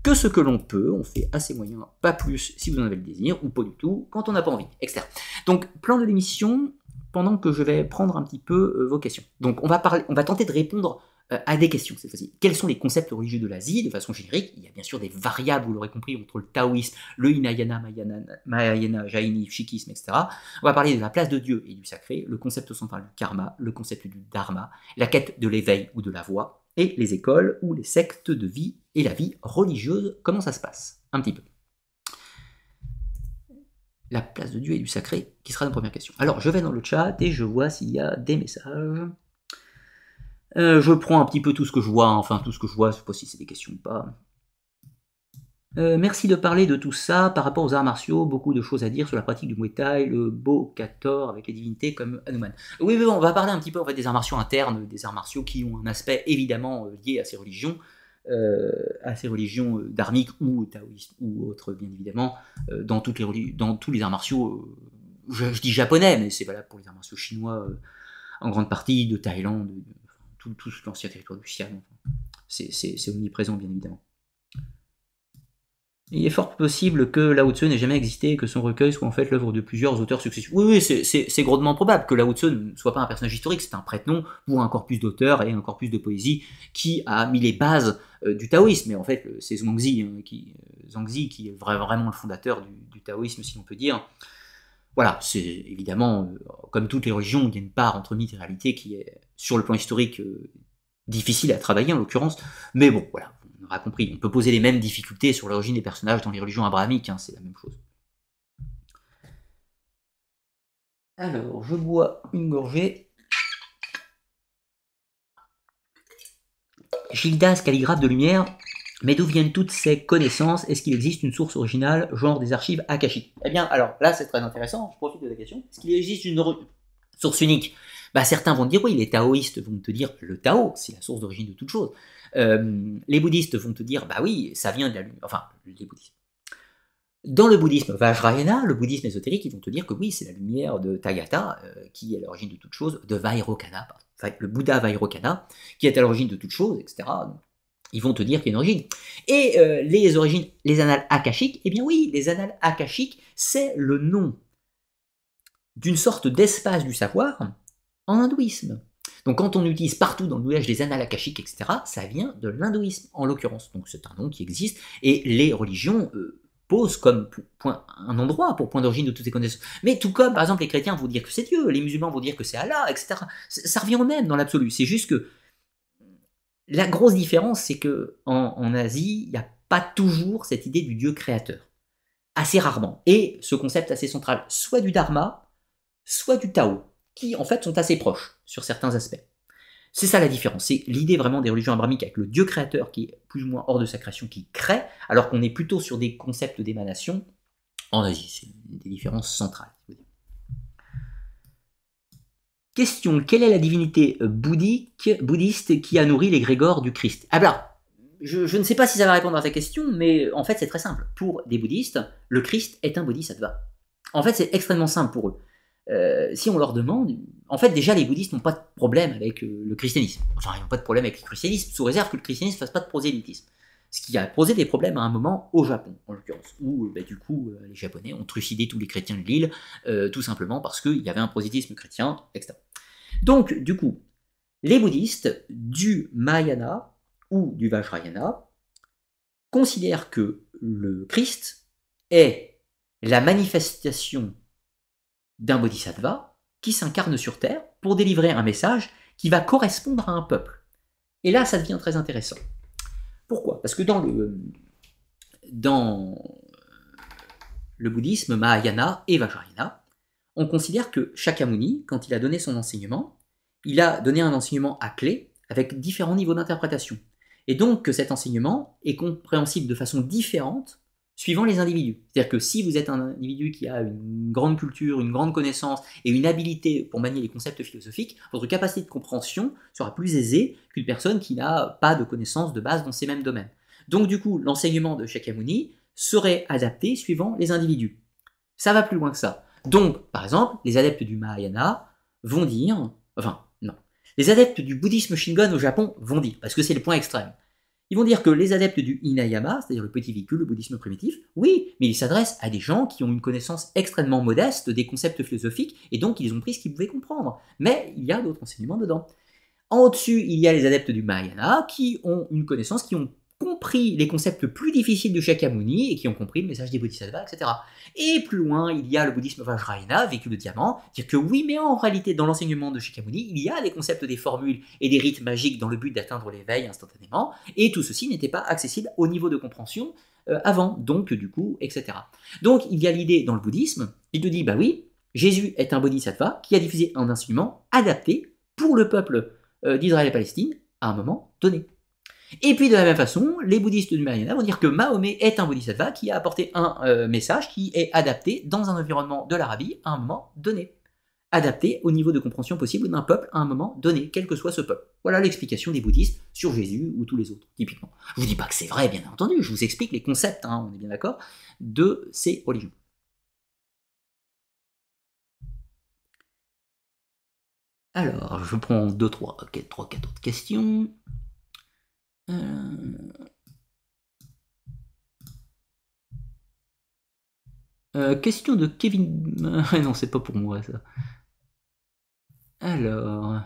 S1: que ce que l'on peut. On fait assez moyen, pas plus si vous en avez le désir ou pas du tout quand on n'a pas envie, etc. Donc, plan de l'émission pendant que je vais prendre un petit peu vos questions. Donc, on va, parler, on va tenter de répondre euh, à des questions cette fois-ci. Quels sont les concepts religieux de l'Asie de façon générique? Il y a bien sûr des variables, vous l'aurez compris, entre le taoïsme, le Hinayana, Mahayana, Jaini, Shikisme, etc. On va parler de la place de Dieu et du sacré, le concept central du karma, le concept du dharma, la quête de l'éveil ou de la voie, et les écoles ou les sectes de vie et la vie religieuse, comment ça se passe? Un petit peu. La place de Dieu et du sacré, qui sera la première question. Alors, je vais dans le chat et je vois s'il y a des messages. Euh, je prends un petit peu tout ce que je vois, enfin tout ce que je vois, je sais pas si c'est des questions ou pas. Euh, merci de parler de tout ça par rapport aux arts martiaux, beaucoup de choses à dire sur la pratique du Muay Thai, le Bo Kator avec les divinités comme Hanuman. Oui, on va parler un petit peu des arts martiaux internes, des arts martiaux qui ont un aspect évidemment euh, lié à ces religions, à ces religions dharmiques ou taoïstes ou autres bien évidemment, dans tous les arts martiaux, je, dis japonais, mais c'est valable pour les arts martiaux chinois en grande partie, de Thaïlande, tout, l'ancien territoire du Siam. C'est omniprésent, bien évidemment. Il est fort possible que Lao Tzu n'ait jamais existé et que son recueil soit en fait l'œuvre de plusieurs auteurs successifs. Oui, oui, c'est grandement probable que Lao Tzu ne soit pas un personnage historique, c'est un prête-nom pour un corpus d'auteurs et un corpus de poésie qui a mis les bases euh, du taoïsme. Mais en fait, c'est Zhuangzi, hein, qui, euh, qui est vraiment le fondateur du, taoïsme, si l'on peut dire. Voilà, c'est évidemment, euh, comme toutes les religions, il y a une part entre mythe et réalité qui est sur le plan historique euh, difficile à travailler en l'occurrence, mais bon, voilà, on aura compris, on peut poser les mêmes difficultés sur l'origine des personnages dans les religions abrahamiques, hein, c'est la même chose. Alors, je bois une gorgée. Gildas, calligraphe de lumière, mais d'où viennent toutes ces connaissances? Est-ce qu'il existe une source originale, genre des archives akashiques Eh bien, alors là, c'est très intéressant, je profite de la question. Est-ce qu'il existe une source unique? Bah, certains vont dire oui, les taoïstes vont te dire le Tao, c'est la source d'origine de toute chose. Euh, les bouddhistes vont te dire bah oui, ça vient de la lumière. Enfin, les bouddhistes. Dans le bouddhisme Vajrayana, le bouddhisme ésotérique, ils vont te dire que oui, c'est la lumière de Tathagata euh, qui est à l'origine de toute chose, de Vairocana, le Bouddha Vairocana, qui est à l'origine de toute chose, etc. Ils vont te dire qu'il y a une origine. Et euh, les origines, les annales akashiques, eh bien oui, les annales akashiques, c'est le nom d'une sorte d'espace du savoir en hindouisme. Donc quand on utilise partout dans le langage des annales akashiques, etc., ça vient de l'hindouisme en l'occurrence. Donc c'est un nom qui existe et les religions euh, posent comme point, un endroit pour point d'origine de toutes ces connaissances. Mais tout comme par exemple les chrétiens vont dire que c'est Dieu, les musulmans vont dire que c'est Allah, etc. Ça revient au même dans l'absolu. C'est juste que la grosse différence, c'est que en, Asie, il n'y a pas toujours cette idée du Dieu créateur. Assez rarement. Et ce concept assez central, soit du Dharma, soit du Tao qui en fait sont assez proches sur certains aspects. C'est ça la différence, c'est l'idée vraiment des religions abrahamiques avec le Dieu créateur qui est plus ou moins hors de sa création, qui crée, alors qu'on est plutôt sur des concepts d'émanation en Asie. C'est une des différences centrales. Question, quelle est la divinité bouddhique, bouddhiste qui a nourri les grégores du Christ? Ah ben, je, je, ne sais pas si ça va répondre à ta question, mais en fait c'est très simple. Pour des bouddhistes, le Christ est un bodhisattva. En fait c'est extrêmement simple pour eux. Euh, si on leur demande, en fait déjà les bouddhistes n'ont pas de problème avec euh, le christianisme. Enfin, ils n'ont pas de problème avec le christianisme, sous réserve que le christianisme ne fasse pas de prosélytisme. Ce qui a posé des problèmes à un moment au Japon, en l'occurrence, où bah, du coup les Japonais ont trucidé tous les chrétiens de l'île, euh, tout simplement parce qu'il y avait un prosélytisme chrétien, etc. Donc, du coup, les bouddhistes du Mahayana ou du Vajrayana considère que le Christ est la manifestation d'un bodhisattva qui s'incarne sur Terre pour délivrer un message qui va correspondre à un peuple. Et là, ça devient très intéressant. Pourquoi? Parce que dans le, bouddhisme Mahayana et Vajrayana, on considère que Shakyamuni, quand il a donné son enseignement, il a donné un enseignement à clé avec différents niveaux d'interprétation. Et donc que cet enseignement est compréhensible de façon différente suivant les individus. C'est-à-dire que si vous êtes un individu qui a une grande culture, une grande connaissance et une habilité pour manier les concepts philosophiques, votre capacité de compréhension sera plus aisée qu'une personne qui n'a pas de connaissances de base dans ces mêmes domaines. Donc du coup, l'enseignement de Shakyamuni serait adapté suivant les individus. Ça va plus loin que ça. Donc, par exemple, les adeptes du Mahayana vont dire, enfin, non, les adeptes du bouddhisme Shingon au Japon vont dire, parce que c'est le point extrême, ils vont dire que les adeptes du Inayama, c'est-à-dire le petit véhicule, le bouddhisme primitif, oui, mais ils s'adressent à des gens qui ont une connaissance extrêmement modeste des concepts philosophiques, et donc ils ont pris ce qu'ils pouvaient comprendre. Mais il y a d'autres enseignements dedans. En au-dessus, il y a les adeptes du Mahayana qui ont une connaissance, qui ont compris les concepts plus difficiles de Shakyamuni et qui ont compris le message des bodhisattvas, etc. Et plus loin, il y a le bouddhisme Vajrayana, véhicule de diamant, dire que oui, mais en réalité, dans l'enseignement de Shakyamuni, il y a les concepts des formules et des rites magiques dans le but d'atteindre l'éveil instantanément, et tout ceci n'était pas accessible au niveau de compréhension euh, avant, donc du coup, etc. Donc il y a l'idée dans le bouddhisme, il te dit, bah oui, Jésus est un bodhisattva qui a diffusé un enseignement adapté pour le peuple euh, d'Israël et Palestine à un moment donné. Et puis de la même façon, les bouddhistes du Mahayana vont dire que Mahomet est un bodhisattva qui a apporté un euh, message qui est adapté dans un environnement de l'Arabie à un moment donné. Adapté au niveau de compréhension possible d'un peuple à un moment donné, quel que soit ce peuple. Voilà l'explication des bouddhistes sur Jésus ou tous les autres, typiquement. Je vous dis pas que c'est vrai, bien entendu, je vous explique les concepts, hein, on est bien d'accord, de ces religions. Alors, je prends deux, trois, trois, quatre autres questions. Euh, euh, question de Kevin. [laughs] non, c'est pas pour moi ça. Alors.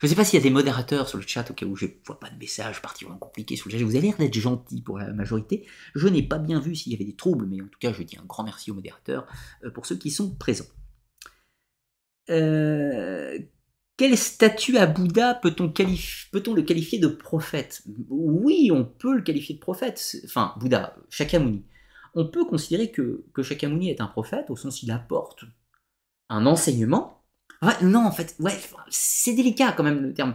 S1: Je sais pas s'il y a des modérateurs sur le chat au cas où je vois pas de messages particulièrement compliqués sur le chat. Vous avez l'air d'être gentil pour la majorité. Je n'ai pas bien vu s'il y avait des troubles, mais en tout cas, je dis un grand merci aux modérateurs euh, pour ceux qui sont présents. Quel statut à Bouddha peut-on le qualifier de prophète? Oui, on peut le qualifier de prophète. Enfin, Bouddha, Shakyamuni. On peut considérer que, que Shakyamuni est un prophète au sens il apporte un enseignement. non, en fait, ouais, c'est délicat quand même le terme.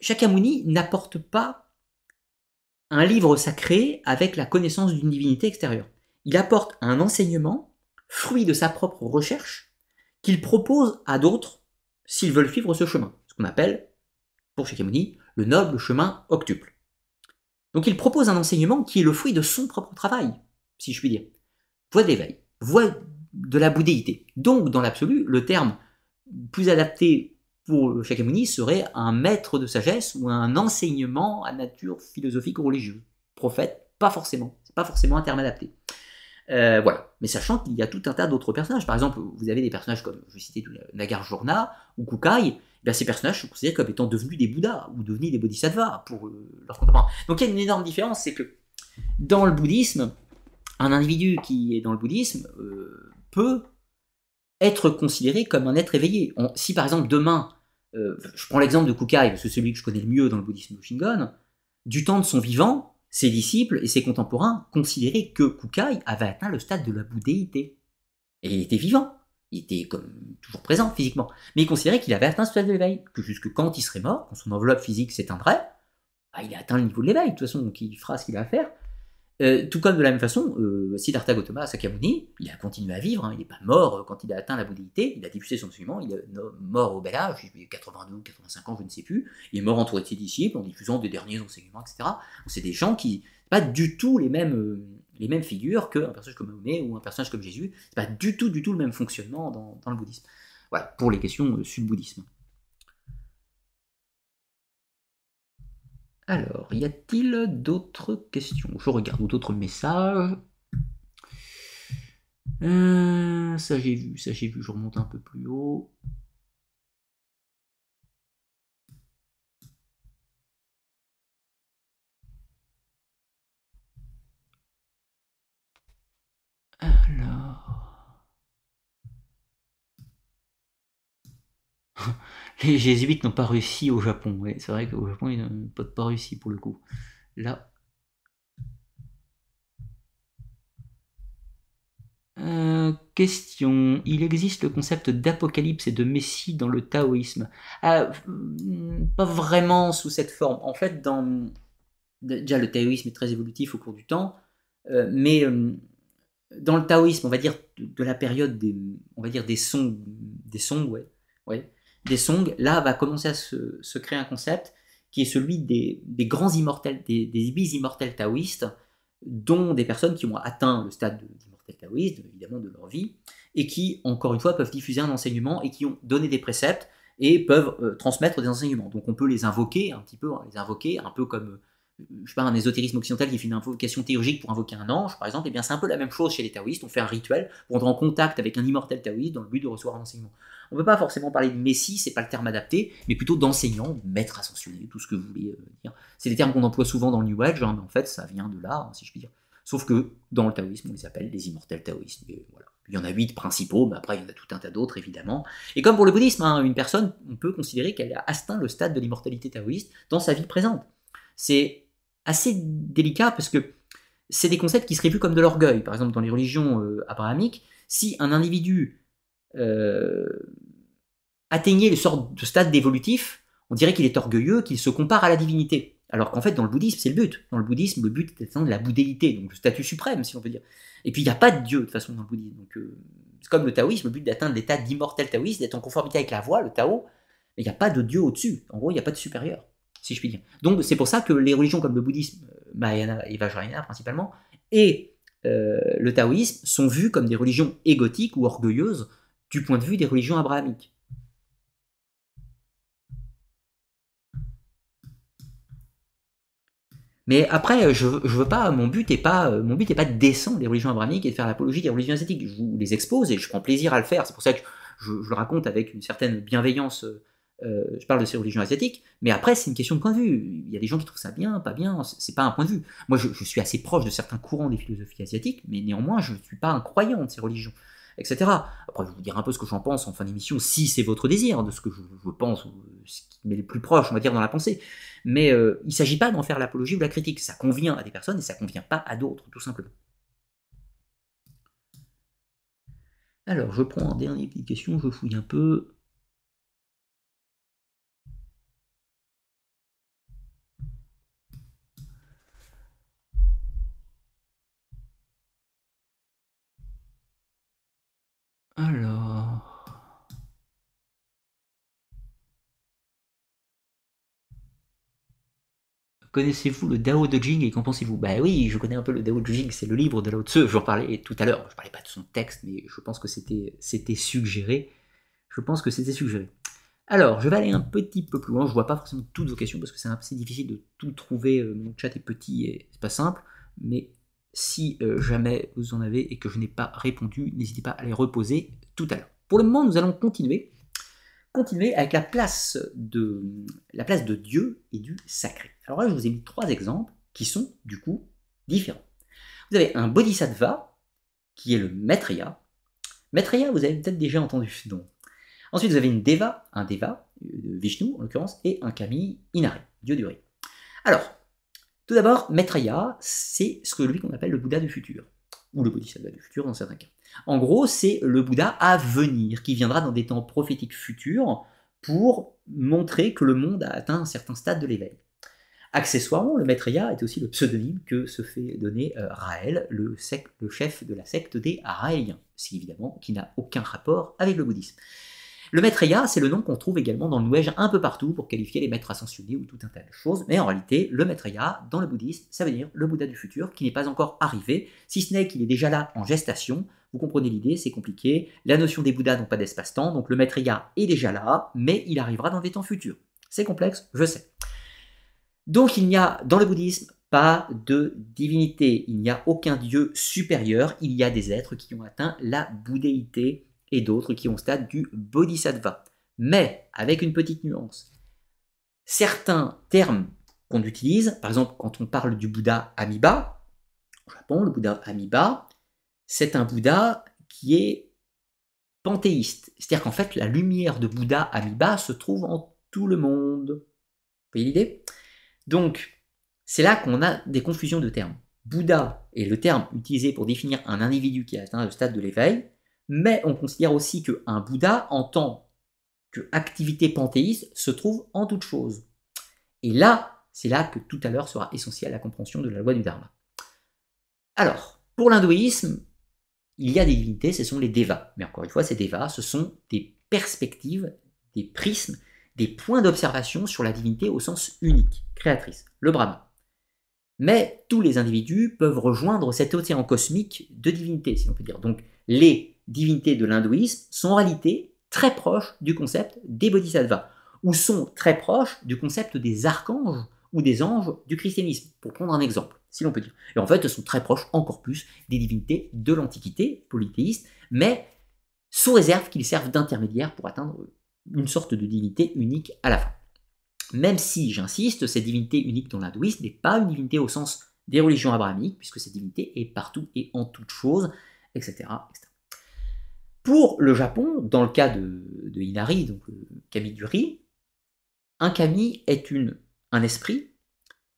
S1: Shakyamuni n'apporte pas un livre sacré avec la connaissance d'une divinité extérieure. Il apporte un enseignement, fruit de sa propre recherche, qu'il propose à d'autres s'ils veulent suivre ce chemin, ce qu'on appelle, pour Shakyamuni, le noble chemin octuple. Donc il propose un enseignement qui est le fruit de son propre travail, si je puis dire. Voie d'éveil, voie de la bouddhéité. Donc, dans l'absolu, le terme plus adapté pour Shakyamuni serait un maître de sagesse ou un enseignement à nature philosophique ou religieuse. Prophète, pas forcément. C'est pas forcément un terme adapté. Euh, voilà. Mais sachant qu'il y a tout un tas d'autres personnages. Par exemple, vous avez des personnages comme, je vais citer Nagarjurna ou Kukai. Eh ces personnages sont considérés comme étant devenus des Bouddhas ou devenus des Bodhisattvas pour euh, leur contemporain. Donc il y a une énorme différence, c'est que dans le bouddhisme, un individu qui est dans le bouddhisme euh, peut être considéré comme un être éveillé. si par exemple demain, je prends l'exemple de Kukai, c'est celui que je connais le mieux dans le bouddhisme Shingon, du temps de son vivant, ses disciples et ses contemporains considéraient que Kukai avait atteint le stade de la bouddhéité. Et il était vivant, il était comme toujours présent physiquement, mais il considérait qu'il avait atteint ce stade de l'éveil, que jusque quand il serait mort, quand son enveloppe physique s'éteindrait, bah, il a atteint le niveau de l'éveil, de toute façon, donc il fera ce qu'il a à faire, euh, tout comme de la même façon, euh, Siddhartha Gautama Sakyamuni, il a continué à vivre, hein, il n'est pas mort euh, quand il a atteint la bouddhéité, il a diffusé son enseignement, il est mort au bel âge, 82 ou 85 ans, je ne sais plus, il est mort entouré de ses disciples en diffusant des derniers enseignements, etc. C'est des gens qui, pas du tout les mêmes, les mêmes figures qu'un personnage comme Mahomet ou un personnage comme Jésus, c'est pas du tout, du tout le même fonctionnement dans, dans le bouddhisme. Voilà, pour les questions sud-bouddhisme. Alors, y a-t-il d'autres questions? Je regarde d'autres messages. Euh, ça j'ai vu, ça j'ai vu, je remonte un peu plus haut. Alors... [laughs] [laughs] Les jésuites n'ont pas réussi au Japon. C'est vrai qu'au Japon, ils n'ont pas réussi pour le coup. Là. Euh, question. Il existe le concept d'apocalypse et de messie dans le taoïsme ah, hmm, Pas vraiment sous cette forme. En fait, dans... déjà le taoïsme est très évolutif au cours du temps, euh, mais euh, dans le taoïsme, on va dire de, la période des, on va dire des songs, des songs, ouais, ouais, des songs, là va commencer à se, créer un concept qui est celui des, grands immortels, des, des immortels taoïstes, dont des personnes qui ont atteint le stade d'immortel taoïste, évidemment de leur vie, et qui, encore une fois, peuvent diffuser un enseignement et qui ont donné des préceptes et peuvent euh, transmettre des enseignements. Donc on peut les invoquer un petit peu, hein, les invoquer un peu comme je sais pas, un ésotérisme occidental qui fait une invocation théurgique pour invoquer un ange, par exemple, et eh bien c'est un peu la même chose chez les taoïstes. On fait un rituel pour entrer en contact avec un immortel taoïste dans le but de recevoir un enseignement. On ne peut pas forcément parler de messie, c'est pas le terme adapté, mais plutôt d'enseignant, maître ascensionné, tout ce que vous voulez euh, dire. C'est des termes qu'on emploie souvent dans le New Age, hein, mais en fait ça vient de là, hein, si je puis dire. Sauf que dans le taoïsme, on les appelle des immortels taoïstes. Il y en a huit principaux, mais après il y en a tout un tas d'autres évidemment. Et comme pour le bouddhisme, hein, une personne, on peut considérer qu'elle a atteint le stade de l'immortalité taoïste dans sa vie présente. C'est assez délicat parce que c'est des concepts qui seraient vus comme de l'orgueil. Par exemple, dans les religions euh, abrahamiques, si un individu euh, atteignait le sort de stade d'évolutif, on dirait qu'il est orgueilleux, qu'il se compare à la divinité. Alors qu'en fait, dans le bouddhisme, c'est le but. Dans le bouddhisme, le but est d'atteindre la bouddhéité, donc le statut suprême, si on peut dire. Et puis, il n'y a pas de Dieu, de toute façon, dans le bouddhisme. Donc, euh, c'est comme le taoïsme, le but d'atteindre l'état d'immortel taoïste, d'être en conformité avec la voie, le Tao, mais il n'y a pas de Dieu au-dessus. En gros, il n'y a pas de supérieur si je puis dire. Donc c'est pour ça que les religions comme le bouddhisme, euh, Mahayana et Vajrayana principalement, et euh, le taoïsme sont vues comme des religions égotiques ou orgueilleuses du point de vue des religions abrahamiques. Mais après, je, veux pas, mon but est pas, mon but pas de descendre les religions abrahamiques et de faire l'apologie des religions asiatiques. Je vous les expose et je prends plaisir à le faire. C'est pour ça que je, le raconte avec une certaine bienveillance euh, je parle de ces religions asiatiques, mais après, c'est une question de point de vue. Il y a des gens qui trouvent ça bien, pas bien, c'est pas un point de vue. Moi, je, suis assez proche de certains courants des philosophies asiatiques, mais néanmoins, je ne suis pas un croyant de ces religions, etc. Après, je vais vous dire un peu ce que j'en pense en fin d'émission, si c'est votre désir, de ce que je, pense, ce qui m'est le plus proche, on va dire, dans la pensée. Mais euh, il ne s'agit pas d'en faire l'apologie ou la critique. Ça convient à des personnes et ça convient pas à d'autres, tout simplement. Alors, je prends un dernier petite question, je fouille un peu. Alors. Connaissez-vous le Dao de Jing et qu'en pensez-vous? Bah oui, je connais un peu le Dao de Jing, c'est le livre de Lao Tzu, j'en parlais tout à l'heure, je parlais pas de son texte, mais je pense que c'était, c'était suggéré. Je pense que c'était suggéré. Alors, je vais aller un petit peu plus loin, je vois pas forcément toutes vos questions parce que c'est assez difficile de tout trouver, euh, mon chat est petit et c'est pas simple, mais si euh, jamais vous en avez et que je n'ai pas répondu, n'hésitez pas à les reposer tout à l'heure. Pour le moment, nous allons continuer, continuer avec la place de, la place de Dieu et du sacré. Alors là, je vous ai mis trois exemples qui sont du coup différents. Vous avez un bodhisattva qui est le Maitreya. Maitreya, vous avez peut-être déjà entendu ce nom. Ensuite, vous avez une Deva, un Deva, de Vishnu en l'occurrence, et un Kami Inari, dieu du riz. Alors, tout d'abord, Maitreya, c'est ce que lui qu'on appelle le Bouddha du futur, ou le Bodhisattva du futur dans certains cas. En gros, c'est le Bouddha à venir, qui viendra dans des temps prophétiques futurs pour montrer que le monde a atteint un certain stade de l'éveil. Accessoirement, le Maitreya est aussi le pseudonyme que se fait donner euh, Raël, le, chef de la secte des Raéliens, ce évidemment qui n'a aucun rapport avec le bouddhisme. Le Maitreya, c'est le nom qu'on trouve également dans le New un peu partout pour qualifier les maîtres ascensionnés ou tout un tas de choses. Mais en réalité, le Maitreya, dans le bouddhisme, ça veut dire le Bouddha du futur qui n'est pas encore arrivé, si ce n'est qu'il est déjà là en gestation. Vous comprenez l'idée, c'est compliqué. La notion des Bouddhas n'ont pas d'espace-temps, donc le Maitreya est déjà là, mais il arrivera dans des temps futurs. C'est complexe, je sais. Donc il n'y a dans le bouddhisme pas de divinité, il n'y a aucun dieu supérieur, il y a des êtres qui ont atteint la bouddhéité et d'autres qui ont stade du bodhisattva. Mais avec une petite nuance. Certains termes qu'on utilise, par exemple quand on parle du Bouddha Amiba, au Japon, le Bouddha Amiba, c'est un Bouddha qui est panthéiste. C'est-à-dire qu'en fait, la lumière de Bouddha Amiba se trouve en tout le monde. Vous voyez l'idée? Donc, c'est là qu'on a des confusions de termes. Bouddha est le terme utilisé pour définir un individu qui a atteint le stade de l'éveil, mais on considère aussi qu'un Bouddha, en tant qu'activité panthéiste, se trouve en toute chose. Et là, c'est là que tout à l'heure sera essentielle la compréhension de la loi du Dharma. Alors, pour l'hindouisme, il y a des divinités, ce sont les devas. Mais encore une fois, ces devas, ce sont des perspectives, des prismes, des points d'observation sur la divinité au sens unique, créatrice, le Brahman. Mais tous les individus peuvent rejoindre cet océan cosmique de divinités, si on peut dire. Donc les divinités de l'hindouisme sont en réalité très proches du concept des bodhisattvas, ou sont très proches du concept des archanges ou des anges du christianisme, pour prendre un exemple, si l'on peut dire. Et en fait, elles sont très proches encore plus des divinités de l'Antiquité, polythéistes, mais sous réserve qu'ils servent d'intermédiaire pour atteindre une sorte de divinité unique à la fin. Même si, j'insiste, cette divinité unique dans l'hindouisme n'est pas une divinité au sens des religions abrahamiques, puisque cette divinité est partout et en toutes choses, etc. Pour le Japon, dans le cas de, Inari, donc le kami du riz, un kami est une, un esprit,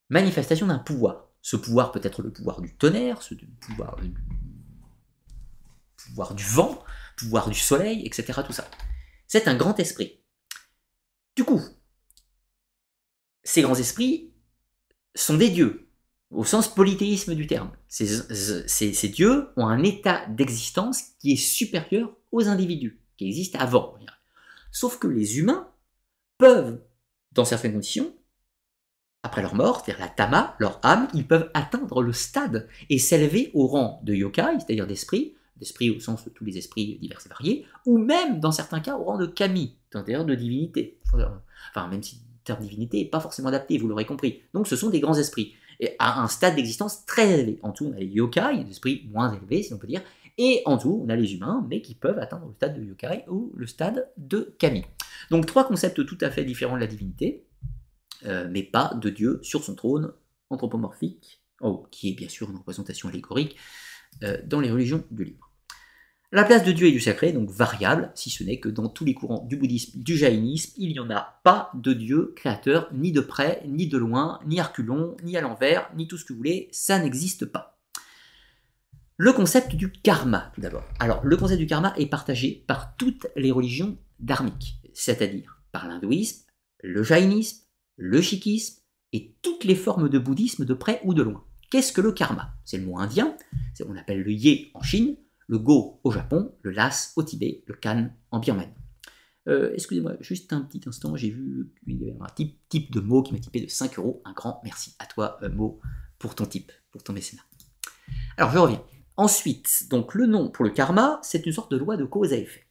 S1: manifestation d'un pouvoir. Ce pouvoir peut être le pouvoir du tonnerre, ce pouvoir, le pouvoir du vent, pouvoir du soleil, etc. Tout ça. C'est un grand esprit. Du coup, ces grands esprits sont des dieux, au sens polythéisme du terme. Ces, dieux ont un état d'existence qui est supérieur aux individus, qui existent avant. Sauf que les humains peuvent, dans certaines conditions, après leur mort, c'est-à-dire la tama, leur âme, ils peuvent atteindre le stade et s'élever au rang de yokai, c'est-à-dire d'esprit, d'esprit au sens de tous les esprits divers et variés, ou même, dans certains cas, au rang de kami, c'est-à-dire de divinité. Enfin, même si le terme divinité n'est pas forcément adapté, vous l'aurez compris. Donc ce sont des grands esprits, et à un stade d'existence très élevé. En tout, on a les yokai, des esprits moins élevés, si on peut dire, et en tout, on a les humains, mais qui peuvent atteindre le stade de yokai ou le stade de kami. Donc trois concepts tout à fait différents de la divinité, euh, mais pas de Dieu sur son trône anthropomorphique, oh, qui est bien sûr une représentation allégorique euh, dans les religions du livre. La place de Dieu et du sacré est donc variable, si ce n'est que dans tous les courants du bouddhisme, du jaïnisme, il n'y en a pas de Dieu créateur, ni de près, ni de loin, ni arculon, ni à l'envers, ni tout ce que vous voulez, ça n'existe pas. Le concept du karma, tout d'abord. Alors, le concept du karma est partagé par toutes les religions dharmiques, c'est-à-dire par l'hindouisme, le jaïnisme, le sikhisme et toutes les formes de bouddhisme de près ou de loin. Qu'est-ce que le karma? C'est le mot indien, on appelle le ye en Chine, le go au Japon, le las au Tibet, le kan en Birmanie. Euh, excusez-moi, juste un petit instant, j'ai vu qu'il y avait un type, de mot qui m'a typé de 5 euros. Un grand merci à toi, euh, mot, pour ton type, pour ton mécénat. Alors, je reviens. Ensuite, donc le nom pour le karma, c'est une sorte de loi de cause à effet.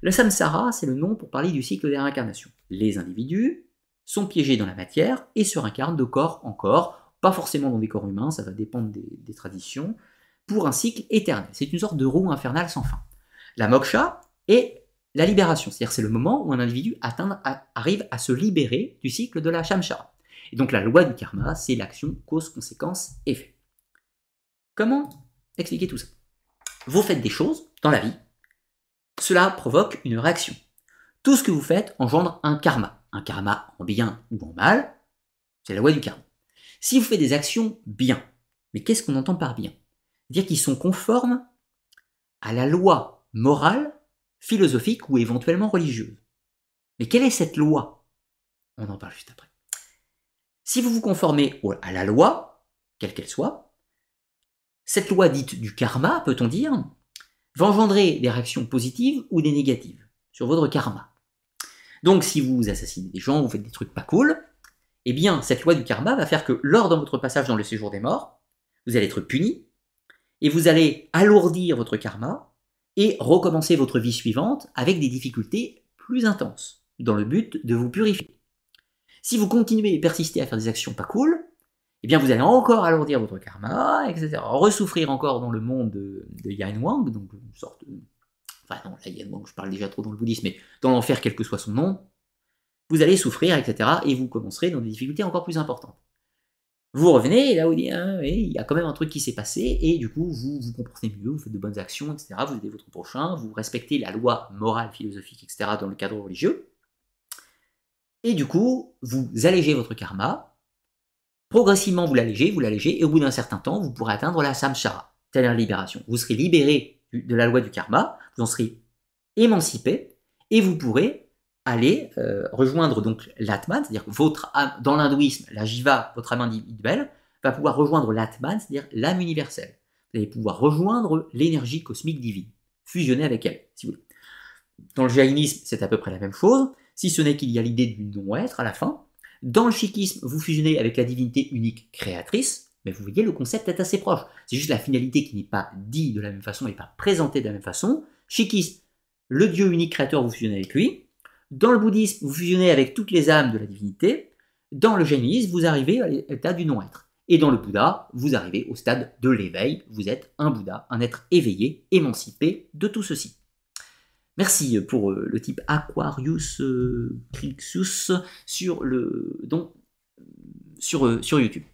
S1: Le samsara, c'est le nom pour parler du cycle des réincarnations. Les individus sont piégés dans la matière et se réincarnent de corps en corps, pas forcément dans des corps humains, ça va dépendre des traditions, pour un cycle éternel. C'est une sorte de roue infernale sans fin. La moksha est la libération, c'est-à-dire c'est le moment où un individu arrive à se libérer du cycle de la shamshara. Et donc la loi du karma, c'est l'action cause, conséquence, effet. Comment expliquer tout ça? Vous faites des choses dans la vie, cela provoque une réaction. Tout ce que vous faites engendre un karma. Un karma en bien ou en mal, c'est la loi du karma. Si vous faites des actions bien, mais qu'est-ce qu'on entend par bien? Dire qu'ils sont conformes à la loi morale, philosophique ou éventuellement religieuse. Mais quelle est cette loi? On en parle juste après. Si vous vous conformez à la loi, quelle qu'elle soit, cette loi dite du karma, peut-on dire, va engendrer des réactions positives ou des négatives sur votre karma. Donc si vous assassinez des gens, vous faites des trucs pas cool, eh bien cette loi du karma va faire que lors de votre passage dans le séjour des morts, vous allez être puni et vous allez alourdir votre karma et recommencer votre vie suivante avec des difficultés plus intenses, dans le but de vous purifier. Si vous continuez et persistez à faire des actions pas cool, eh bien vous allez encore alourdir votre karma, etc. Ressouffrir encore dans le monde de, Yan Wang, donc une sorte de... Enfin non, la Yan Wang, je parle déjà trop dans le bouddhisme, mais dans l'enfer, quel que soit son nom, vous allez souffrir, etc. Et vous commencerez dans des difficultés encore plus importantes. Vous revenez, et là vous dites, ah, il y a quand même un truc qui s'est passé, et du coup, vous vous comportez mieux, vous faites de bonnes actions, etc. Vous aidez votre prochain, vous respectez la loi morale, philosophique, etc. dans le cadre religieux. Et du coup, vous allégez votre karma, progressivement vous l'allégez, vous l'allégez, et au bout d'un certain temps, vous pourrez atteindre la samsara, c'est-à-dire la libération. Vous serez libéré de la loi du karma, vous en serez émancipé, et vous pourrez aller euh, rejoindre donc l'Atman, c'est-à-dire votre âme, dans l'hindouisme, la jiva, votre âme individuelle, va pouvoir rejoindre l'Atman, c'est-à-dire l'âme universelle. Vous allez pouvoir rejoindre l'énergie cosmique divine, fusionner avec elle, si vous voulez. Dans le jaïnisme, c'est à peu près la même chose, si ce n'est qu'il y a l'idée du non-être à la fin. Dans le sikhisme, vous fusionnez avec la divinité unique créatrice, mais vous voyez, le concept est assez proche. C'est juste la finalité qui n'est pas dit de la même façon et pas présentée de la même façon. Sikhisme, le Dieu unique créateur, vous fusionnez avec lui. Dans le bouddhisme, vous fusionnez avec toutes les âmes de la divinité. Dans le jainisme, vous arrivez à l'état du non-être. Et dans le Bouddha, vous arrivez au stade de l'éveil. Vous êtes un Bouddha, un être éveillé, émancipé de tout ceci. Merci pour euh, le type Aquarius euh, Crixus sur, le, donc, sur, euh, sur YouTube.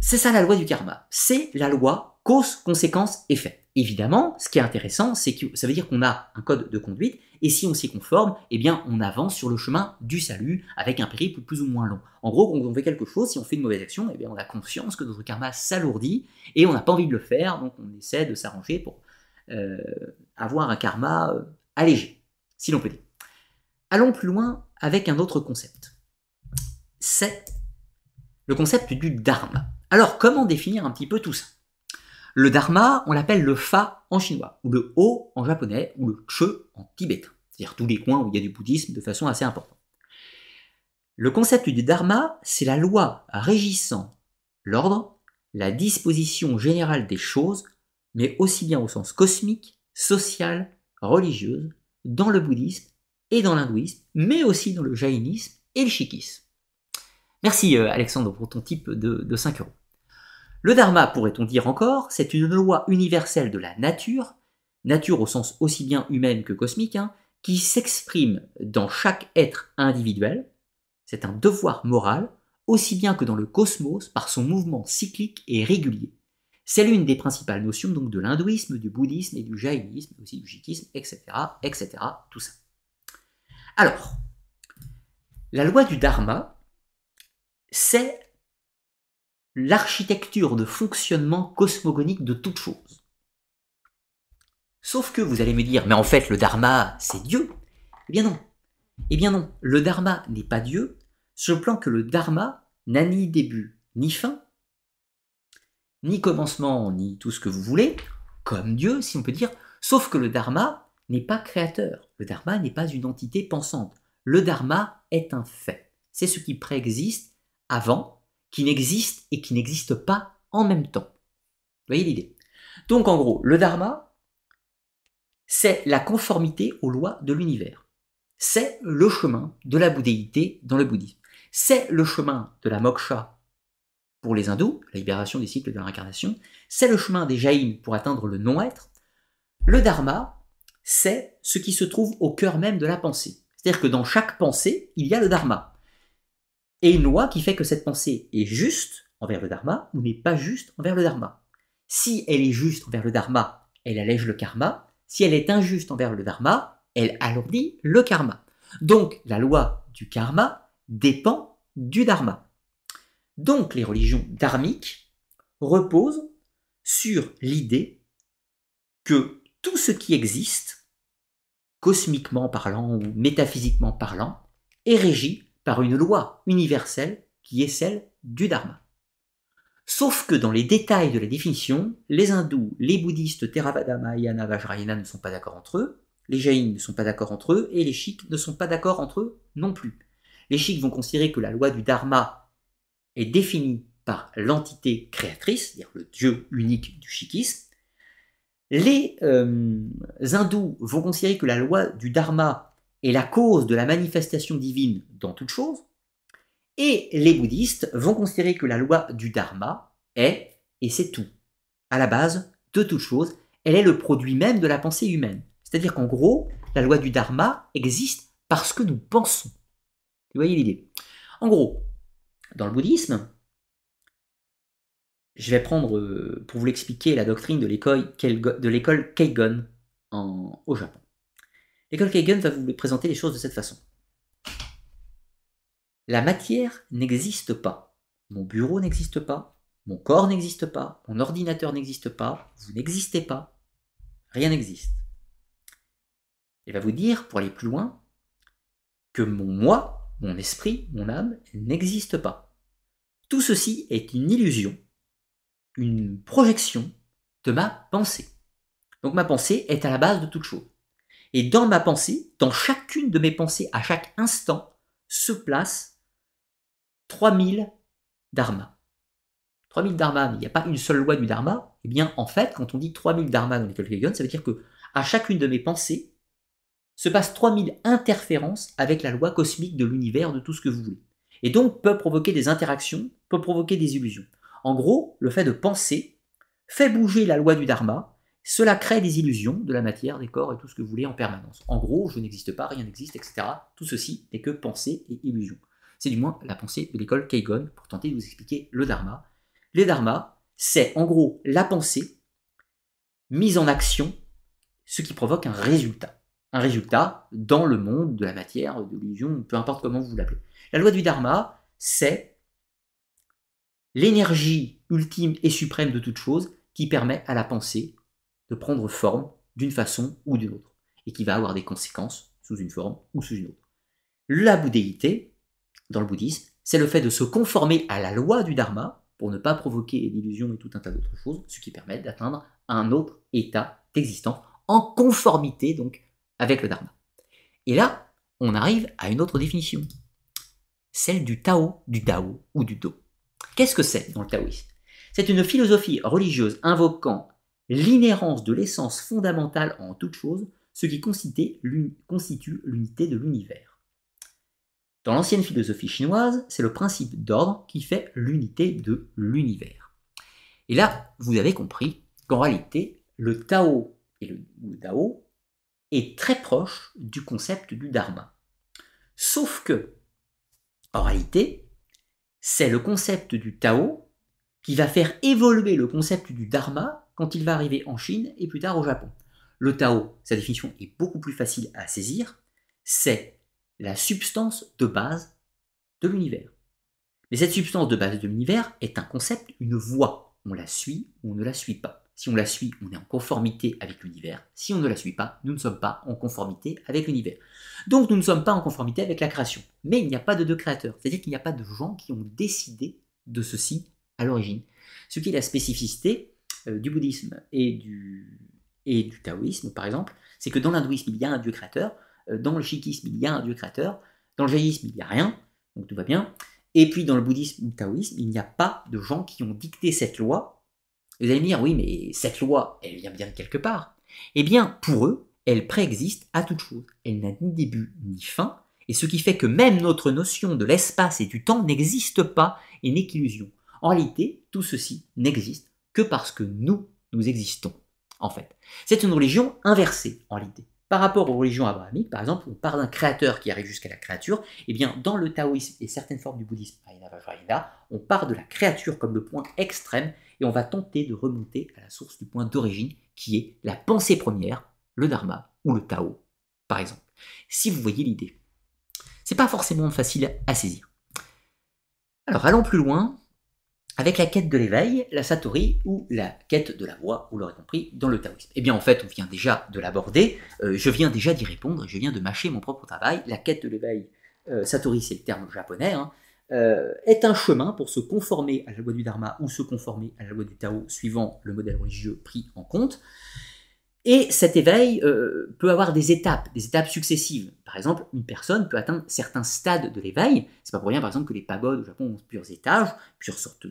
S1: C'est ça la loi du karma. C'est la loi cause, conséquence, effet. Évidemment, ce qui est intéressant, c'est que ça veut dire qu'on a un code de conduite, et si on s'y conforme, eh bien, on avance sur le chemin du salut avec un périple plus ou moins long. En gros, quand on fait quelque chose, si on fait une mauvaise action, eh bien, on a conscience que notre karma s'alourdit, et on n'a pas envie de le faire, donc on essaie de s'arranger pour euh, avoir un karma euh, allégé, si l'on peut dire. Allons plus loin avec un autre concept. C'est le concept du dharma. Alors, comment définir un petit peu tout ça? Le dharma, on l'appelle le fa en chinois, ou le ho en japonais, ou le che en tibétain, c'est-à-dire tous les coins où il y a du bouddhisme de façon assez importante. Le concept du dharma, c'est la loi régissant l'ordre, la disposition générale des choses, mais aussi bien au sens cosmique, social, religieuse, dans le bouddhisme et dans l'hindouisme, mais aussi dans le jaïnisme et le sikhisme. Merci euh, Alexandre pour ton type de, de 5 euros. Le dharma, pourrait-on dire encore, c'est une loi universelle de la nature, nature au sens aussi bien humaine que cosmique, hein, qui s'exprime dans chaque être individuel. C'est un devoir moral, aussi bien que dans le cosmos, par son mouvement cyclique et régulier. C'est l'une des principales notions donc de l'hindouisme, du bouddhisme et du jaïnisme, aussi du sikhisme, etc., etc., tout ça. Alors, la loi du dharma, c'est l'architecture de fonctionnement cosmogonique de toute chose. Sauf que vous allez me dire, mais en fait le Dharma, c'est Dieu. Eh bien non. Eh bien non, le Dharma n'est pas Dieu, sur le plan que le Dharma n'a ni début ni fin, ni commencement, ni tout ce que vous voulez, comme Dieu, si on peut dire, sauf que le Dharma n'est pas créateur. Le Dharma n'est pas une entité pensante. Le Dharma est un fait. C'est ce qui préexiste avant qui n'existe et qui n'existe pas en même temps. Voyez l'idée? Donc en gros, le dharma, c'est la conformité aux lois de l'univers. C'est le chemin de la bouddhéité dans le bouddhisme. C'est le chemin de la moksha pour les hindous, la libération des cycles de la réincarnation. C'est le chemin des jaïns pour atteindre le non-être. Le dharma, c'est ce qui se trouve au cœur même de la pensée. C'est-à-dire que dans chaque pensée, il y a le dharma et une loi qui fait que cette pensée est juste envers le dharma ou n'est pas juste envers le dharma. Si elle est juste envers le dharma, elle allège le karma. Si elle est injuste envers le dharma, elle alourdit le karma. Donc la loi du karma dépend du dharma. Donc les religions dharmiques reposent sur l'idée que tout ce qui existe, cosmiquement parlant ou métaphysiquement parlant, est régi par une loi universelle qui est celle du Dharma. Sauf que dans les détails de la définition, les hindous, les bouddhistes Theravada, Mahayana, Vajrayana ne sont pas d'accord entre eux, les jaïns ne sont pas d'accord entre eux, et les chiites ne sont pas d'accord entre eux non plus. Les chiites vont considérer que la loi du Dharma est définie par l'entité créatrice, c'est-à-dire le Dieu unique du sikhisme. Les euh, hindous vont considérer que la loi du Dharma est la cause de la manifestation divine dans toute chose, et les bouddhistes vont considérer que la loi du dharma est, et c'est tout, à la base de toute chose, elle est le produit même de la pensée humaine. C'est-à-dire qu'en gros, la loi du dharma existe parce que nous pensons. Vous voyez l'idée? En gros, Dans le bouddhisme, je vais prendre, euh, pour vous l'expliquer, la doctrine de l'école Keigon au Japon. L'école Keigon va vous présenter les choses de cette façon. La matière n'existe pas. Mon bureau n'existe pas. Mon corps n'existe pas. Mon ordinateur n'existe pas. Vous n'existez pas. Rien n'existe. Il va vous dire, pour aller plus loin, que mon moi, mon esprit, mon âme n'existe pas. Tout ceci est une illusion, une projection de ma pensée. Donc ma pensée est à la base de toute chose. Et dans ma pensée, dans chacune de mes pensées, à chaque instant, se place 3000 dharma. 3000 dharma, mais il n'y a pas une seule loi du dharma. Eh bien, en fait, quand on dit 3000 dharma dans l'école Kegon, ça veut dire que à chacune de mes pensées se passe 3000 interférences avec la loi cosmique de l'univers, de tout ce que vous voulez. Et donc peut provoquer des interactions, peut provoquer des illusions. En gros, le fait de penser fait bouger la loi du dharma, cela crée des illusions de la matière, des corps et tout ce que vous voulez en permanence. En gros, je n'existe pas, rien n'existe, etc. Tout ceci n'est que pensée et illusion. C'est du moins la pensée de l'école Keigon pour tenter de vous expliquer le dharma. Les dharma, c'est en gros la pensée mise en action, ce qui provoque un résultat un résultat dans le monde de la matière, de l'illusion, peu importe comment vous l'appelez. La loi du Dharma, c'est l'énergie ultime et suprême de toute chose qui permet à la pensée prendre forme d'une façon ou d'une autre, et qui va avoir des conséquences sous une forme ou sous une autre. La bouddhéité, dans le bouddhisme, c'est le fait de se conformer à la loi du Dharma pour ne pas provoquer l'illusion et tout un tas d'autres choses, ce qui permet d'atteindre un autre état d'existence en conformité donc avec le Dharma. Et là, on arrive à une autre définition, celle du Tao, du Dao ou du Do. Qu'est-ce que c'est dans le taoïsme? C'est une philosophie religieuse invoquant l'inhérence de l'essence fondamentale en toute chose, ce qui constitue l'unité de l'univers. Dans l'ancienne philosophie chinoise, c'est le principe d'ordre qui fait l'unité de l'univers. Et là, vous avez compris qu'en réalité, le Tao et le Dao est très proche du concept du dharma. Sauf que, en réalité, c'est le concept du Tao qui va faire évoluer le concept du dharma quand il va arriver en Chine et plus tard au Japon. Le Tao, sa définition est beaucoup plus facile à saisir, c'est la substance de base de l'univers. Mais cette substance de base de l'univers est un concept, une voie. On la suit ou on ne la suit pas. Si on la suit, on est en conformité avec l'univers. Si on ne la suit pas, nous ne sommes pas en conformité avec l'univers. Donc nous ne sommes pas en conformité avec la création. Mais il n'y a pas de deux créateurs. C'est-à-dire qu'il n'y a pas de gens qui ont décidé de ceci à l'origine. Ce qui est la spécificité du bouddhisme et du, et du taoïsme, par exemple, c'est que dans l'hindouisme, il y a un dieu créateur, euh, dans le sikhisme, il y a un dieu créateur, dans le jaïsme, il n'y a rien, donc tout va bien. Et puis dans le bouddhisme ou le taoïsme, il n'y a pas de gens qui ont dicté cette loi vous allez me dire, oui, mais cette loi, elle vient bien de quelque part. Eh bien, pour eux, elle préexiste à toute chose. Elle n'a ni début ni fin, et ce qui fait que même notre notion de l'espace et du temps n'existe pas et n'est qu'illusion. En réalité, tout ceci n'existe que parce que nous, nous existons, en fait. C'est une religion inversée, en réalité. Par rapport aux religions abrahamiques, par exemple, on parle d'un créateur qui arrive jusqu'à la créature, et eh bien, dans le taoïsme et certaines formes du bouddhisme, on part de la créature comme le point extrême et on va tenter de remonter à la source du point d'origine qui est la pensée première, le dharma ou le tao, par exemple. Si vous voyez l'idée, c'est pas forcément facile à saisir. Alors allons plus loin avec la quête de l'éveil, la satori ou la quête de la voix, vous l'aurez compris, dans le taoïsme. Eh bien en fait, on vient déjà de l'aborder, euh, je viens déjà d'y répondre, je viens de mâcher mon propre travail. La quête de l'éveil, euh, satori c'est le terme japonais, hein, euh, est un chemin pour se conformer à la loi du Dharma ou se conformer à la loi du Tao suivant le modèle religieux pris en compte. Et cet éveil euh, peut avoir des étapes, des étapes successives. Par exemple, une personne peut atteindre certains stades de l'éveil. C'est pas pour rien, par exemple, que les pagodes au Japon ont plusieurs étages, plusieurs sortes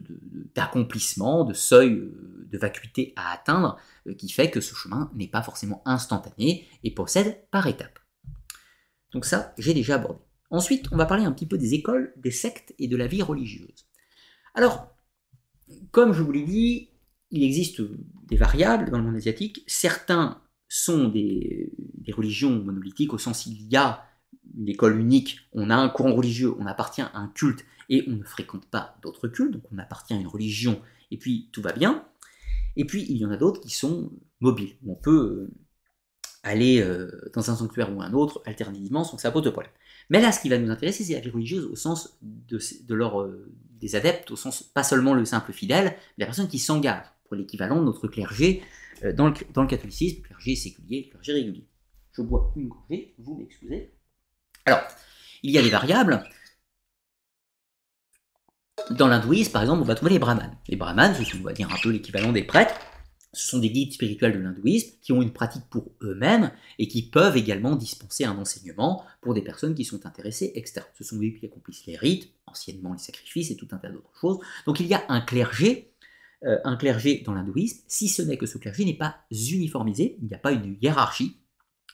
S1: d'accomplissement, de, seuils euh, de vacuité à atteindre, qui fait que ce chemin n'est pas forcément instantané et possède par étapes. Donc ça, j'ai déjà abordé. Ensuite, on va parler un petit peu des écoles, des sectes et de la vie religieuse. Alors, comme je vous l'ai dit, il existe des variables dans le monde asiatique. Certains sont des, religions monolithiques au sens où il y a une école unique, on a un courant religieux, on appartient à un culte et on ne fréquente pas d'autres cultes, donc on appartient à une religion et puis tout va bien. Et puis il y en a d'autres qui sont mobiles, on peut euh, aller euh, dans un sanctuaire ou un autre alternativement sans que ça pose de problème. Mais là, ce qui va nous intéresser, c'est la vie religieuse au sens de, euh, des adeptes, au sens pas seulement le simple fidèle, mais la personne qui s'engage l'équivalent de notre clergé dans, le, dans le catholicisme, clergé séculier, clergé régulier. Je bois une gorgée, vous m'excusez. Alors, il y a des variables. Dans l'hindouisme, par exemple, on va trouver les brahmanes. Les brahmanes, ce sont, on va dire, un peu l'équivalent des prêtres. Ce sont des guides spirituels de l'hindouisme qui ont une pratique pour eux-mêmes et qui peuvent également dispenser un enseignement pour des personnes qui sont intéressées, etc. Ce sont eux qui accomplissent les rites, anciennement les sacrifices et tout un tas d'autres choses. Donc il y a un clergé, euh, un clergé dans l'hindouisme, si ce n'est que ce clergé n'est pas uniformisé, il n'y a pas une hiérarchie,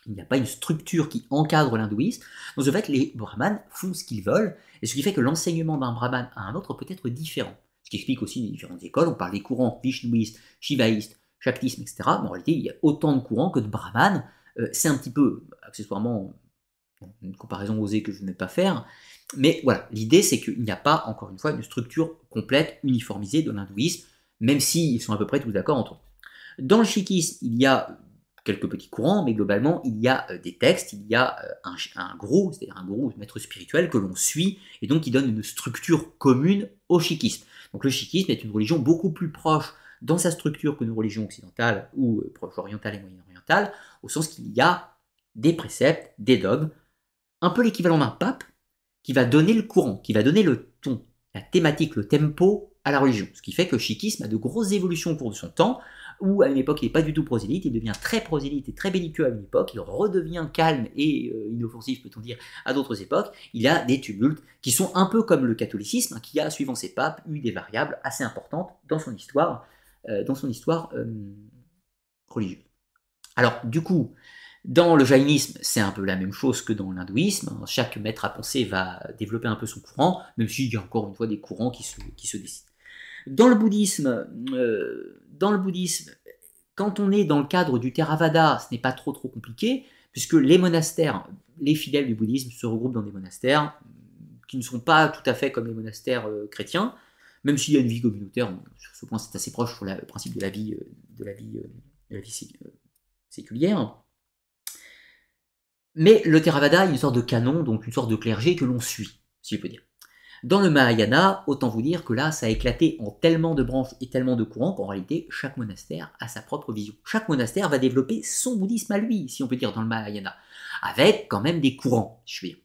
S1: il n'y a pas une structure qui encadre l'hindouisme. Donc, en fait, les brahmanes font ce qu'ils veulent, et ce qui fait que l'enseignement d'un brahman à un autre peut être différent. Ce qui explique aussi les différentes écoles. On parle des courants vishnouistes, shivaïstes, shaktisme, etc. Mais en réalité, il y a autant de courants que de brahmanes. Euh, c'est un petit peu, accessoirement, une comparaison osée que je ne vais pas faire. Mais voilà, l'idée c'est qu'il n'y a pas, encore une fois, une structure complète, uniformisée de l'hindouisme, même s'ils sont à peu près tous d'accord entre eux. Dans le shikisme, il y a quelques petits courants, mais globalement, il y a euh, des textes, il y a euh, un, un c'est-à-dire un un maître spirituel que l'on suit, et donc qui donne une structure commune au sikhisme. Donc le sikhisme est une religion beaucoup plus proche dans sa structure que nos religions occidentales ou euh, proche orientales et moyen-orientales, au sens qu'il y a des préceptes, des dogmes, un peu l'équivalent d'un pape, qui va donner le courant, qui va donner le ton, la thématique, le tempo à la religion. Ce qui fait que le sikhisme a de grosses évolutions au cours de son temps, où à une époque il n'est pas du tout prosélyte, il devient très prosélyte et très belliqueux à une époque, il redevient calme et euh, inoffensif, peut-on dire, à d'autres époques. Il a des tumultes qui sont un peu comme le catholicisme, hein, qui a, suivant ses papes, eu des variables assez importantes dans son histoire, euh, dans son histoire euh, religieuse. Alors, du coup, dans le jaïnisme, c'est un peu la même chose que dans l'hindouisme. Chaque maître à penser va développer un peu son courant, même s'il y a encore une fois des courants qui se, qui se décident. Dans le bouddhisme, euh, dans le bouddhisme, quand on est dans le cadre du Theravada, ce n'est pas trop trop compliqué, puisque les monastères, les fidèles du bouddhisme se regroupent dans des monastères qui ne sont pas tout à fait comme les monastères euh, chrétiens, même s'il y a une vie communautaire, sur ce point c'est assez proche pour le principe de la vie, euh, de la vie, de la vie séculière. Mais le Theravada est une sorte de canon, donc une sorte de clergé que l'on suit, si je peux dire. Dans le Mahayana, autant vous dire que là, ça a éclaté en tellement de branches et tellement de courants qu'en réalité, chaque monastère a sa propre vision. Chaque monastère va développer son bouddhisme à lui, si on peut dire, dans le Mahayana, avec quand même des courants, je veux dire.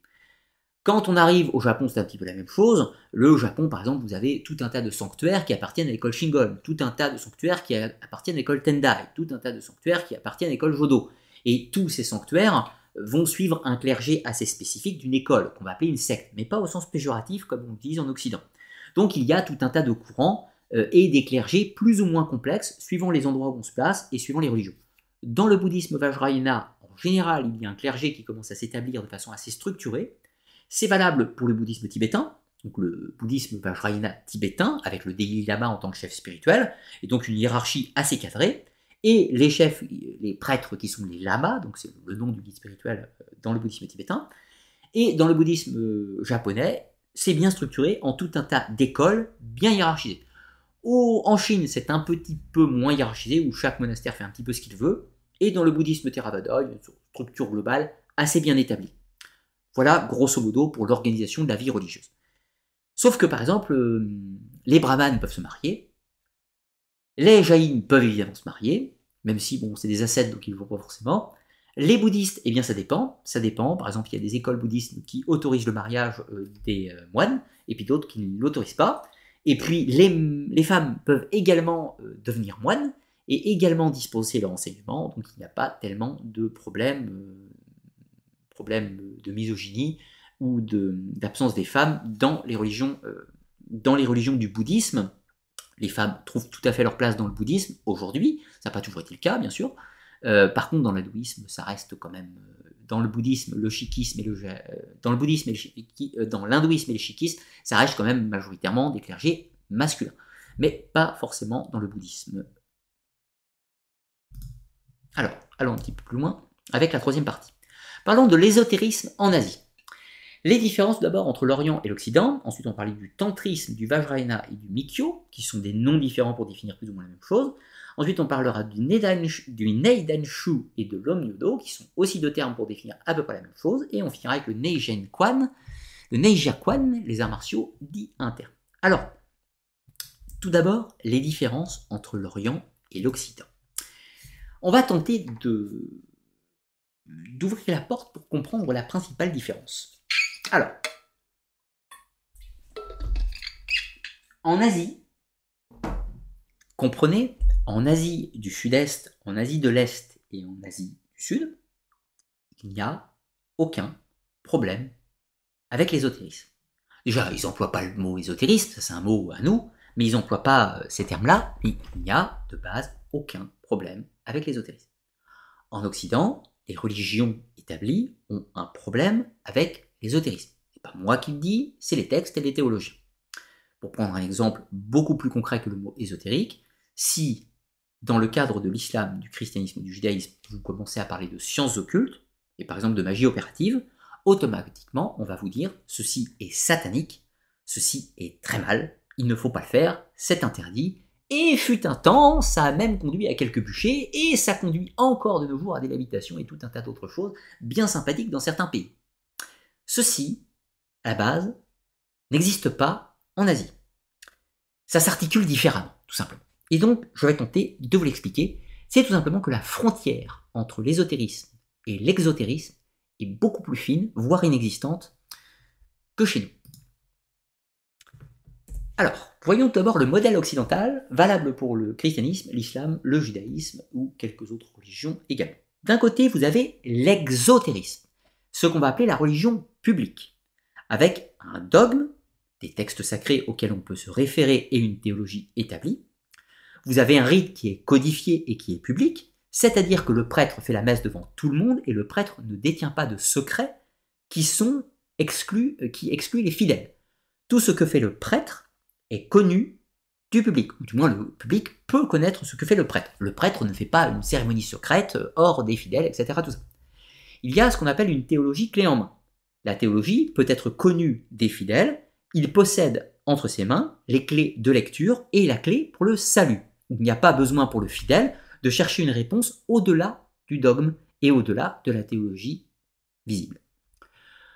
S1: Quand on arrive au Japon, c'est un petit peu la même chose. Le Japon, par exemple, vous avez tout un tas de sanctuaires qui appartiennent à l'école Shingon, tout un tas de sanctuaires qui appartiennent à l'école Tendai, tout un tas de sanctuaires qui appartiennent à l'école Jodo. Et tous ces sanctuaires vont suivre un clergé assez spécifique d'une école, qu'on va appeler une secte, mais pas au sens péjoratif comme on l'utilise en Occident. Donc il y a tout un tas de courants euh, et des clergés plus ou moins complexes, suivant les endroits où on se place et suivant les religions. Dans le bouddhisme Vajrayana, en général, il y a un clergé qui commence à s'établir de façon assez structurée. C'est valable pour le bouddhisme tibétain, donc le bouddhisme Vajrayana tibétain, avec le Dalai Lama en tant que chef spirituel, et donc une hiérarchie assez cadrée. Et les chefs, les prêtres qui sont les lamas, donc c'est le nom du guide spirituel euh, dans le bouddhisme tibétain, et dans le bouddhisme euh, japonais, c'est bien structuré en tout un tas d'écoles bien hiérarchisées. en Chine, c'est un petit peu moins hiérarchisé, où chaque monastère fait un petit peu ce qu'il veut, et dans le bouddhisme Theravada, il y a une structure globale assez bien établie. Voilà, grosso modo, pour l'organisation de la vie religieuse. Sauf que, par exemple, euh, les brahmanes peuvent se marier, les jaïns peuvent évidemment se marier, même si bon, c'est des ascètes donc ils ne vont pas forcément. Les bouddhistes, eh bien ça dépend, ça dépend. Par exemple, il y a des écoles bouddhistes qui autorisent le mariage euh, des euh, moines, et puis d'autres qui ne l'autorisent pas. Et puis les, femmes peuvent également euh, devenir moines et également disposer leur enseignement, donc il n'y a pas tellement de problèmes problème de misogynie ou d'absence des femmes dans les religions, dans les religions du bouddhisme les femmes trouvent tout à fait leur place dans le bouddhisme aujourd'hui, ça n'a pas toujours été le cas bien sûr. Euh, par contre, dans l'hindouisme, ça reste quand même euh, dans le bouddhisme, le sikhisme et le euh, dans le bouddhisme dans l'hindouisme et le sikhisme, ça reste quand même majoritairement des clergés masculins, mais pas forcément dans le bouddhisme. Alors, allons un petit peu plus loin avec la troisième partie. Parlons de l'ésotérisme en Asie. Les différences d'abord entre l'Orient et l'Occident, ensuite on parlait du tantrisme, du Vajrayana et du Mikyo, qui sont des noms différents pour définir plus ou moins la même chose. Ensuite on parlera du Neidanshu et de l'Omnyodo, qui sont aussi deux termes pour définir à peu près la même chose. Et on finira avec le Neijen Kwan, le Neijia Kwan, les arts martiaux dits internes. Alors, tout d'abord, les différences entre l'Orient et l'Occident. On va tenter d'ouvrir la porte pour comprendre la principale différence. Alors, en Asie, comprenez, en Asie du Sud-Est, en Asie de l'Est et en Asie du Sud, il n'y a aucun problème avec l'ésotérisme. Déjà, ils n'emploient pas le mot ésotérisme, ça c'est un mot à nous, mais ils n'emploient pas euh, ces termes-là, il n'y a de base aucun problème avec l'ésotérisme. En Occident, les religions établies ont un problème avec l'ésotérisme. Pas moi qui le dis, c'est les textes et les théologiens. Pour prendre un exemple beaucoup plus concret que le mot ésotérique, si dans le cadre de l'islam, du christianisme du judaïsme, vous commencez à parler de sciences occultes, et par exemple de magie opérative, automatiquement on va vous dire ceci est satanique, ceci est très mal, il ne faut pas le faire, c'est interdit, et fut un temps, ça a même conduit à quelques bûchers, et ça conduit encore de nos jours à des habitations et tout un tas d'autres choses bien sympathiques dans certains pays. Ceci, à la base, n'existe pas en Asie. Ça s'articule différemment, tout simplement. Et donc, je vais tenter de vous l'expliquer. C'est tout simplement que la frontière entre l'ésotérisme et l'exotérisme est beaucoup plus fine, voire inexistante, que chez nous. Alors, voyons d'abord le modèle occidental, valable pour le christianisme, l'islam, le judaïsme ou quelques autres religions également. D'un côté, vous avez l'exotérisme, ce qu'on va appeler la religion publique, avec un dogme, des textes sacrés auxquels on peut se référer et une théologie établie. Vous avez un rite qui est codifié et qui est public, c'est-à-dire que le prêtre fait la messe devant tout le monde et le prêtre ne détient pas de secrets qui sont exclus, euh, qui excluent les fidèles. Tout ce que fait le prêtre est connu du public, ou du moins le public peut connaître ce que fait le prêtre. Le prêtre ne fait pas une cérémonie secrète euh, hors des fidèles, etc. Tout ça. Il y a ce qu'on appelle une théologie clé en main. La théologie peut être connue des fidèles, il possède entre ses mains les clés de lecture et la clé pour le salut. Il n'y a pas besoin pour le fidèle de chercher une réponse au-delà du dogme et au-delà de la théologie visible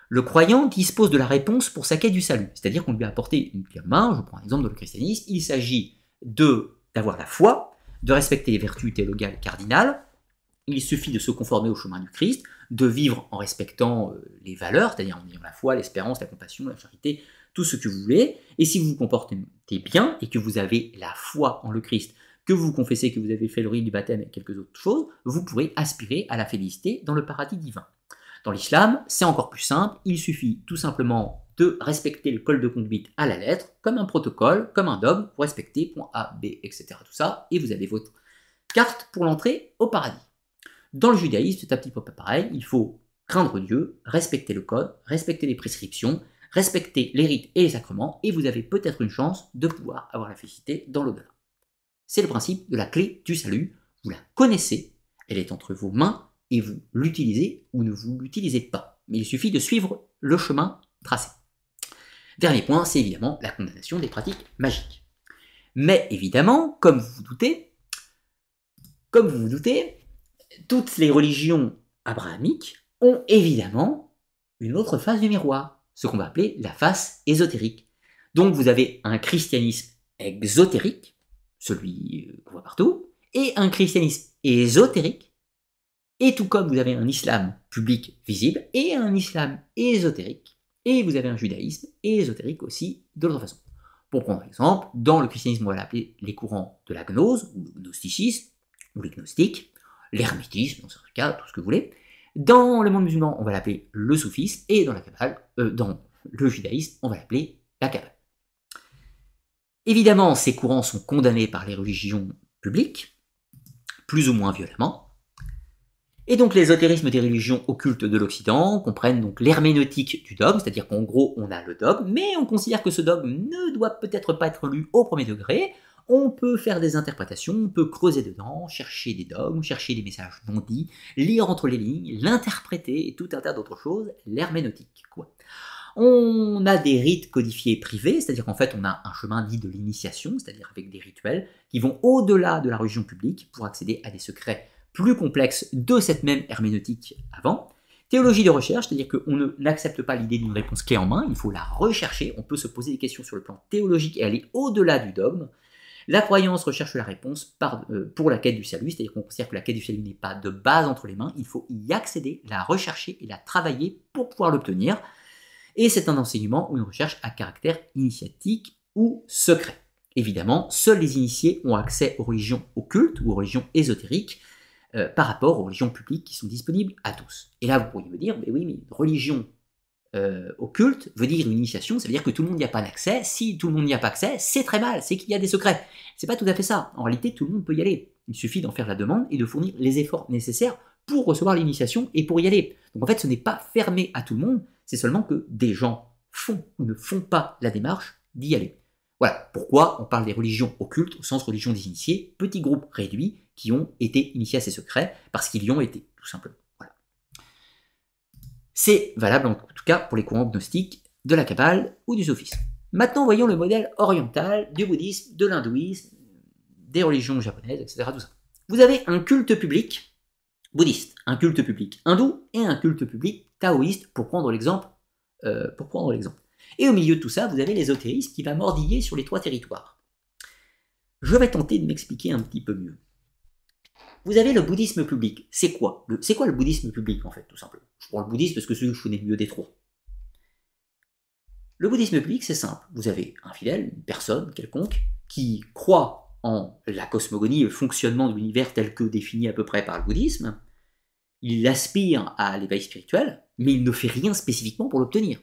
S1: le croyant dispose de la réponse pour sa quête du salut. C'est-à-dire qu'on lui a apporté une clé main, je prends l'exemple de le christianisme, il s'agit d'avoir la foi, de respecter les vertus théologales cardinales, il suffit de se conformer au chemin du Christ, de vivre en respectant euh, les valeurs, c'est-à-dire en ayant la foi, l'espérance, la compassion, la charité, tout ce que vous voulez, et si vous vous comportez bien et que vous avez la foi en le Christ, que vous confessez que vous avez fait le rite du baptême et quelques autres choses, vous pourrez aspirer à la félicité dans le paradis divin. Dans l'islam, c'est encore plus simple, il suffit tout simplement de respecter le code de conduite à la lettre, comme un protocole, comme un dogme, vous respectez point A, B, etc. Tout ça, et vous avez votre carte pour l'entrée au paradis. Dans le judaïsme, c'est un petit peu pareil, il faut craindre Dieu, respecter le code, respecter les prescriptions, respecter les rites et les sacrements, et vous avez peut-être une chance de pouvoir avoir la félicité dans l'au-delà. C'est le principe de la clé du salut, vous la connaissez, elle est entre vos mains, et vous l'utilisez ou ne vous l'utilisez pas. Mais il suffit de suivre le chemin tracé. Dernier point, c'est évidemment la condamnation des pratiques magiques. Mais évidemment, comme vous vous doutez, comme vous vous doutez, toutes les religions abrahamiques ont évidemment une autre face du miroir, ce qu'on va appeler la face ésotérique. Donc vous avez un christianisme exotérique, celui qu'on voit partout, et un christianisme ésotérique, et tout comme vous avez un islam public visible et un islam ésotérique, et vous avez un judaïsme ésotérique aussi de l'autre façon. Pour prendre exemple, dans le christianisme, on va l'appeler les courants de la gnose, ou le gnosticisme, ou les gnostiques, l'hermétisme, dans certains cas, tout ce que vous voulez. Dans le monde musulman, on va l'appeler le soufisme, et euh, dans le judaïsme, on va l'appeler la Kabbale. Évidemment, ces courants sont condamnés par les religions publiques, plus ou moins violemment, et donc l'ésotérisme des religions occultes de l'Occident comprennent donc l'herméneutique du dogme, c'est-à-dire qu'en gros on a le dogme, mais on considère que ce dogme ne doit peut-être pas être lu au premier degré, on peut faire des interprétations, on peut creuser dedans, chercher des dogmes, chercher des messages non dits, lire entre les lignes, l'interpréter et tout un tas d'autres choses, l'herméneutique quoi. On a des rites codifiés privés, c'est-à-dire qu'en fait on a un chemin dit de l'initiation, c'est-à-dire avec des rituels qui vont au-delà de la religion publique pour accéder à des secrets plus complexes de cette même herméneutique avant. Théologie de recherche, c'est-à-dire qu'on n'accepte pas l'idée d'une réponse clé en main, il faut la rechercher, on peut se poser des questions sur le plan théologique et aller au-delà du dogme. La croyance recherche la réponse euh, pour la quête du salut, c'est-à-dire qu'on considère que la quête du salut n'est pas de base entre les mains, il faut y accéder, la rechercher et la travailler pour pouvoir l'obtenir. Et c'est un enseignement ou une recherche à caractère initiatique ou secret. Évidemment, seuls les initiés ont accès aux religions occultes ou aux religions ésotériques euh, par rapport aux religions publiques qui sont disponibles à tous. Et là, vous pourriez me dire, mais oui, mais religion euh, occulte veut dire une initiation, ça veut dire que tout le monde n'y a pas d'accès. Si tout le monde n'y a pas accès, c'est très mal, c'est qu'il y a des secrets. C'est pas tout à fait ça. En réalité, tout le monde peut y aller. Il suffit d'en faire la demande et de fournir les efforts nécessaires pour recevoir l'initiation et pour y aller. Donc en fait, ce n'est pas fermé à tout le monde, c'est seulement que des gens font ou ne font pas la démarche d'y aller. Voilà pourquoi on parle des religions occultes au sens religion des initiés, petits groupes réduits qui ont été initiés à ces secrets parce qu'ils y ont été, tout simplement. C'est valable en tout cas pour les courants gnostiques, de la Kabbale ou du sophisme. Maintenant, voyons le modèle oriental du bouddhisme, de l'hindouisme, des religions japonaises, etc. Vous avez un culte public bouddhiste, un culte public hindou et un culte public taoïste, pour prendre l'exemple. Euh, pour prendre l'exemple. Et au milieu de tout ça, vous avez l'ésotérisme qui va mordiller sur les trois territoires. Je vais tenter de m'expliquer un petit peu mieux. Vous avez le bouddhisme public. C'est quoi C'est quoi le bouddhisme public, en fait, tout simplement? Je prends le bouddhisme parce que celui que je connais mieux des trois. Le bouddhisme public, c'est simple. Vous avez un fidèle, une personne quelconque, qui croit en la cosmogonie, le fonctionnement de l'univers tel que défini à peu près par le bouddhisme. Il aspire à l'éveil spirituel, mais il ne fait rien spécifiquement pour l'obtenir.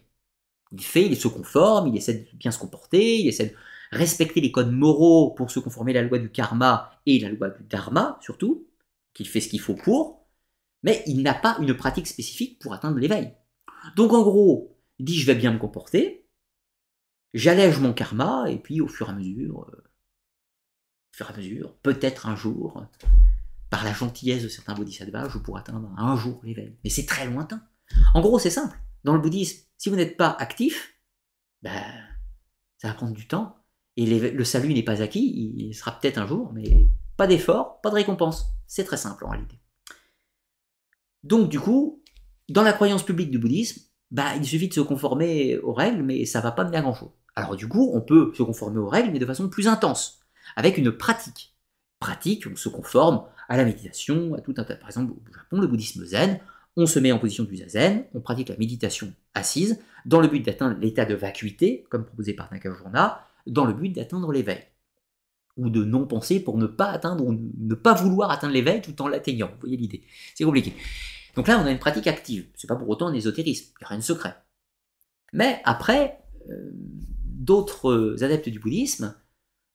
S1: Il fait, il se conforme, il essaie de bien se comporter, il essaie de respecter les codes moraux pour se conformer à la loi du karma et la loi du dharma surtout, qu'il fait ce qu'il faut pour, mais il n'a pas une pratique spécifique pour atteindre l'éveil. Donc en gros, il dit je vais bien me comporter, j'allège mon karma, et puis au fur et à mesure, euh, au fur et à mesure, peut-être un jour, par la gentillesse de certains bodhisattvas, je pourrai atteindre un jour l'éveil. Mais c'est très lointain. En gros, c'est simple. Dans le bouddhisme, si vous n'êtes pas actif, ben, ça va prendre du temps. Et le salut n'est pas acquis, il sera peut-être un jour, mais pas d'effort, pas de récompense. C'est très simple en réalité. Donc du coup, dans la croyance publique du bouddhisme, bah, il suffit de se conformer aux règles, mais ça va pas mener grand-chose. Alors du coup, on peut se conformer aux règles, mais de façon plus intense, avec une pratique. Pratique, on se conforme à la méditation, à tout un tas. Par exemple, au Japon, le bouddhisme zen, on se met en position du zazen, on pratique la méditation assise, dans le but d'atteindre l'état de vacuité, comme proposé par Nakajorna, dans le but d'atteindre l'éveil ou de non-penser pour ne pas atteindre ou ne pas vouloir atteindre l'éveil tout en l'atteignant. Vous voyez l'idée C'est compliqué. Donc là, on a une pratique active. C'est pas pour autant un ésotérisme, il n'y a rien de secret. Mais après, euh, d'autres adeptes du bouddhisme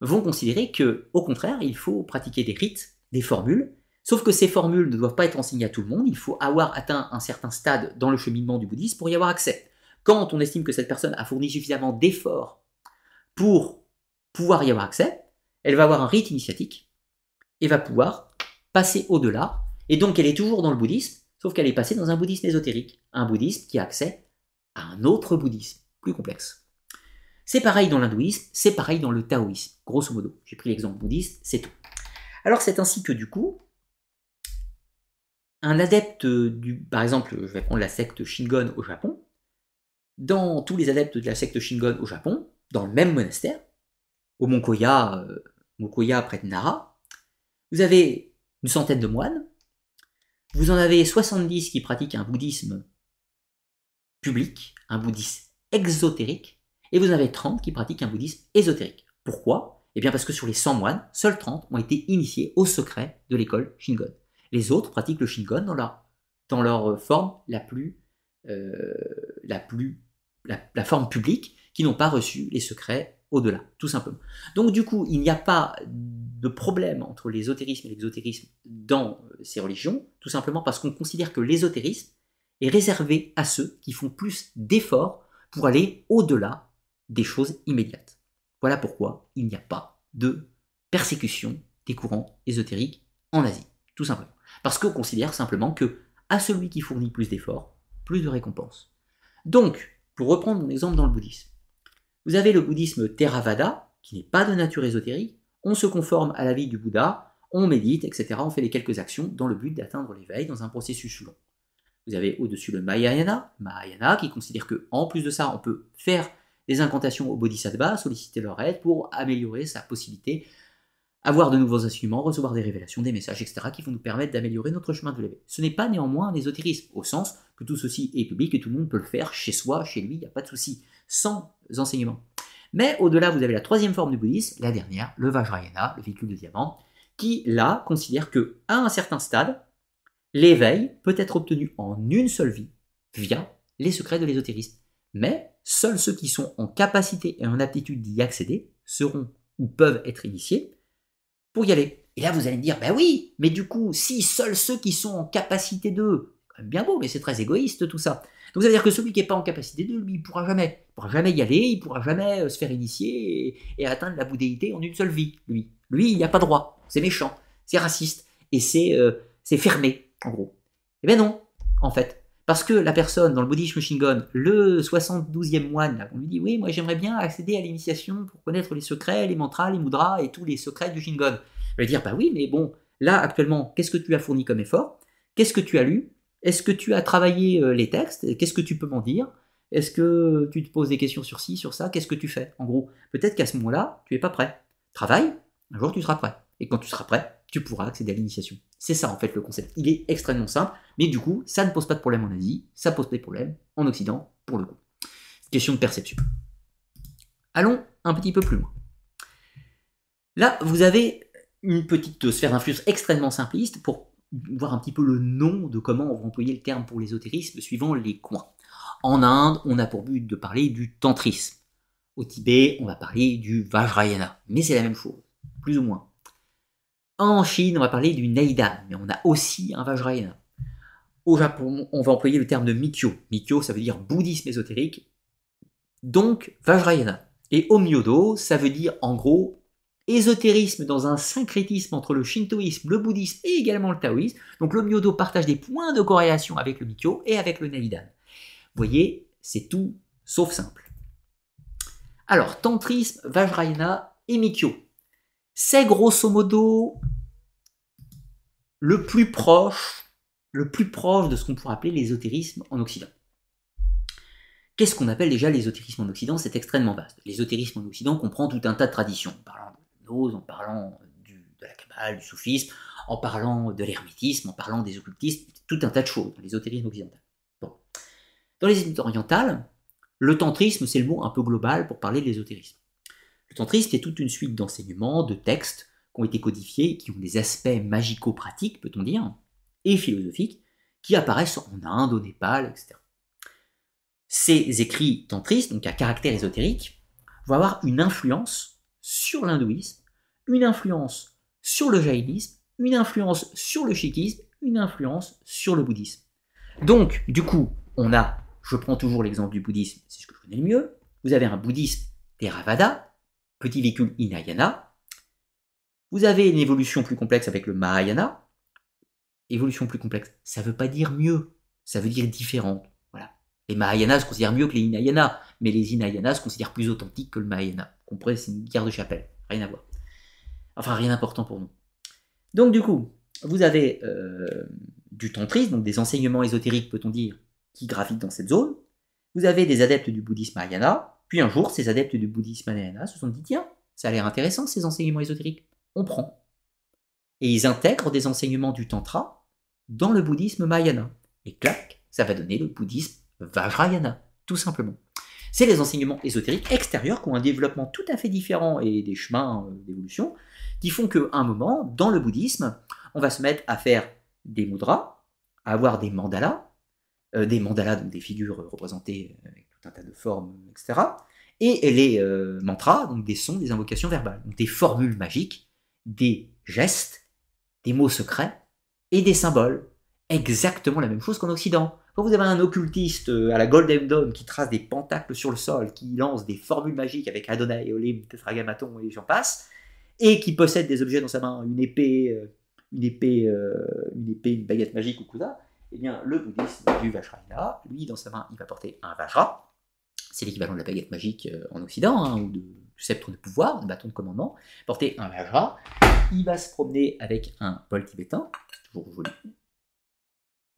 S1: vont considérer que, au contraire, il faut pratiquer des rites, des formules, sauf que ces formules ne doivent pas être enseignées à tout le monde, il faut avoir atteint un certain stade dans le cheminement du bouddhisme pour y avoir accès. Quand on estime que cette personne a fourni suffisamment d'efforts pour pouvoir y avoir accès, elle va avoir un rite initiatique et va pouvoir passer au-delà. Et donc elle est toujours dans le bouddhisme, sauf qu'elle est passée dans un bouddhisme ésotérique, un bouddhisme qui a accès à un autre bouddhisme, plus complexe. C'est pareil dans l'hindouisme, c'est pareil dans le taoïsme, grosso modo. J'ai pris l'exemple bouddhiste, c'est tout. Alors c'est ainsi que du coup, un adepte du, par exemple, je vais prendre la secte Shingon au Japon, dans tous les adeptes de la secte Shingon au Japon, dans le même monastère, au Mont Koya, euh, près de Nara. Vous avez une centaine de moines. Vous en avez 70 qui pratiquent un bouddhisme public, un bouddhisme exotérique, et vous en avez 30 qui pratiquent un bouddhisme ésotérique. Pourquoi? Eh bien parce que sur les 100 moines, seuls 30 ont été initiés au secret de l'école Shingon. Les autres pratiquent le Shingon dans leur, leur forme la plus, euh, la plus, la forme publique, qui n'ont pas reçu les secrets au-delà, tout simplement. Donc du coup, il n'y a pas de problème entre l'ésotérisme et l'exotérisme dans euh, ces religions, tout simplement parce qu'on considère que l'ésotérisme est réservé à ceux qui font plus d'efforts pour aller au-delà des choses immédiates. Voilà pourquoi il n'y a pas de persécution des courants ésotériques en Asie, tout simplement. Parce qu'on considère simplement que à celui qui fournit plus d'efforts, plus de récompenses. Donc, pour reprendre mon exemple dans le bouddhisme. Vous avez le bouddhisme Theravada, qui n'est pas de nature ésotérique, on se conforme à la vie du Bouddha, on médite, etc. On fait les quelques actions dans le but d'atteindre l'éveil dans un processus long. Vous avez au-dessus le Mahayana, Mahayana qui considère que en plus de ça, on peut faire des incantations au Bodhisattva, solliciter leur aide pour améliorer sa possibilité, avoir de nouveaux enseignements, recevoir des révélations, des messages, etc., qui vont nous permettre d'améliorer notre chemin de l'éveil. Ce n'est pas néanmoins un ésotérisme, au sens que tout ceci est public et tout le monde peut le faire chez soi, chez lui, il n'y a pas de souci, sans enseignement. Mais au-delà, vous avez la troisième forme du bouddhisme, la dernière, le Vajrayana, le véhicule de diamant, qui là considère que à un certain stade, l'éveil peut être obtenu en une seule vie via les secrets de l'ésotérisme. Mais seuls ceux qui sont en capacité et en aptitude d'y accéder seront ou peuvent être initiés pour y aller. Et là, vous allez me dire, ben oui, mais du coup, si seuls ceux qui sont en capacité d'eux, quand même bien beau, mais c'est très égoïste tout ça. Donc ça veut dire que celui qui n'est pas en capacité de lui, il pourra jamais, il pourra jamais y aller, il pourra jamais euh, se faire initier et, atteindre la bouddhéité en une seule vie, lui. Lui, il n'y a pas droit, c'est méchant, c'est raciste, et c'est euh, fermé, en gros. Eh bien non, en fait. Parce que la personne dans le bouddhisme Shingon, le 72e moine, on lui dit oui, moi j'aimerais bien accéder à l'initiation pour connaître les secrets, les mantras, les mudras et tous les secrets du Shingon. Je vais dire bah oui, mais bon, là actuellement, qu'est-ce que tu as fourni comme effort? Qu'est-ce que tu as lu? Est-ce que tu as travaillé euh, les textes? Qu'est-ce que tu peux m'en dire? Est-ce que tu te poses des questions sur ci, sur ça? Qu'est-ce que tu fais? En gros, peut-être qu'à ce moment-là, tu n'es pas prêt. Travaille, un jour tu seras prêt. Et quand tu seras prêt, tu pourras accéder à l'initiation. C'est ça en fait le concept. Il est extrêmement simple, mais du coup, ça ne pose pas de problème en Asie, ça pose des problèmes en Occident, pour le coup. Question de perception. Allons un petit peu plus loin. Là, vous avez une petite sphère d'influence extrêmement simpliste pour voir un petit peu le nom de comment on va employer le terme pour l'ésotérisme suivant les coins. En Inde, on a pour but de parler du tantrisme. Au Tibet, on va parler du Vajrayana, mais c'est la même chose, plus ou moins. En Chine, on va parler du Neidan, mais on a aussi un Vajrayana. Au Japon, on va employer le terme de Mikyo. Mikyo, ça veut dire bouddhisme ésotérique, donc Vajrayana. Et Omyodo, ça veut dire en gros ésotérisme dans un syncrétisme entre le shintoïsme, le bouddhisme et également le taoïsme. Donc le Myodo partage des points de corrélation avec le Mikyo et avec le Naidan. Vous voyez, c'est tout sauf simple. Alors, tantrisme, Vajrayana et Mikyo. C'est grosso modo le plus proche, le plus proche de ce qu'on pourrait appeler l'ésotérisme en Occident. Qu'est-ce qu'on appelle déjà l'ésotérisme en Occident? C'est extrêmement vaste. L'ésotérisme en Occident comprend tout un tas de traditions, en parlant de la Kabbale, du soufisme, en parlant de l'hermétisme, en parlant des occultismes, tout un tas de choses dans l'ésotérisme occidental. Dans les études orientales, le tantrisme, c'est le mot un peu global pour parler de l'ésotérisme. Le tantrisme est toute une suite d'enseignements, de textes qui ont été codifiés, qui ont des aspects magico-pratiques, peut-on dire, et philosophiques, qui apparaissent en Inde, au Népal, etc. Ces écrits tantristes, donc à caractère ésotérique, vont avoir une influence sur l'hindouisme une influence sur le jaïnisme, une influence sur le sikhisme, une influence sur le bouddhisme. Donc, du coup, on a, je prends toujours l'exemple du bouddhisme, c'est ce que je connais le mieux, vous avez un bouddhisme Theravada, petit véhicule Hinayana, vous avez une évolution plus complexe avec le Mahayana, évolution plus complexe, ça ne veut pas dire mieux, ça veut dire différente. Voilà. Les Mahayanas se considèrent mieux que les Hinayana, mais les Hinayanas se considèrent plus authentiques que le Mahayana. Comprenez, c'est une guerre de chapelle, rien à voir. Enfin, rien d'important pour nous. Donc, du coup, vous avez euh, du tantrisme, donc des enseignements ésotériques, peut-on dire, qui gravitent dans cette zone. Vous avez des adeptes du bouddhisme Mahayana. Puis un jour, ces adeptes du bouddhisme Mahayana se sont dit tiens, ça a l'air intéressant ces enseignements ésotériques. On prend. Et ils intègrent des enseignements du Tantra dans le bouddhisme Mahayana. Et clac, ça va donner le bouddhisme Vajrayana, tout simplement. C'est les enseignements ésotériques extérieurs qui ont un développement tout à fait différent et des chemins euh, d'évolution qui font qu'à un moment, dans le bouddhisme, on va se mettre à faire des mudras, à avoir des mandalas, euh, des mandalas, donc des figures représentées avec tout un tas de formes, etc. Et les euh, mantras, donc des sons, des invocations verbales, donc des formules magiques, des gestes, des mots secrets et des symboles. Exactement la même chose qu'en Occident. Quand vous avez un occultiste euh, à la Golden Dawn qui trace des pentacles sur le sol, qui lance des formules magiques avec Adonai, Olim, Tetragrammaton et j'en passe, et qui possède des objets dans sa main, une épée, euh, une épée, euh, une épée, une baguette magique ou quoi ça, eh bien, le bouddhisme du Vajrayana, lui, dans sa main, il va porter un Vajra, c'est l'équivalent de la baguette magique euh, en Occident, hein, ou de, du sceptre de pouvoir, du bâton de commandement, porter un vajra. Il va se promener avec un bol tibétain, toujours joli.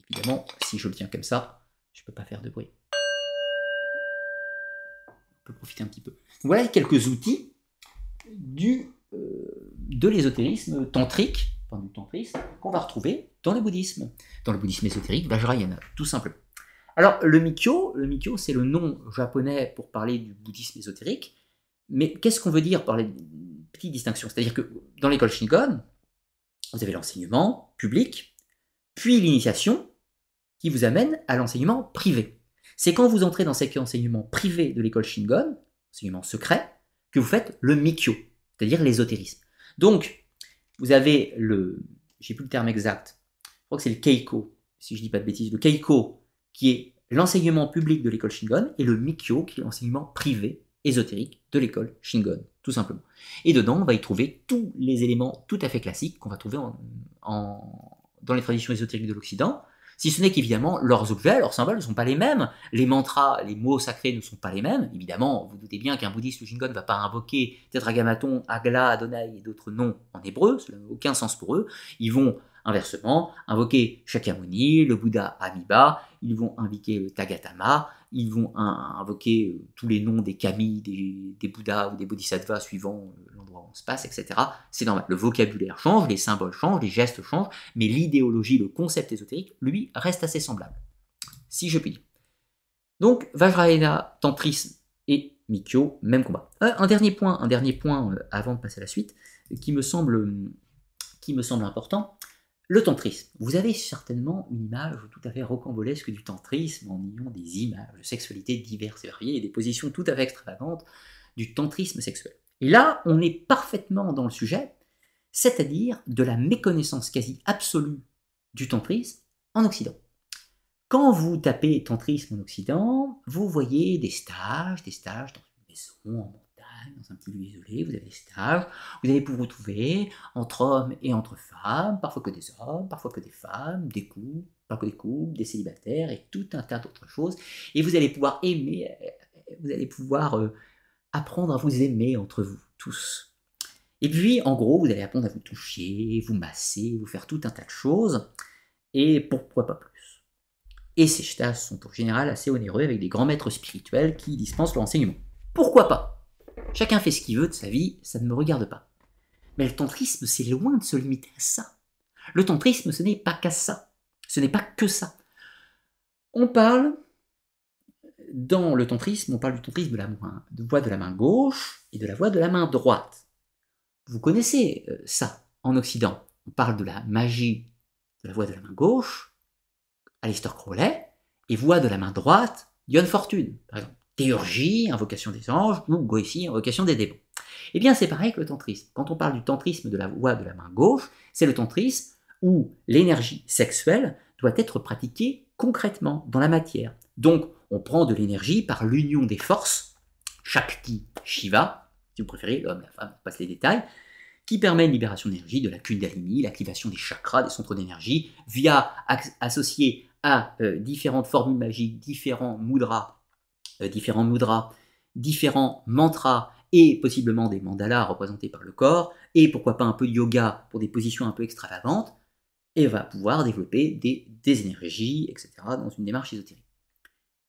S1: Évidemment, si je le tiens comme ça, je ne peux pas faire de bruit. On peut profiter un petit peu. Voilà quelques outils du, de l'ésotérisme tantrique, enfin du tantrisme, qu'on va retrouver dans le bouddhisme. Dans le bouddhisme ésotérique, Vajrayana, tout simplement. Alors, le Mikyo, le Mikyo, c'est le nom japonais pour parler du bouddhisme ésotérique. Mais qu'est-ce qu'on veut dire par les petites distinctions? C'est-à-dire que dans l'école Shingon, vous avez l'enseignement public, puis l'initiation, qui vous amène à l'enseignement privé. C'est quand vous entrez dans cet enseignement privé de l'école Shingon, enseignement secret, que vous faites le Mikyo, c'est-à-dire l'ésotérisme. Donc, vous avez le, j'ai plus le terme exact, je crois que c'est le Keiko, si je dis pas de bêtises, le Keiko qui est l'enseignement public de l'école Shingon, et le Mikyo, qui est l'enseignement privé, ésotérique de l'école Shingon, tout simplement. Et dedans, on va y trouver tous les éléments tout à fait classiques qu'on va trouver dans les traditions ésotériques de l'Occident, si ce n'est qu'évidemment, leurs objets, leurs symboles ne sont pas les mêmes. Les mantras, les mots sacrés ne sont pas les mêmes. Évidemment, vous doutez bien qu'un bouddhiste ou Shingon ne va pas invoquer Tetragrammaton, Agla, Adonai et d'autres noms en hébreu, cela n'a aucun sens pour eux. Ils vont Inversement, invoquer Shakyamuni, le Bouddha Amiba, ils vont invoquer le Tagatama, ils vont invoquer euh, tous les noms des kami, des, Bouddhas ou des Bodhisattvas suivant euh, l'endroit se passe, etc. C'est normal. Le vocabulaire change, les symboles changent, les gestes changent, mais l'idéologie, le concept ésotérique, lui, reste assez semblable. Si je puis dire. Donc, Vajrayana, Tantrisme et Mikyo, même combat. Euh, un dernier point, un dernier point avant de passer à la suite, qui me semble, qui me semble important, le tantrisme. Vous avez certainement une image tout à fait rocambolesque du tantrisme en ayant des images de sexualité diverses et variées et des positions tout à fait extravagantes du tantrisme sexuel. Et là, on est parfaitement dans le sujet, c'est-à-dire de la méconnaissance quasi absolue du tantrisme en Occident. Quand vous tapez tantrisme en Occident, vous voyez des stages, des stages dans une maison en dans un petit lieu isolé, vous avez des stages, vous allez pouvoir vous trouver entre hommes et entre femmes, parfois que des hommes, parfois que des femmes, des couples, que des couples, des célibataires et tout un tas d'autres choses. Et vous allez pouvoir aimer, vous allez pouvoir euh, apprendre à vous aimer entre vous tous. Et puis, en gros, vous allez apprendre à vous toucher, vous masser, vous faire tout un tas de choses. Et pourquoi pas plus et ces stages sont en général assez onéreux avec des grands maîtres spirituels qui dispensent leur enseignement. Pourquoi pas? Chacun fait ce qu'il veut de sa vie, ça ne me regarde pas. Mais le tantrisme, c'est loin de se limiter à ça. Le tantrisme, ce n'est pas qu'à ça. Ce n'est pas que ça. On parle, dans le tantrisme, on parle du tantrisme de la voix de la main gauche et de la voix de la main droite. Vous connaissez euh, ça en Occident. On parle de la magie de la voix de la main gauche, Aleister Crowley, et voix de la main droite, Dion Fortune, par exemple théurgie, invocation des anges, ou goétie, invocation des démons. Eh bien, c'est pareil que le tantrisme. Quand on parle du tantrisme de la voix de la main gauche, c'est le tantrisme où l'énergie sexuelle doit être pratiquée concrètement dans la matière. Donc, on prend de l'énergie par l'union des forces, Shakti, Shiva, si vous préférez, l'homme, la femme, on passe les détails, qui permet une libération d'énergie de la Kundalini, l'activation des chakras, des centres d'énergie, via associé à euh, différentes formules magiques, différents mudras euh, différents mudras, différents mantras et possiblement des mandalas représentés par le corps, et pourquoi pas un peu de yoga pour des positions un peu extravagantes, et va pouvoir développer des, des énergies, etc., dans une démarche ésotérique.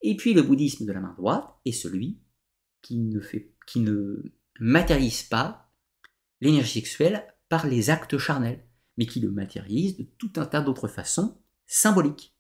S1: Et puis le bouddhisme de la main droite est celui qui ne, fait, qui ne matérialise pas l'énergie sexuelle par les actes charnels, mais qui le matérialise de tout un tas d'autres façons symboliques.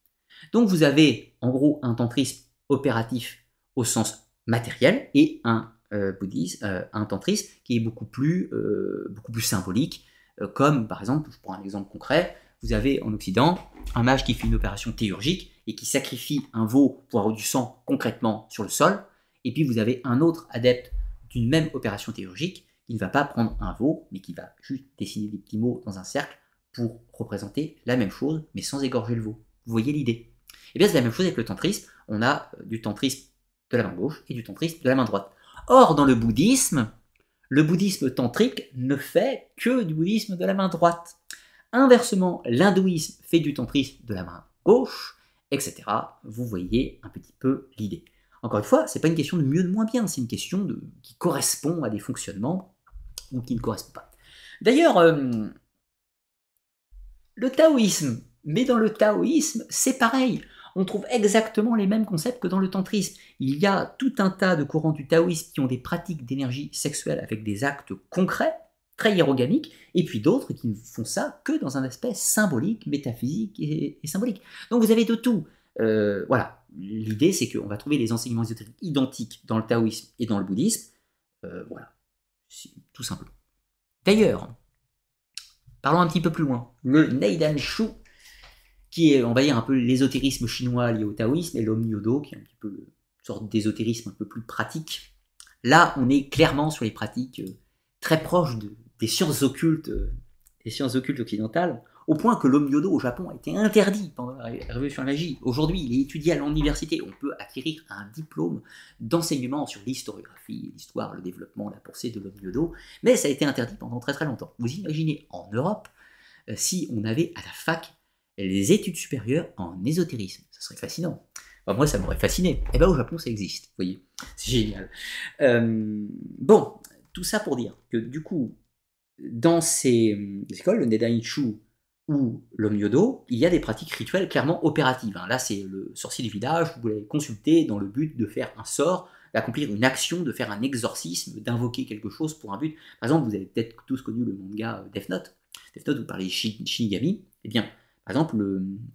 S1: Donc vous avez en gros un tantrisme opératif au sens matériel et un euh, bouddhisme, euh, un tantrisme qui est beaucoup plus, euh, beaucoup plus symbolique, comme par exemple, je prends un exemple concret, vous avez en Occident un mage qui fait une opération théurgique et qui sacrifie un veau pour avoir du sang concrètement sur le sol, et puis vous avez un autre adepte d'une même opération théurgique qui ne va pas prendre un veau, mais qui va juste dessiner des petits mots dans un cercle pour représenter la même chose, mais sans égorger le veau. Vous voyez l'idée? Et eh bien c'est la même chose avec le tantrisme, on a du tantrisme de la main gauche et du tantrisme de la main droite. Or, dans le bouddhisme, le bouddhisme tantrique ne fait que du bouddhisme de la main droite. Inversement, l'hindouisme fait du tantrisme de la main gauche, etc. Vous voyez un petit peu l'idée. Encore une fois, c'est pas une question de mieux de moins bien, c'est une question de, qui correspond à des fonctionnements ou qui ne correspond pas. D'ailleurs, euh, le taoïsme, mais dans le taoïsme, c'est pareil. On trouve exactement les mêmes concepts que dans le tantrisme. Il y a tout un tas de courants du taoïsme qui ont des pratiques d'énergie sexuelle avec des actes concrets, très hiérogamiques, et puis d'autres qui ne font ça que dans un aspect symbolique, métaphysique et, symbolique. Donc vous avez de tout. Euh, voilà, l'idée c'est qu'on va trouver les enseignements ésotériques identiques dans le taoïsme et dans le bouddhisme. Euh, voilà, tout simplement. D'ailleurs, parlons un petit peu plus loin. Le Neidan Shu, qui est, on va dire, un peu l'ésotérisme chinois lié au taoïsme, et l'Om Yodo, qui est un petit peu une sorte d'ésotérisme un peu plus pratique. Là, on est clairement sur les pratiques euh, très proches des sciences occultes, des sciences occultes occidentales au point que l'homme yodo au Japon a été interdit pendant la révolution magie. Aujourd'hui, il est étudié à l'université. On peut acquérir un diplôme d'enseignement sur l'historiographie, l'histoire, le développement, la pensée de l'homme yodo, mais ça a été interdit pendant très très longtemps. Vous imaginez en Europe euh, si on avait à la fac les études supérieures en ésotérisme, ça serait fascinant. moi, ça m'aurait fasciné. Eh bien au Japon, ça existe, vous voyez? C'est génial. Euh, bon, tout ça pour dire que du coup, dans ces euh, écoles, le Nedaichu ou l'homme yodo, il y a des pratiques rituelles clairement opératives. Hein. Là, c'est le sorcier du village, vous l'avez consulter dans le but de faire un sort, d'accomplir une action, de faire un exorcisme, d'invoquer quelque chose pour un but. Par exemple, vous avez peut-être tous connu le manga Death Note. Death Note, vous parlez Shinigami. Eh bien, par exemple,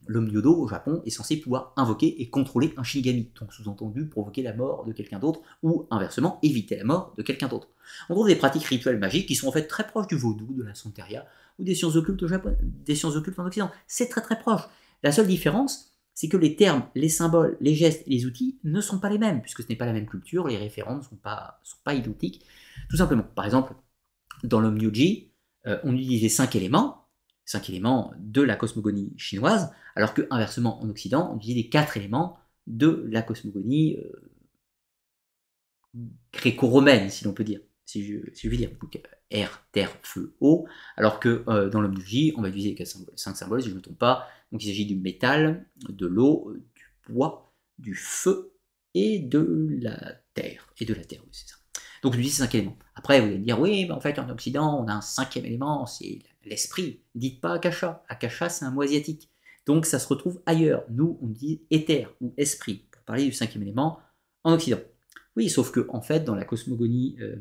S1: l'homme yodo au Japon est censé pouvoir invoquer et contrôler un Shinigami, donc sous-entendu provoquer la mort de quelqu'un d'autre, ou inversement éviter la mort de quelqu'un d'autre. On trouve des pratiques rituelles magiques qui sont en fait très proches du vaudou, de la santeria, ou des sciences occultes, au Japon, des sciences occultes en Occident. C'est très très proche. La seule différence, c'est que les termes, les symboles, les gestes et les outils ne sont pas les mêmes, puisque ce n'est pas la même culture, les référents ne sont pas, sont pas identiques. Tout simplement. Par exemple, dans le Myuji, euh, on utilisait cinq éléments, cinq éléments de la cosmogonie chinoise, alors que inversement en Occident, on utilisait les quatre éléments de la cosmogonie euh, gréco-romaine, si l'on peut dire, si je, si je veux dire. Donc, air, terre, feu, eau, alors que euh, dans l'omnologie, on va utiliser cinq symboles, si je ne me trompe pas. Donc il s'agit du métal, de l'eau, du bois, du feu et de la terre. Et de la terre, oui, c'est ça. Donc je dis ces cinq éléments. Après, vous allez me dire, oui, mais en fait, en Occident, on a un cinquième élément, c'est l'esprit. Dites pas Akasha. Akasha, c'est un mot asiatique. Donc ça se retrouve ailleurs. Nous, on dit éther ou esprit, pour parler du cinquième élément en Occident. Oui, sauf que, en fait, dans la cosmogonie euh,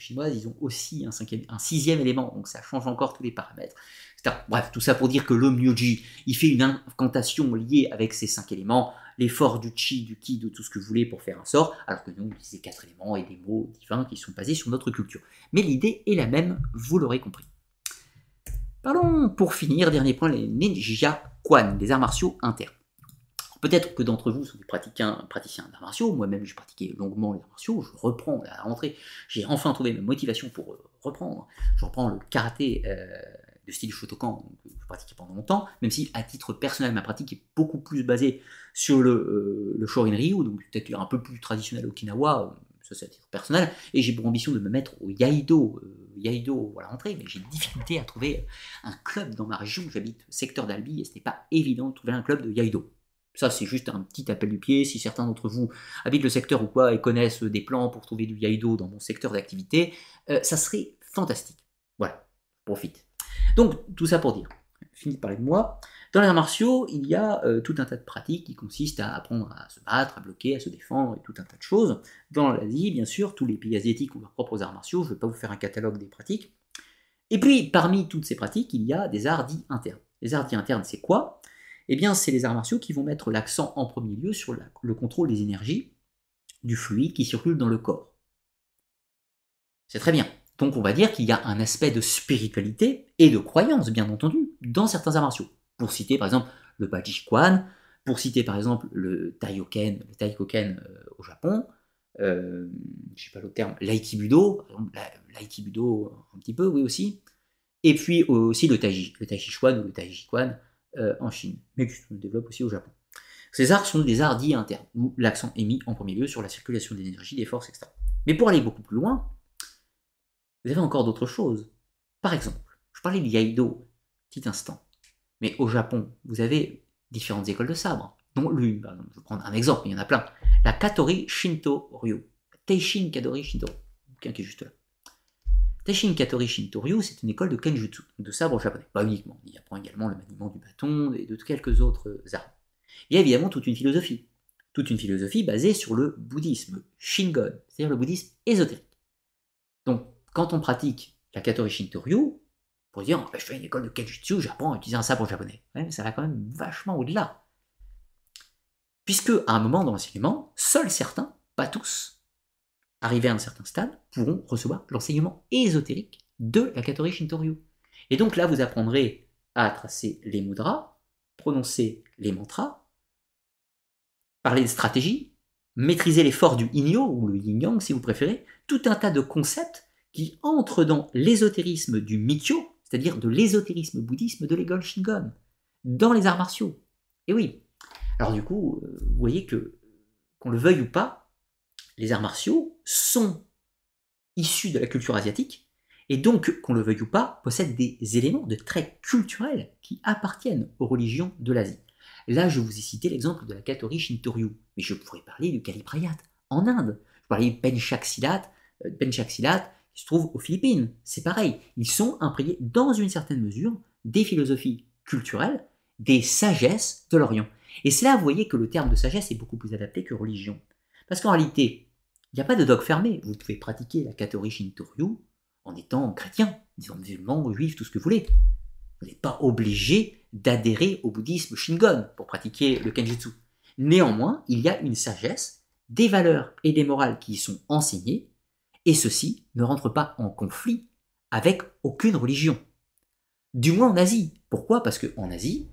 S1: chinoise, ils ont aussi un, sixième élément, donc ça change encore tous les paramètres. Bref, tout ça pour dire que le Myuji, il fait une incantation liée avec ces cinq éléments, l'effort du chi, du ki, de tout ce que vous voulez pour faire un sort, alors que nous, on utilise quatre éléments et des mots divins qui sont basés sur notre culture. Mais l'idée est la même, vous l'aurez compris. Parlons pour finir, dernier point, les ninja quan, des arts martiaux internes. Peut-être que d'entre vous sont des praticiens, praticiens d'arts martiaux, moi-même j'ai pratiqué longuement les arts martiaux, je reprends à la rentrée, j'ai enfin trouvé ma motivation pour euh, reprendre. Je reprends le karaté euh, de style Shotokan, que je pratiquais pendant longtemps, même si à titre personnel ma pratique est beaucoup plus basée sur le, euh, le Shorin Ryu, donc peut-être un peu plus traditionnel Okinawa, à titre personnel, et j'ai pour ambition de me mettre au Yaido, Yaido à la rentrée, mais j'ai difficulté à trouver un club dans ma région, j'habite secteur d'Albi, et ce n'est pas évident de trouver un club de Yaido. Ça, c'est juste un petit appel du pied. Si certains d'entre vous habitent le secteur ou quoi et connaissent des plans pour trouver du Yaido dans mon secteur d'activité, euh, ça serait fantastique. Voilà, profite. Donc, tout ça pour dire, fini de parler de moi. Dans les arts martiaux, il y a euh, tout un tas de pratiques qui consistent à apprendre à se battre, à bloquer, à se défendre et tout un tas de choses. Dans l'Asie, bien sûr, tous les pays asiatiques ont leurs propres arts martiaux. Je ne vais pas vous faire un catalogue des pratiques. Et puis, parmi toutes ces pratiques, il y a des arts dits internes. Les arts dits internes, c'est quoi? Eh bien, c'est les arts martiaux qui vont mettre l'accent en premier lieu sur le contrôle des énergies, du fluide qui circule dans le corps. C'est très bien. Donc on va dire qu'il y a un aspect de spiritualité et de croyance, bien entendu, dans certains arts martiaux. Pour citer par exemple le Bajikwan, pour citer par exemple le Taioken, le Taikoken euh, au Japon, euh, je sais pas le terme, l'Aikibudo, l'Aikibudo un petit peu, oui aussi, et puis aussi le Taiji, le Taijichuan ou le Taijikwan euh, en Chine, mais qui se développe aussi au Japon. Ces arts sont des arts dits internes, où l'accent est mis en premier lieu sur la circulation des énergies, des forces, etc. Mais pour aller beaucoup plus loin, vous avez encore d'autres choses. Par exemple, je parlais de Yaido, petit instant, mais au Japon, vous avez différentes écoles de sabre. dont l'une, je vais prendre un exemple, il y en a plein, la Katori Shinto Ryu, Teishin Kadori Shinto, bouquin qui est juste là. Teishin Katori Shinto Ryu, c'est une école de kenjutsu, de sabre japonais. Pas uniquement, il apprend également le maniement du bâton et de quelques autres armes. Il y a évidemment toute une philosophie, toute une philosophie basée sur le bouddhisme Shingon, c'est-à-dire le bouddhisme ésotérique. Donc, quand on pratique la Katori Shinto Ryu, pour dire, je fais une école de Kenjutsu, j'apprends à utiliser un sabre japonais. ça va quand même vachement au-delà. Puisque, à un moment dans l'enseignement, seuls certains, pas tous, arrivés à un certain stade, pourront recevoir l'enseignement ésotérique de la Katori Shintoryu. Et donc là, vous apprendrez à tracer les mudras, prononcer les mantras, parler de stratégie, maîtriser les forces du Inyo, ou le Yin-Yang si vous préférez, tout un tas de concepts qui entrent dans l'ésotérisme du Mikyo, c'est-à-dire de l'ésotérisme bouddhisme de l'école Shingon, dans les arts martiaux. Et oui. Alors du coup, euh, vous voyez que, qu'on le veuille ou pas, les arts martiaux sont issus de la culture asiatique, et donc, qu'on le veuille ou pas, possèdent des éléments de traits culturels qui appartiennent aux religions de l'Asie. Là, je vous ai cité l'exemple de la Katori Shintoryu, mais je pourrais parler du Kaliprayat en Inde. Je parlais du Penchaksilat, euh, se trouvent aux Philippines. C'est pareil, ils sont imprégnés dans une certaine mesure des philosophies culturelles, des sagesses de l'Orient. Et c'est là, vous voyez, que le terme de sagesse est beaucoup plus adapté que religion. Parce qu'en réalité, il n'y a pas de dogme fermé. Vous pouvez pratiquer la Katori Shintoryu en étant chrétien, disons musulman, juif, tout ce que vous voulez. Vous n'êtes pas obligé d'adhérer au bouddhisme Shingon pour pratiquer le Kenjutsu. Néanmoins, il y a une sagesse, des valeurs et des morales qui y sont enseignées, et ceci ne rentre pas en conflit avec aucune religion. Du moins en Asie. Pourquoi? Parce qu'en Asie,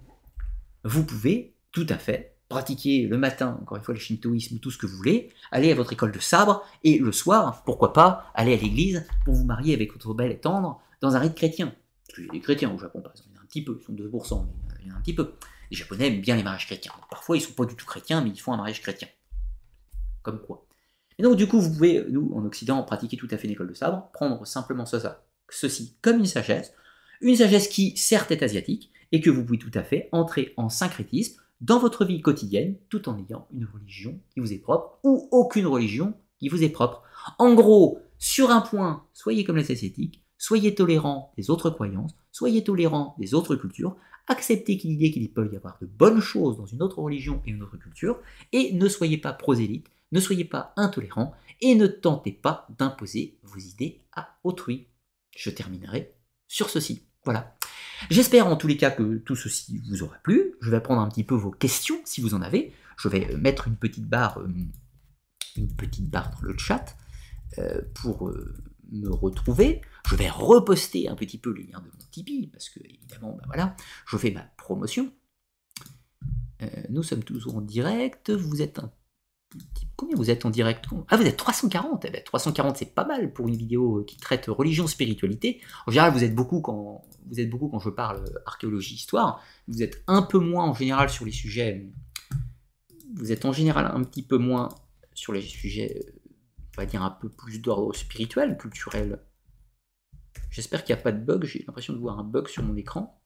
S1: vous pouvez tout à fait pratiquer le matin, encore une fois, le shintoïsme, tout ce que vous voulez, aller à votre école de sabre, et le soir, pourquoi pas, aller à l'église pour vous marier avec votre belle et tendre dans un rite chrétien. Il y a des chrétiens au Japon, par exemple, il y en a un petit peu, ils sont 2%, mais il y en a un petit peu. Les Japonais aiment bien les mariages chrétiens. parfois, ils ne sont pas du tout chrétiens, mais ils font un mariage chrétien. Comme quoi. Et donc, du coup, vous pouvez, nous, en Occident, pratiquer tout à fait une école de sabre, prendre simplement ceci comme une sagesse, une sagesse qui, certes, est asiatique, et que vous pouvez tout à fait entrer en syncrétisme dans votre vie quotidienne, tout en ayant une religion qui vous est propre, ou aucune religion qui vous est propre. En gros, sur un point, soyez comme les asiatiques, soyez tolérants des autres croyances, soyez tolérants des autres cultures, acceptez qu'il qu'il peut y avoir de bonnes choses dans une autre religion et une autre culture, et ne soyez pas prosélytes, ne soyez pas intolérants et ne tentez pas d'imposer vos idées à autrui. Je terminerai sur ceci. Voilà. J'espère en tous les cas que tout ceci vous aura plu. Je vais prendre un petit peu vos questions si vous en avez. Je vais euh, mettre une petite barre, euh, une dans le chat euh, pour me retrouver. Je vais reposter un petit peu les liens de mon Tipeee parce que évidemment, ben voilà, je fais ma promotion. nous sommes toujours en direct. Vous êtes un Combien vous êtes en direct Ah, vous êtes 340 eh 340, ben, c'est pas mal pour une vidéo qui traite religion, spiritualité. En général, vous êtes beaucoup quand, vous êtes beaucoup quand je parle archéologie, histoire. Vous êtes un peu moins en général sur les sujets. Vous êtes en général un petit peu moins sur les sujets, on va dire un peu plus d'ordre spirituel, culturel. J'espère qu'il n'y a pas de bug. J'ai l'impression de voir un bug sur mon écran.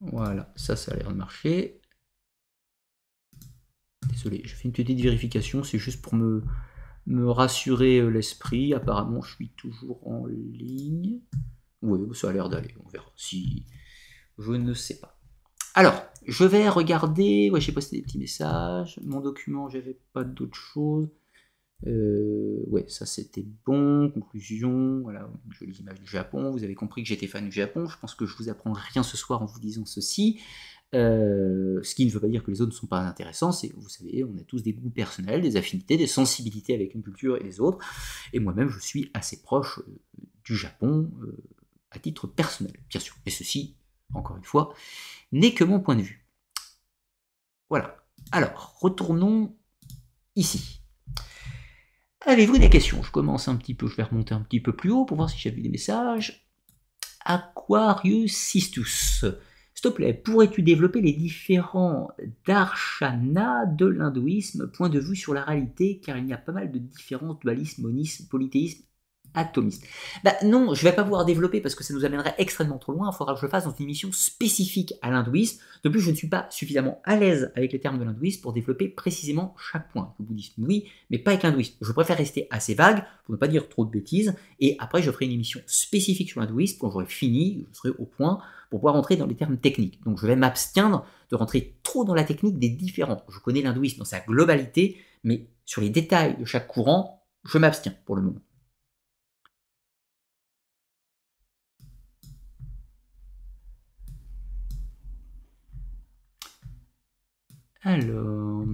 S1: Voilà, ça, ça a l'air de marcher. Je fais une petite vérification, c'est juste pour me, me rassurer euh, l'esprit. Apparemment, je suis toujours en ligne. Oui, ça a l'air d'aller, on verra. Si je ne sais pas. Alors, je vais regarder. Ouais, j'ai posté des petits messages. Mon document, j'avais pas d'autre chose. Euh, ouais, ça c'était bon. Conclusion, voilà, une jolie image du Japon. Vous avez compris que j'étais fan du Japon. Je pense que je vous apprends rien ce soir en vous disant ceci. Euh, ce qui ne veut pas dire que les autres ne sont pas intéressants, c'est, vous savez, on a tous des goûts personnels, des affinités, des sensibilités avec une culture et les autres. Et moi-même, je suis assez proche euh, du Japon euh, à titre personnel, bien sûr. Et ceci, encore une fois, n'est que mon point de vue. Voilà. Alors, retournons ici. Avez-vous des questions? Je commence un petit peu, je vais remonter un petit peu plus haut pour voir si j'ai vu des messages. Aquarius Sistus. S'il te plaît, pourrais-tu développer les différents darshanas de l'hindouisme, point de vue sur la réalité, car il y a pas mal de différents dualismes, monisme, polythéisme atomiste. Bah non, je vais pas pouvoir développer parce que ça nous amènerait extrêmement trop loin. Il faudra que je fasse une émission spécifique à l'hindouisme. De plus, je ne suis pas suffisamment à l'aise avec les termes de l'hindouisme pour développer précisément chaque point. Le bouddhisme, oui, mais pas avec l'hindouisme. Je préfère rester assez vague pour ne pas dire trop de bêtises. Et après, je ferai une émission spécifique sur l'hindouisme quand j'aurai fini, je serai au point pour pouvoir rentrer dans les termes techniques. Donc je vais m'abstiendre de rentrer trop dans la technique des différents. Je connais l'hindouisme dans sa globalité, mais sur les détails de chaque courant, je m'abstiens pour le moment. Alors.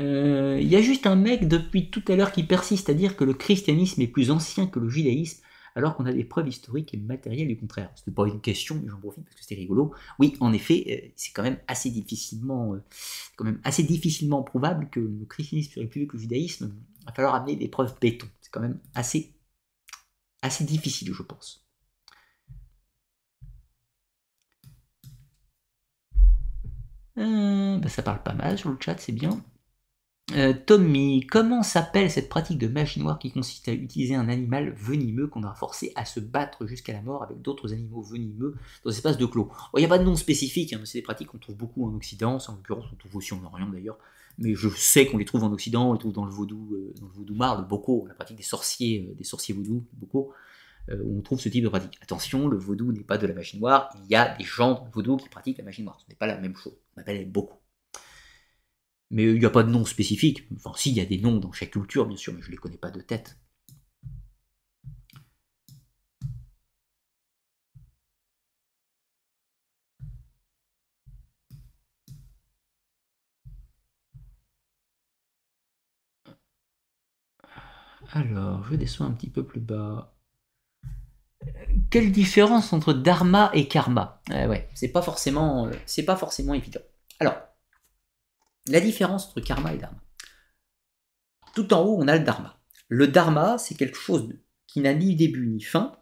S1: Euh, il y a juste un mec depuis tout à l'heure qui persiste à dire que le christianisme est plus ancien que le judaïsme, alors qu'on a des preuves historiques et matérielles du contraire. Ce n'est pas une question, mais j'en profite parce que c'est rigolo. Oui, en effet, euh, c'est quand même assez difficilement, euh, quand même assez difficilement probable que le christianisme serait plus vieux que le judaïsme. Il va falloir amener des preuves béton. C'est quand même assez, assez difficile, je pense. Euh, bah, ça parle pas mal sur le chat, c'est bien. Euh, Tommy, comment s'appelle cette pratique de magie noire qui consiste à utiliser un animal venimeux qu'on a forcé à se battre jusqu'à la mort avec d'autres animaux venimeux dans des espaces de clos? Il n'y a pas de nom spécifique, hein, c'est des pratiques qu'on trouve beaucoup en Occident, en l'occurrence on trouve aussi en Orient d'ailleurs, mais je sais qu'on les trouve en Occident, on les trouve dans le vaudou, euh, dans le vaudou mar, le boko, la pratique des sorciers, des sorciers vaudou, le boko, où on trouve ce type de pratique. Attention, le vaudou n'est pas de la magie noire, il y a des gens dans le vaudou qui pratiquent la magie noire, ce n'est pas la même chose, on appelle beaucoup. Mais il n'y a pas de nom spécifique. Enfin, si, il y a des noms dans chaque culture, bien sûr, mais je ne les connais pas de tête. Alors, je descends un petit peu plus bas. Quelle différence entre dharma et karma? Euh, Ouais, c'est pas forcément, euh, c'est pas forcément évident. Alors, la différence entre karma et dharma. Tout en haut, on a le dharma. Le dharma, c'est quelque chose qui n'a ni début ni fin.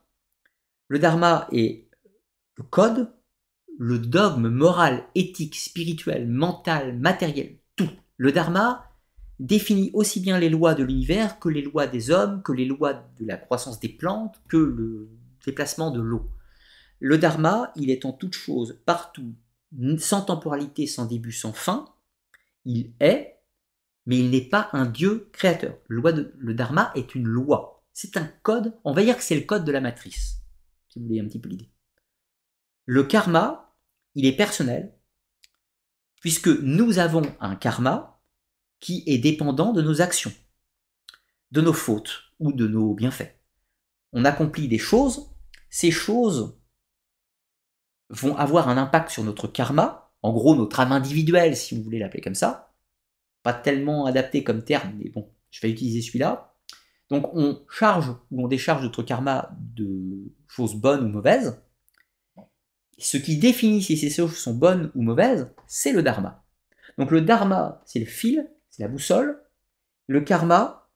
S1: Le dharma est le code, le dogme moral, éthique, spirituel, mental, matériel, tout. Le dharma définit aussi bien les lois de l'univers que les lois des hommes, que les lois de la croissance des plantes, que le déplacement de l'eau. Le dharma, il est en toute chose, partout, sans temporalité, sans début, sans fin, il est, mais il n'est pas un Dieu créateur. Le, Dharma est une loi. C'est un code, on va dire que c'est le code de la matrice, si vous voulez un petit peu l'idée. Le karma, il est personnel, puisque nous avons un karma qui est dépendant de nos actions, de nos fautes ou de nos bienfaits. On accomplit des choses, ces choses vont avoir un impact sur notre karma, en gros notre âme individuelle, si vous voulez l'appeler comme ça. Pas tellement adapté comme terme, mais bon, je vais utiliser celui-là. Donc on charge ou on décharge notre karma de choses bonnes ou mauvaises. Ce qui définit si ces choses sont bonnes ou mauvaises, c'est le dharma. Donc le dharma, c'est le fil, c'est la boussole. Le karma,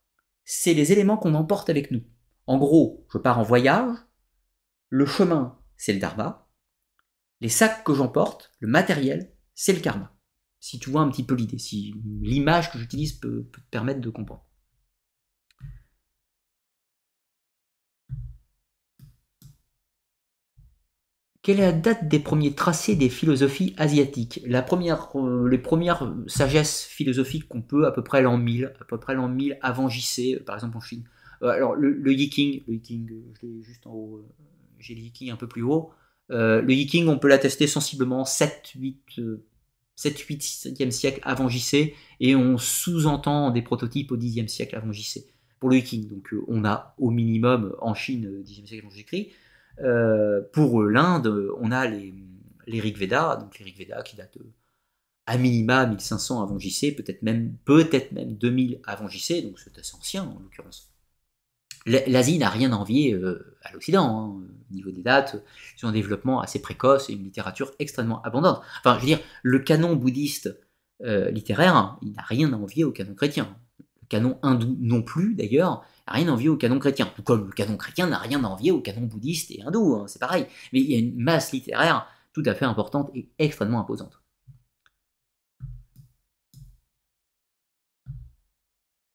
S1: c'est les éléments qu'on emporte avec nous. En gros, je pars en voyage. Le chemin, c'est le dharma les sacs que j'emporte, le matériel, c'est le karma. Si tu vois un petit peu l'idée, si l'image que j'utilise peut, te permettre de comprendre. Quelle est la date des premiers tracés des philosophies asiatiques? Euh, Les premières sagesses philosophiques qu'on peut, à peu près l'an 1000, à peu près l'an 1000 avant JC, euh, par exemple en Chine. Euh, alors le, le Yiking, le Yiking, je l'ai juste en haut, j'ai le Yiking un peu plus haut. Euh, le Yiking, on peut l'attester sensiblement 7, 8, 7, 8, 7e siècle avant JC, et on sous-entend des prototypes au 10e siècle avant JC pour le Yiking. Donc euh, on a au minimum en Chine, 10e siècle avant Jésus-Christ. Euh, pour l'Inde, on a les, les Rig Veda, donc les Rig Veda qui datent à minima 1500 avant JC, peut-être même, peut-être même 2000 avant JC, donc c'est assez ancien en l'occurrence. L'Asie n'a rien à envier euh, à l'Occident, hein, au niveau des dates, ont un développement assez précoce et une littérature extrêmement abondante. Enfin, je veux dire, le canon bouddhiste euh, littéraire, il n'a rien à envier au canon chrétien. Le canon hindou non plus, d'ailleurs, n'a rien à envier au canon chrétien. Tout comme le canon chrétien n'a rien à envier au canon bouddhiste et hindou, hein, c'est pareil. Mais il y a une masse littéraire tout à fait importante et extrêmement imposante.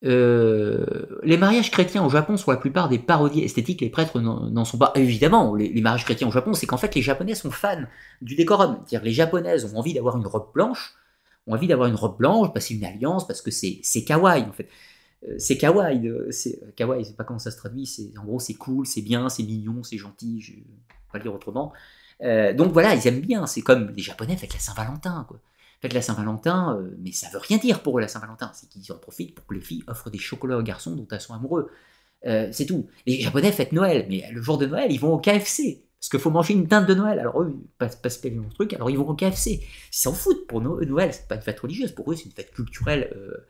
S1: Euh, les mariages chrétiens au Japon sont la plupart des parodies esthétiques, les prêtres n'en sont pas. Évidemment, les, mariages chrétiens au Japon, c'est qu'en fait les Japonais sont fans du décorum. C'est-à-dire les Japonaises ont envie d'avoir une robe blanche, ont envie d'avoir une robe blanche, passer une alliance, parce que c'est kawaii en fait. Euh, c'est kawaii, c'est kawaii, sais pas comment ça se traduit, c'est en gros c'est cool, c'est bien, c'est mignon, c'est gentil, je vais pas le dire autrement. Euh, donc voilà, ils aiment bien, c'est comme les Japonais avec la Saint-Valentin, quoi. Fait la Saint-Valentin, euh, mais ça veut rien dire pour eux la Saint-Valentin, c'est qu'ils en profitent pour que les filles offrent des chocolats aux garçons dont elles sont amoureux. Euh, c'est tout. Les Japonais fêtent Noël, mais le jour de Noël, ils vont au KFC. Parce qu'il faut manger une dinde de Noël. Alors eux, pas, pas mon truc, alors ils vont au KFC. Ils s'en foutent. Pour Noël, c'est pas une fête religieuse. Pour eux, c'est une fête culturelle. Euh,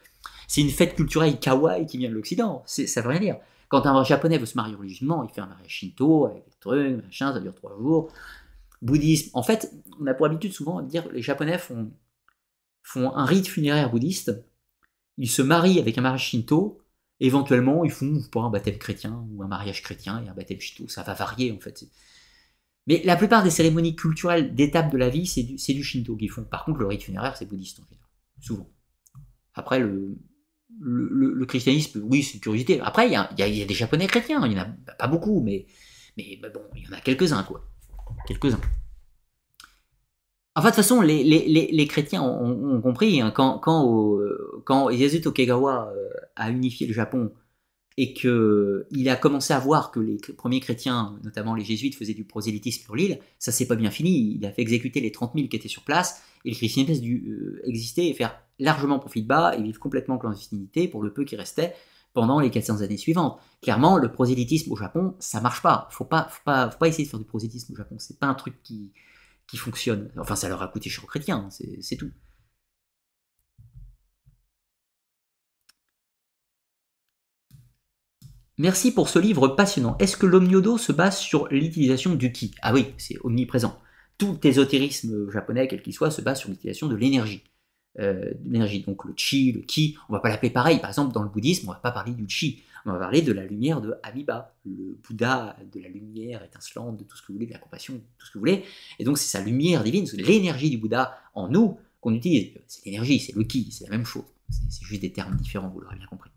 S1: c'est une fête culturelle kawaii qui vient de l'Occident. Ça veut rien dire. Quand un japonais veut se marier religieusement, il fait un mariage shinto avec des trucs, machin, ça dure trois jours. Bouddhisme. En fait, on a pour habitude souvent de dire que les japonais font font un rite funéraire bouddhiste, ils se marient avec un mariage shinto, éventuellement ils font pas un baptême chrétien ou un mariage chrétien et un baptême shinto, ça va varier en fait. Mais la plupart des cérémonies culturelles d'étapes de la vie, c'est du, shinto qu'ils font. Par contre, le rite funéraire, c'est bouddhiste en général, souvent. Après, le, christianisme, oui, c'est une curiosité. Après, il y a, y des japonais chrétiens, il n'y en a pas beaucoup, mais bon, il y en a quelques-uns, quoi. Quelques-uns. Enfin, de toute façon, les, chrétiens ont, compris, hein, quand, quand, quand Tokegawa euh, a unifié le Japon et qu'il a commencé à voir que les premiers chrétiens, notamment les jésuites, faisaient du prosélytisme sur l'île, ça s'est pas bien fini. Il a fait exécuter les 30 000 qui étaient sur place, et le christianisme a dû euh, exister et faire largement profit de bas et vivre complètement en clandestinité pour le peu qui restait pendant les 400 années suivantes. Clairement, le prosélytisme au Japon, ça marche pas. Faut pas, faut pas, faut pas essayer de faire du prosélytisme au Japon. C'est pas un truc qui, qui fonctionne. Enfin, ça leur a coûté cher aux chrétiens, c'est tout. Merci pour ce livre passionnant. Est-ce que l'omniodo se base sur l'utilisation du ki? Ah oui, c'est omniprésent. Tout ésotérisme japonais, quel qu'il soit, se base sur l'utilisation de l'énergie. Euh, donc le chi, le ki, on va pas l'appeler pareil. Par exemple, dans le bouddhisme, on va pas parler du chi. On va parler de la lumière de Amiba, le Bouddha de la lumière étincelante, de tout ce que vous voulez, de la compassion, tout ce que vous voulez. Et donc c'est sa lumière divine, c'est l'énergie du Bouddha en nous qu'on utilise. C'est l'énergie, c'est le ki, c'est la même chose. C'est juste des termes différents, vous l'aurez bien compris.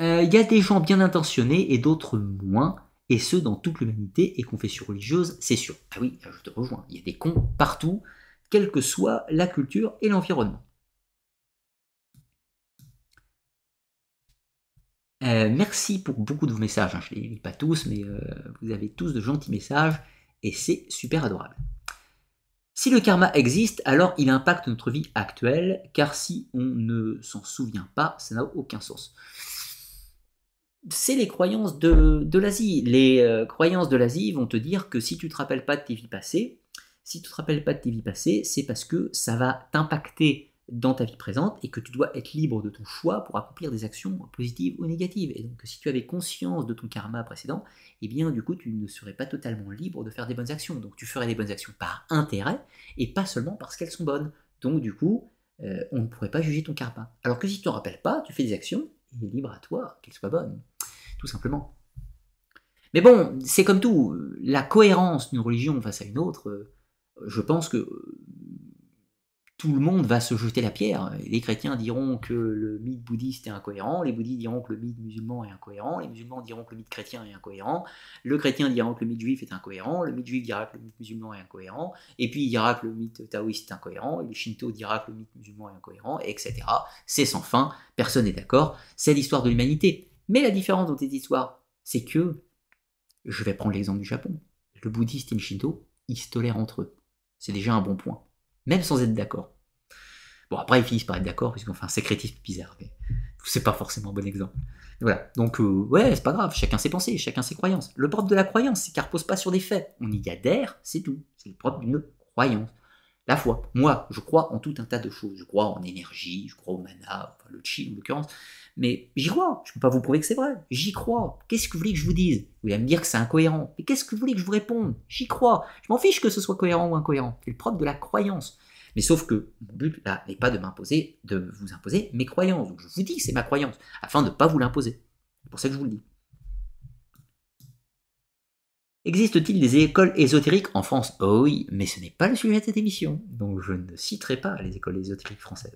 S1: Euh, il y a des gens bien intentionnés et d'autres moins, et ceux dans toute l'humanité et confession religieuse, c'est sûr. Ah oui, je te rejoins, il y a des cons partout, quelle que soit la culture et l'environnement. Euh, merci pour beaucoup de vos messages. Hein. Je ne les lis pas tous, mais euh, vous avez tous de gentils messages et c'est super adorable. Si le karma existe, alors il impacte notre vie actuelle, car si on ne s'en souvient pas, ça n'a aucun sens. C'est les croyances de, l'Asie. Les euh, croyances de l'Asie vont te dire que si tu te rappelles pas de tes vies passées, si tu te rappelles pas de tes vies passées, c'est parce que ça va t'impacter dans ta vie présente et que tu dois être libre de ton choix pour accomplir des actions positives ou négatives. Et donc si tu avais conscience de ton karma précédent, eh bien du coup tu ne serais pas totalement libre de faire des bonnes actions. Donc tu ferais des bonnes actions par intérêt et pas seulement parce qu'elles sont bonnes. Donc du coup, euh, on ne pourrait pas juger ton karma. Alors que si tu ne te rappelles pas, tu fais des actions et libre à toi qu'elles soient bonnes. Tout simplement. Mais bon, c'est comme tout, la cohérence d'une religion face à une autre, euh, je pense que tout le monde va se jeter la pierre. Les chrétiens diront que le mythe bouddhiste est incohérent, les bouddhistes diront que le mythe musulman est incohérent, les musulmans diront que le mythe chrétien est incohérent, le chrétien dira que le mythe juif est incohérent, le mythe juif dira que le mythe musulman est incohérent, et puis il dira que le mythe taoïste est incohérent, et le shinto dira que le mythe musulman est incohérent, etc. C'est sans fin, personne n'est d'accord, c'est l'histoire de l'humanité. Mais la différence dans cette histoire, c'est que, je vais prendre l'exemple du Japon, le bouddhiste et le shinto, ils se tolèrent entre eux. C'est déjà un bon point même sans être d'accord. Bon, après, ils finissent par être d'accord, puisqu'on fait un sécrétisme bizarre, mais c'est pas forcément un bon exemple. Voilà, donc, euh, ouais, c'est pas grave, chacun ses pensées, chacun ses croyances. Le propre de la croyance, c'est qu'elle repose pas sur des faits. On y adhère, c'est tout. C'est le propre d'une croyance. La foi. Moi, je crois en tout un tas de choses. Je crois en énergie, je crois au mana, enfin, le chi en l'occurrence. Mais j'y crois. Je peux pas vous prouver que c'est vrai. J'y crois. Qu'est-ce que vous voulez que je vous dise? Vous allez me dire que c'est incohérent? Mais qu'est-ce que vous voulez que je vous réponde? J'y crois. Je m'en fiche que ce soit cohérent ou incohérent. C'est le propre de la croyance. Mais sauf que mon but là n'est pas de m'imposer, de vous imposer mes croyances. Donc je vous dis que c'est ma croyance, afin de ne pas vous l'imposer. C'est pour ça que je vous le dis. Existe-t-il des écoles ésotériques en France? Oh oui, mais ce n'est pas le sujet de cette émission, donc je ne citerai pas les écoles ésotériques françaises.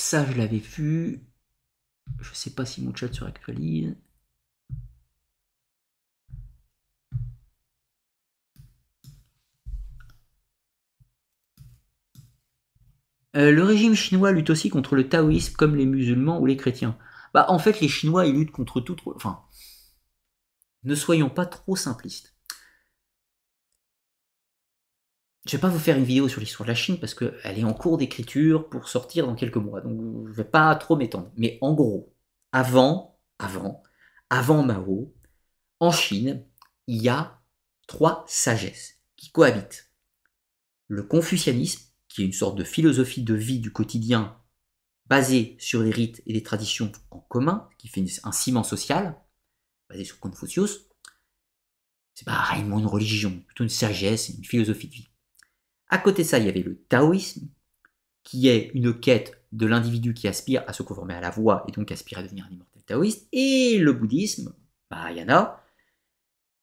S1: Ça, je l'avais vu. Je sais pas si mon chat se réactualise. Euh, le régime chinois lutte aussi contre le taoïsme comme les musulmans ou les chrétiens. Bah, en fait, les Chinois, ils luttent contre tout. Enfin, ne soyons pas trop simplistes. Je vais pas vous faire une vidéo sur l'histoire de la Chine parce qu'elle est en cours d'écriture pour sortir dans quelques mois, donc je vais pas trop m'étendre. Mais en gros, avant, avant, avant Mao, en Chine, il y a trois sagesses qui cohabitent. Le confucianisme, qui est une sorte de philosophie de vie du quotidien basée sur des rites et des traditions en commun, qui fait un ciment social, basé sur Confucius. C'est pas réellement une religion, plutôt une sagesse, une philosophie de vie. À côté de ça, il y avait le taoïsme, qui est une quête de l'individu qui aspire à se conformer à la voie et donc aspire à devenir un immortel taoïste, et le bouddhisme, Mahayana,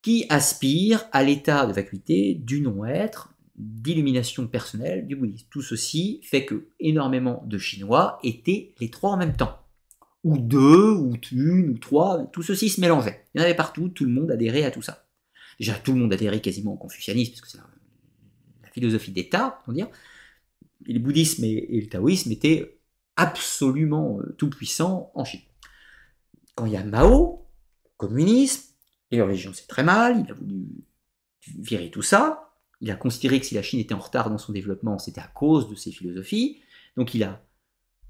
S1: qui aspire à l'état de vacuité du non-être, d'illumination personnelle du bouddhisme. Tout ceci fait que énormément de Chinois étaient les trois en même temps. Ou deux, ou une, ou trois, tout ceci se mélangeait. Il y en avait partout, tout le monde adhérait à tout ça. Déjà, tout le monde adhérait quasiment au confucianisme, parce que c'est la, philosophie d'État, on dire. Le bouddhisme et, le taoïsme étaient absolument euh, tout puissants en Chine. Quand il y a Mao, communisme, les religions c'est très mal, il a voulu virer tout ça, il a considéré que si la Chine était en retard dans son développement, c'était à cause de ses philosophies. Donc il a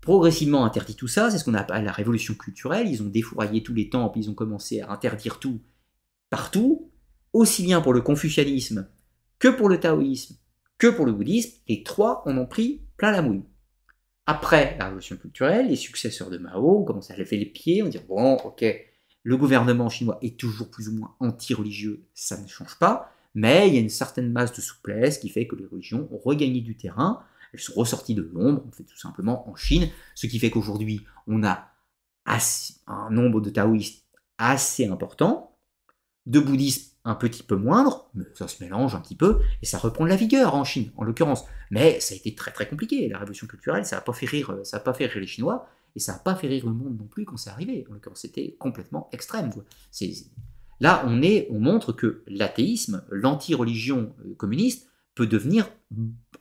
S1: progressivement interdit tout ça. C'est ce qu'on appelle la révolution culturelle. Ils ont défouraillé tous les temples, ils ont commencé à interdire tout partout, aussi bien pour le confucianisme que pour le taoïsme, que pour le bouddhisme. Les trois en ont pris plein la mouille. Après la révolution culturelle, les successeurs de Mao ont commencé à lever les pieds, on dit bon, ok, le gouvernement chinois est toujours plus ou moins anti-religieux, ça ne change pas mais il y a une certaine masse de souplesse qui fait que les religions ont regagné du terrain, elles sont ressorties de l'ombre, en fait tout simplement en Chine, ce qui fait qu'aujourd'hui on a un nombre de taoïstes assez important, de bouddhistes un petit peu moindre, mais ça se mélange un petit peu, et ça reprend de la vigueur en Chine, en l'occurrence. Mais ça a été très très compliqué, la révolution culturelle, ça n'a pas fait rire, ça pas fait rire les Chinois, et ça n'a pas fait rire le monde non plus quand c'est arrivé. En l'occurrence, c'était complètement extrême. Là, on, on montre que l'athéisme, l'anti-religion euh, communiste, peut devenir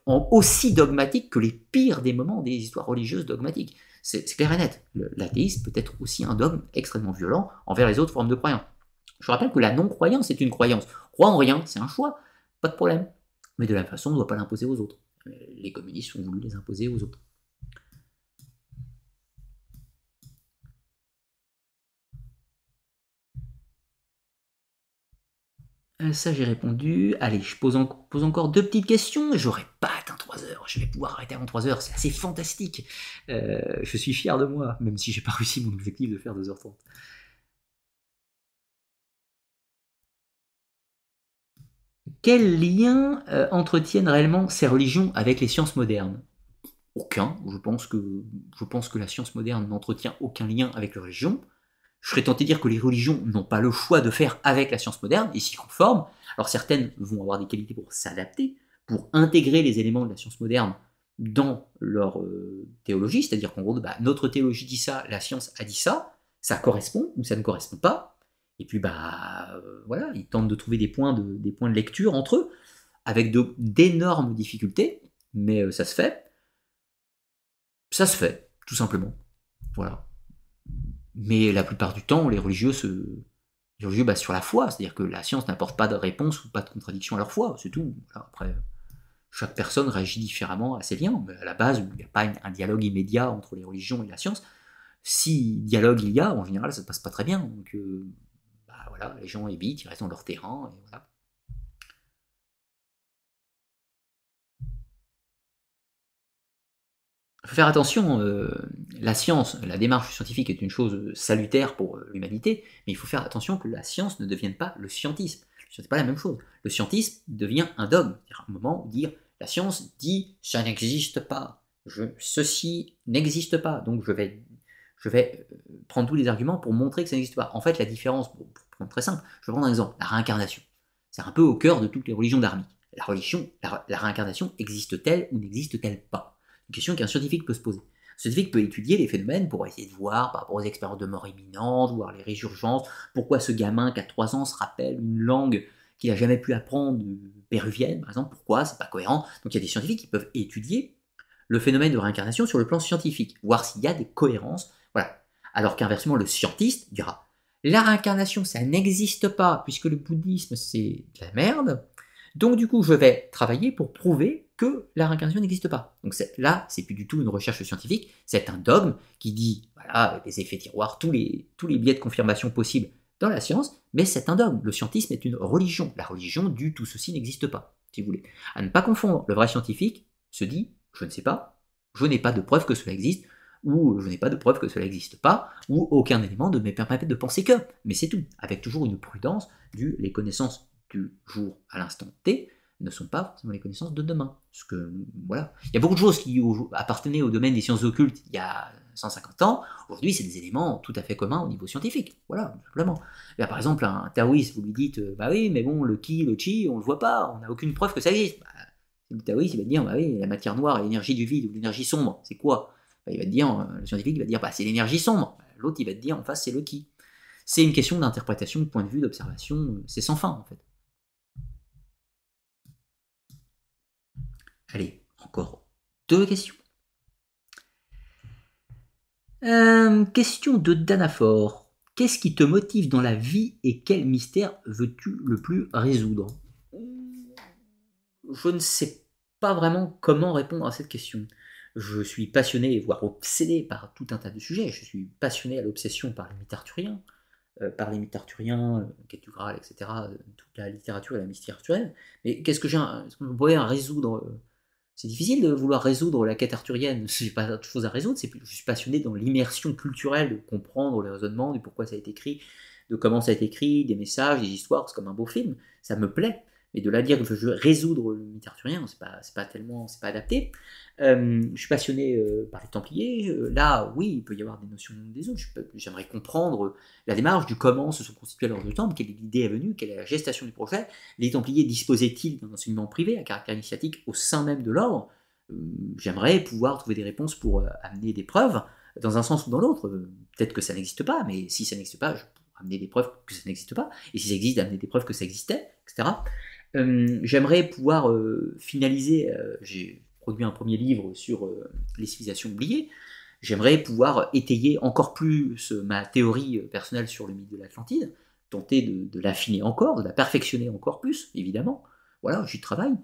S1: aussi dogmatique que les pires des moments des histoires religieuses dogmatiques. C'est clair et net. L'athéisme peut être aussi un dogme extrêmement violent envers les autres formes de croyance. Je rappelle que la non-croyance est une croyance. Croire en rien, c'est un choix, pas de problème. Mais de la même façon, on ne doit pas l'imposer aux autres. Les communistes ont voulu les imposer aux autres. Euh, ça, j'ai répondu. Allez, je pose, encore deux petites questions j'aurai pas atteint 3 heures. Je vais pouvoir arrêter avant 3 heures. C'est assez fantastique. Euh, je suis fier de moi, même si j'ai pas réussi mon objectif de faire 2h30. Quels liens euh, entretiennent réellement ces religions avec les sciences modernes? Aucun. Je pense, que, je pense que la science moderne n'entretient aucun lien avec les religions je serais tenté de dire que les religions n'ont pas le choix de faire avec la science moderne et s'y conforment. Alors certaines vont avoir des qualités pour s'adapter, pour intégrer les éléments de la science moderne dans leur euh, théologie, c'est-à-dire qu'en gros, bah, notre théologie dit ça, la science a dit ça, ça correspond ou ça ne correspond pas. Et puis bah euh, voilà, ils tentent de trouver des points de, des points de lecture entre eux, avec d'énormes difficultés, mais euh, ça se fait. Ça se fait, tout simplement. Voilà. Mais la plupart du temps, les religieux se. Les religieux basent sur la foi, c'est-à-dire que la science n'apporte pas de réponse ou pas de contradiction à leur foi, c'est tout. après, chaque personne réagit différemment à ses liens, mais à la base, il n'y a pas un dialogue immédiat entre les religions et la science. Si dialogue il y a, en général, ça ne se passe pas très bien. Donc, euh, voilà, les gens évitent, ils restent dans leur terrain, et voilà. faut faire attention, euh, la science, la démarche scientifique est une chose salutaire pour euh, l'humanité, mais il faut faire attention que la science ne devienne pas le scientisme. Ce n'est pas la même chose. Le scientisme devient un dogme, c'est-à-dire un moment où dire La science dit ça n'existe pas. Je, ceci n'existe pas. Donc je vais, je vais euh, prendre tous les arguments pour montrer que ça n'existe pas. En fait, la différence, très simple, je vais prendre un exemple, la réincarnation. C'est un peu au cœur de toutes les religions dharmiques. La religion, la, réincarnation existe-t-elle ou n'existe-t-elle pas? Une question qu'un scientifique peut se poser. Un scientifique peut étudier les phénomènes pour essayer de voir par rapport aux expériences de mort imminente, voir les résurgences, pourquoi ce gamin qui a 3 ans se rappelle une langue qu'il n'a jamais pu apprendre, péruvienne par exemple, pourquoi, c'est pas cohérent. Donc il y a des scientifiques qui peuvent étudier le phénomène de réincarnation sur le plan scientifique, voir s'il y a des cohérences. Voilà. Alors qu'inversement, le scientiste dira la réincarnation, ça n'existe pas, puisque le bouddhisme, c'est de la merde. Donc du coup, je vais travailler pour prouver que la réincarnation n'existe pas. Donc là, c'est plus du tout une recherche scientifique, c'est un dogme qui dit, voilà, des effets tiroirs, tous les, tous les biais de confirmation possibles dans la science, mais c'est un dogme. Le scientisme est une religion. La religion du tout ceci n'existe pas, si vous voulez. À ne pas confondre, le vrai scientifique se dit, je ne sais pas, je n'ai pas de preuve que cela existe, ou je n'ai pas de preuve que cela n'existe pas, ou aucun élément ne me permet de penser que. Mais c'est tout, avec toujours une prudence du les connaissances du jour à l'instant T ne sont pas forcément les connaissances de demain. Parce que, voilà. Il y a beaucoup de choses qui appartenaient au domaine des sciences occultes il y a 150 ans. Aujourd'hui, c'est des éléments tout à fait communs au niveau scientifique. Voilà, simplement. par exemple, un taoïste, vous lui dites, euh, bah oui, mais bon, le ki, le chi, on le voit pas, on n'a aucune preuve que ça existe. Bah, le taoïste, il va dire, bah oui, la matière noire, l'énergie du vide ou l'énergie sombre, c'est quoi? Il va te dire, euh, le scientifique va dire, bah c'est l'énergie sombre. L'autre, il va te dire, en face, c'est le ki. C'est une question d'interprétation, de point de vue, d'observation, euh, c'est sans fin, en fait. Allez, encore deux questions. Euh, question de Danafor. Qu'est-ce qui te motive dans la vie et quel mystère veux-tu le plus résoudre? Je ne sais pas vraiment comment répondre à cette question. Je suis passionné, voire obsédé par tout un tas de sujets. Je suis passionné à l'obsession par les mythes arthuriens, euh, par les mythes arthuriens, euh, Quête du Graal, etc., toute la littérature et la mystique arthurienne. Mais qu'est-ce que j'ai, que je pourrais résoudre c'est difficile de vouloir résoudre la quête arthurienne, [laughs] j'ai pas de choses à résoudre, je suis passionné dans l'immersion culturelle, de comprendre les raisonnements, du pourquoi ça a été écrit, de comment ça a été écrit, des messages, des histoires, c'est comme un beau film, ça me plaît. Mais de là dire que je veux résoudre le mythe arthurien, c'est pas, pas tellement, c'est pas adapté. Euh, je suis passionné euh, par les Templiers. Euh, là, oui, il peut y avoir des notions des autres. J'aimerais comprendre la démarche du comment se sont constitués leurs deux temples, quelle l'idée est venue, quelle est la gestation du projet. Les Templiers disposaient-ils d'un enseignement privé à caractère initiatique au sein même de l'ordre? J'aimerais pouvoir trouver des réponses pour amener des preuves, dans un sens ou dans l'autre. Peut-être que ça n'existe pas, mais si ça n'existe pas, je pourrais amener des preuves que ça n'existe pas. Et si ça existe, amener des preuves que ça existait, etc. Euh, j'aimerais pouvoir euh, finaliser, euh, j'ai produit un premier livre sur les civilisations oubliées, j'aimerais pouvoir étayer encore plus ma théorie personnelle sur le mythe de l'Atlantide, tenter de, l'affiner encore, de la perfectionner encore plus, évidemment. Voilà, j'y travaille.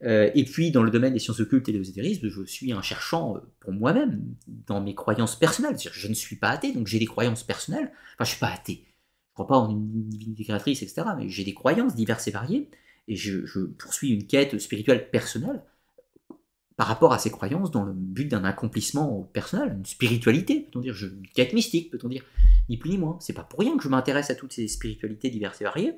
S1: et puis, dans le domaine des sciences occultes et de l'ésotérisme, je suis un cherchant pour moi-même, dans mes croyances personnelles. Je ne suis pas athée, donc j'ai des croyances personnelles. Enfin, je ne suis pas athée. Je ne crois pas en une divinité créatrice, etc. Mais j'ai des croyances diverses et variées et je, poursuis une quête spirituelle personnelle par rapport à ces croyances dans le but d'un accomplissement personnel, une spiritualité, peut-on dire, une quête mystique, peut-on dire, ni plus ni moins. C'est pas pour rien que je m'intéresse à toutes ces spiritualités diverses et variées,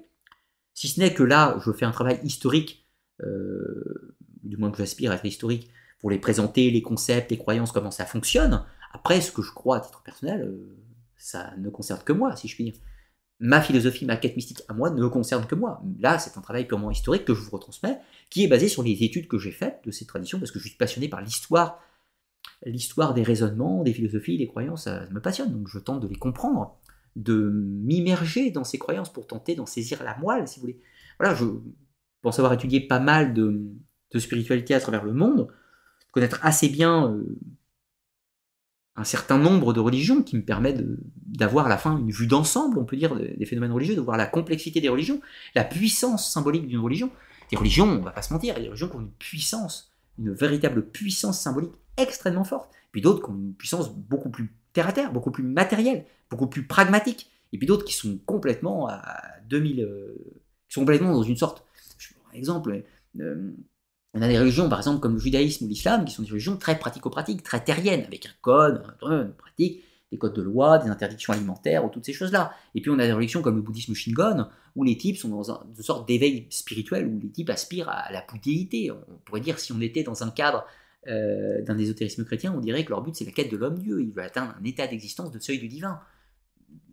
S1: si ce n'est que là, je fais un travail historique, euh, du moins que j'aspire à être historique, pour les présenter, les concepts, les croyances, comment ça fonctionne. Après, ce que je crois à titre personnel, euh, ça ne concerne que moi, si je puis dire ma philosophie, ma quête mystique à moi ne me concerne que moi. Là, c'est un travail purement historique que je vous retransmets, qui est basé sur les études que j'ai faites de ces traditions, parce que je suis passionné par l'histoire, l'histoire des raisonnements, des philosophies, des croyances, ça me passionne, donc je tente de les comprendre, de m'immerger dans ces croyances pour tenter d'en saisir la moelle, si vous voulez. Voilà, je pense avoir étudié pas mal de, spiritualité à travers le monde, connaître assez bien euh, un certain nombre de religions qui me permettent d'avoir à la fin une vue d'ensemble, on peut dire, des phénomènes religieux, de voir la complexité des religions, la puissance symbolique d'une religion. Des religions, on va pas se mentir, il y a des religions qui ont une puissance, une véritable puissance symbolique extrêmement forte, puis d'autres qui ont une puissance beaucoup plus terre à terre, beaucoup plus matérielle, beaucoup plus pragmatique, et puis d'autres qui sont complètement à 2000, euh, qui sont complètement dans une sorte, par exemple, euh, on a des religions, par exemple, comme le judaïsme ou l'islam, qui sont des religions très pratico-pratiques, très terriennes, avec un code, une pratique, des codes de loi, des interdictions alimentaires, ou toutes ces choses-là. Et puis on a des religions comme le bouddhisme Shingon, où les types sont dans une sorte d'éveil spirituel, où les types aspirent à la bouddhéité. On pourrait dire, si on était dans un cadre euh, d'un ésotérisme chrétien, on dirait que leur but c'est la quête de l'homme-dieu. Ils veulent atteindre un état d'existence de seuil du divin.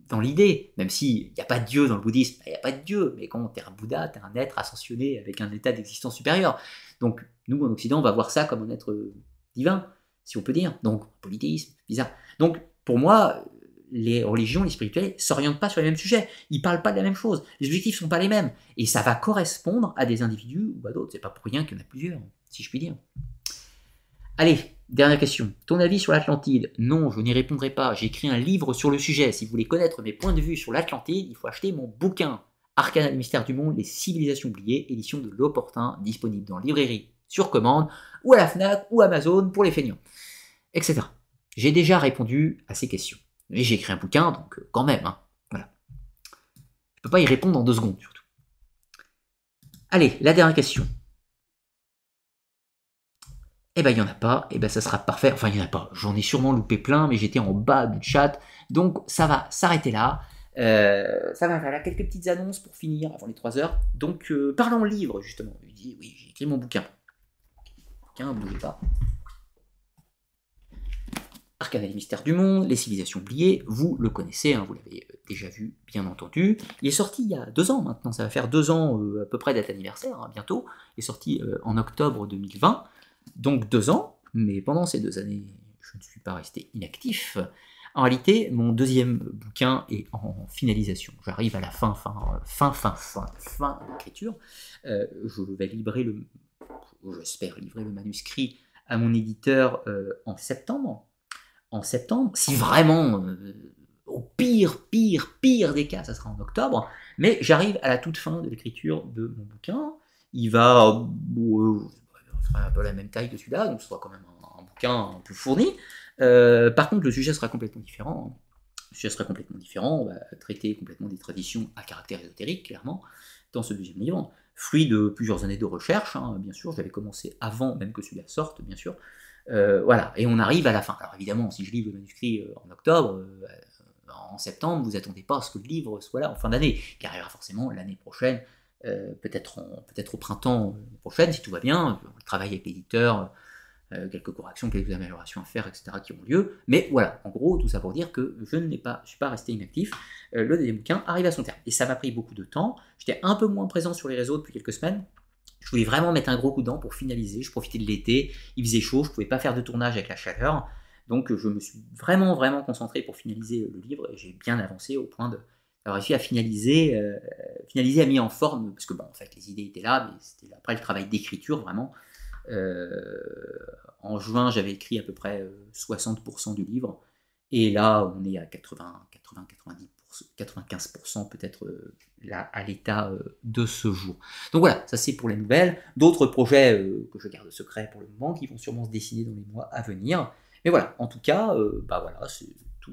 S1: Dans l'idée, même s'il n'y a pas de Dieu dans le bouddhisme, il n'y a pas de Dieu, mais quand tu es un Bouddha, tu es un être ascensionné avec un état d'existence supérieur. Donc nous, en Occident, on va voir ça comme un être divin, si on peut dire. Donc, polythéisme, bizarre. Donc, pour moi, les religions, les spirituels, s'orientent pas sur les mêmes sujets. Ils parlent pas de la même chose. Les objectifs sont pas les mêmes. Et ça va correspondre à des individus ou à d'autres. C'est pas pour rien qu'il y en a plusieurs, si je puis dire. Allez, dernière question. Ton avis sur l'Atlantide? Non, je n'y répondrai pas. J'ai écrit un livre sur le sujet. Si vous voulez connaître mes points de vue sur l'Atlantide, il faut acheter mon bouquin. Arcana du mystère du monde, les civilisations oubliées, édition de l'opportun, disponible dans librairie sur commande, ou à la FNAC, ou Amazon pour les feignants, etc. J'ai déjà répondu à ces questions. Mais j'ai écrit un bouquin, donc euh, quand même, hein, voilà. Je peux pas y répondre en deux secondes, surtout. Allez, la dernière question. Eh ben, il n'y en a pas, eh ben, ça sera parfait. Enfin, il n'y en a pas. J'en ai sûrement loupé plein, mais j'étais en bas du chat. Donc, ça va s'arrêter là. Euh, ça va, voilà, quelques petites annonces pour finir avant les 3 heures. Donc, euh, parlons livre, justement. Je dis, oui, j'ai écrit mon bouquin. Bouquin, bougez pas. Arcana des mystères du monde, les civilisations oubliées, vous le connaissez, hein, vous l'avez euh, déjà vu, bien entendu. Il est sorti il y a deux ans maintenant, ça va faire deux ans euh, à peu près d'être anniversaire, hein, bientôt. Il est sorti en octobre 2020, donc deux ans, mais pendant ces deux années, je ne suis pas resté inactif. En réalité, mon deuxième bouquin est en finalisation. J'arrive à la fin, fin, fin, fin, fin, fin d'écriture. je vais livrer le, j'espère livrer le manuscrit à mon éditeur en septembre en septembre, si vraiment, euh, au pire, pire, pire des cas, ça sera en octobre, mais j'arrive à la toute fin de l'écriture de mon bouquin, il va, euh, un peu la même taille que celui-là, donc ce sera quand même un, bouquin un peu fourni. Euh, par contre, le sujet sera complètement différent. Le sujet sera complètement différent, on va traiter complètement des traditions à caractère ésotérique, clairement, dans ce deuxième livre. Fruit de plusieurs années de recherche, hein, bien sûr, j'avais commencé avant même que celui-là sorte, bien sûr. Euh, voilà, et on arrive à la fin. Alors évidemment, si je livre le manuscrit euh, en octobre, en septembre, vous attendez pas à ce que le livre soit là en fin d'année, qui arrivera forcément l'année prochaine, peut-être peut au printemps prochaine, si tout va bien. On travaille avec l'éditeur, quelques corrections, quelques améliorations à faire, etc., qui ont lieu. Mais voilà, en gros, tout ça pour dire que je ne suis pas resté inactif. le deuxième bouquin arrive à son terme. Et ça m'a pris beaucoup de temps. J'étais un peu moins présent sur les réseaux depuis quelques semaines. Je voulais vraiment mettre un gros coup d'an pour finaliser. Je profitais de l'été, il faisait chaud, je ne pouvais pas faire de tournage avec la chaleur. Donc je me suis vraiment, vraiment concentré pour finaliser le livre j'ai bien avancé au point de d'avoir réussi à finaliser, euh, finaliser à mis en forme, parce que bon, en fait, les idées étaient là, mais c'était après le travail d'écriture vraiment. Euh, en juin, j'avais écrit à peu près 60% euh, du livre, et là, on est à 80, 80, 90 95% peut-être euh, à l'état de ce jour. Donc voilà, ça c'est pour les nouvelles. D'autres projets que je garde secret pour le moment, qui vont sûrement se dessiner dans les mois à venir. Mais voilà, en tout cas, bah voilà,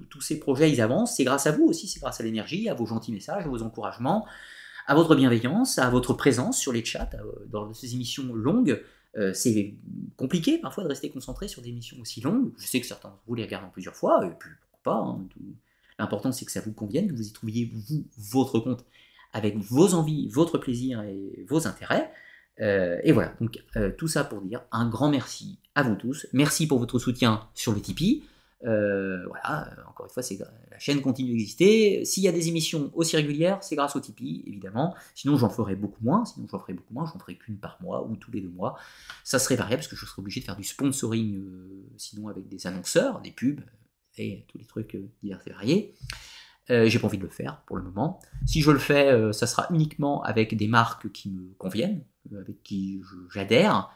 S1: tous ces projets ils avancent. C'est grâce à vous aussi, c'est grâce à l'énergie, à vos gentils messages, à vos encouragements, à votre bienveillance, à votre présence sur les chats, dans ces émissions longues. C'est compliqué parfois de rester concentré sur des émissions aussi longues. Je sais que certains vous les regardent en plusieurs fois, et puis pourquoi pas. Hein, L'important, c'est que ça vous convienne, que vous y trouviez, vous, votre compte, avec vos envies, votre plaisir et vos intérêts. Euh, et voilà, donc euh, tout ça pour dire un grand merci à vous tous. Merci pour votre soutien sur le Tipeee. Euh, voilà, encore une fois, la chaîne continue d'exister. S'il y a des émissions aussi régulières, c'est grâce au Tipeee, évidemment. Sinon, j'en ferai beaucoup moins. Sinon, j'en ferai beaucoup moins. J'en ferai qu'une par mois ou tous les deux mois. Ça serait variable parce que je serais obligé de faire du sponsoring, sinon avec des annonceurs, des pubs, et tous les trucs euh, divers et variés. Euh, j'ai pas envie de le faire pour le moment. Si je le fais, euh, ça sera uniquement avec des marques qui me conviennent, avec qui j'adhère.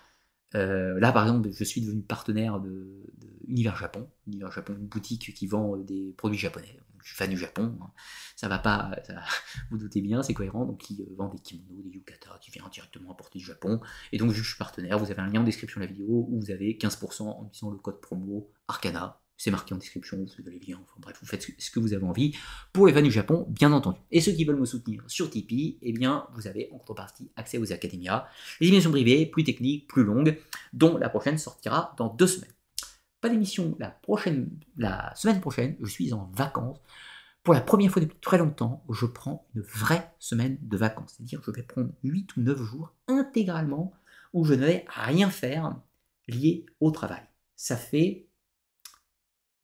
S1: Là, par exemple, je suis devenu partenaire de, Univers Japon. Univers Japon, une boutique qui vend des produits japonais. Je suis fan du Japon. Hein. Ça va pas, [laughs] vous doutez bien, c'est cohérent. Donc, ils vendent des kimonos, des yukata qui viennent directement importer du Japon. Et donc, je suis partenaire. Vous avez un lien en description de la vidéo où vous avez 15% en utilisant le code promo Arcana c'est marqué en description, vous avez les liens, enfin bref, vous faites ce que vous avez envie. Pour les fans du Japon, bien entendu. Et ceux qui veulent me soutenir sur Tipeee, eh bien, vous avez en contrepartie accès aux académias, les émissions privées, plus techniques, plus longues, dont la prochaine sortira dans deux semaines. pas d'émission la prochaine, la semaine prochaine, je suis en vacances. Pour la première fois depuis très longtemps, je prends une vraie semaine de vacances. C'est-à-dire je vais prendre 8 ou 9 jours intégralement où je ne vais rien faire lié au travail. Ça fait...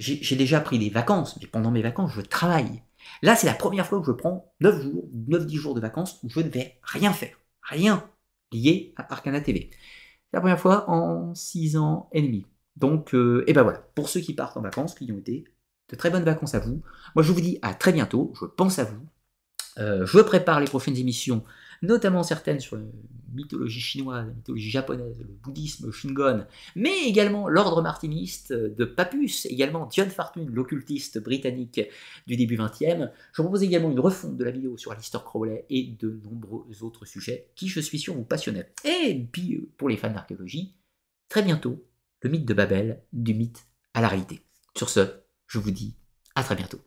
S1: J'ai déjà pris des vacances, mais pendant mes vacances, je travaille. Là, c'est la première fois que je prends 9 jours, 9-10 jours de vacances où je ne vais rien faire. Rien lié à Arcana TV. C'est la première fois en 6 ans et demi. Donc, euh, et ben voilà, pour ceux qui partent en vacances, qui ont été, de très bonnes vacances à vous. Moi, je vous dis à très bientôt, je pense à vous. Euh, je prépare les prochaines émissions notamment certaines sur la mythologie chinoise, la mythologie japonaise, le bouddhisme, Shingon, mais également l'ordre martiniste de Papus, également John Fartune, l'occultiste britannique du début 20e. Je propose également une refonte de la vidéo sur Alistair Crowley et de nombreux autres sujets qui, je suis sûr, vous passionnaient. Et puis, euh, pour les fans d'archéologie, très bientôt, le mythe de Babel, du mythe à la réalité. Sur ce, je vous dis à très bientôt.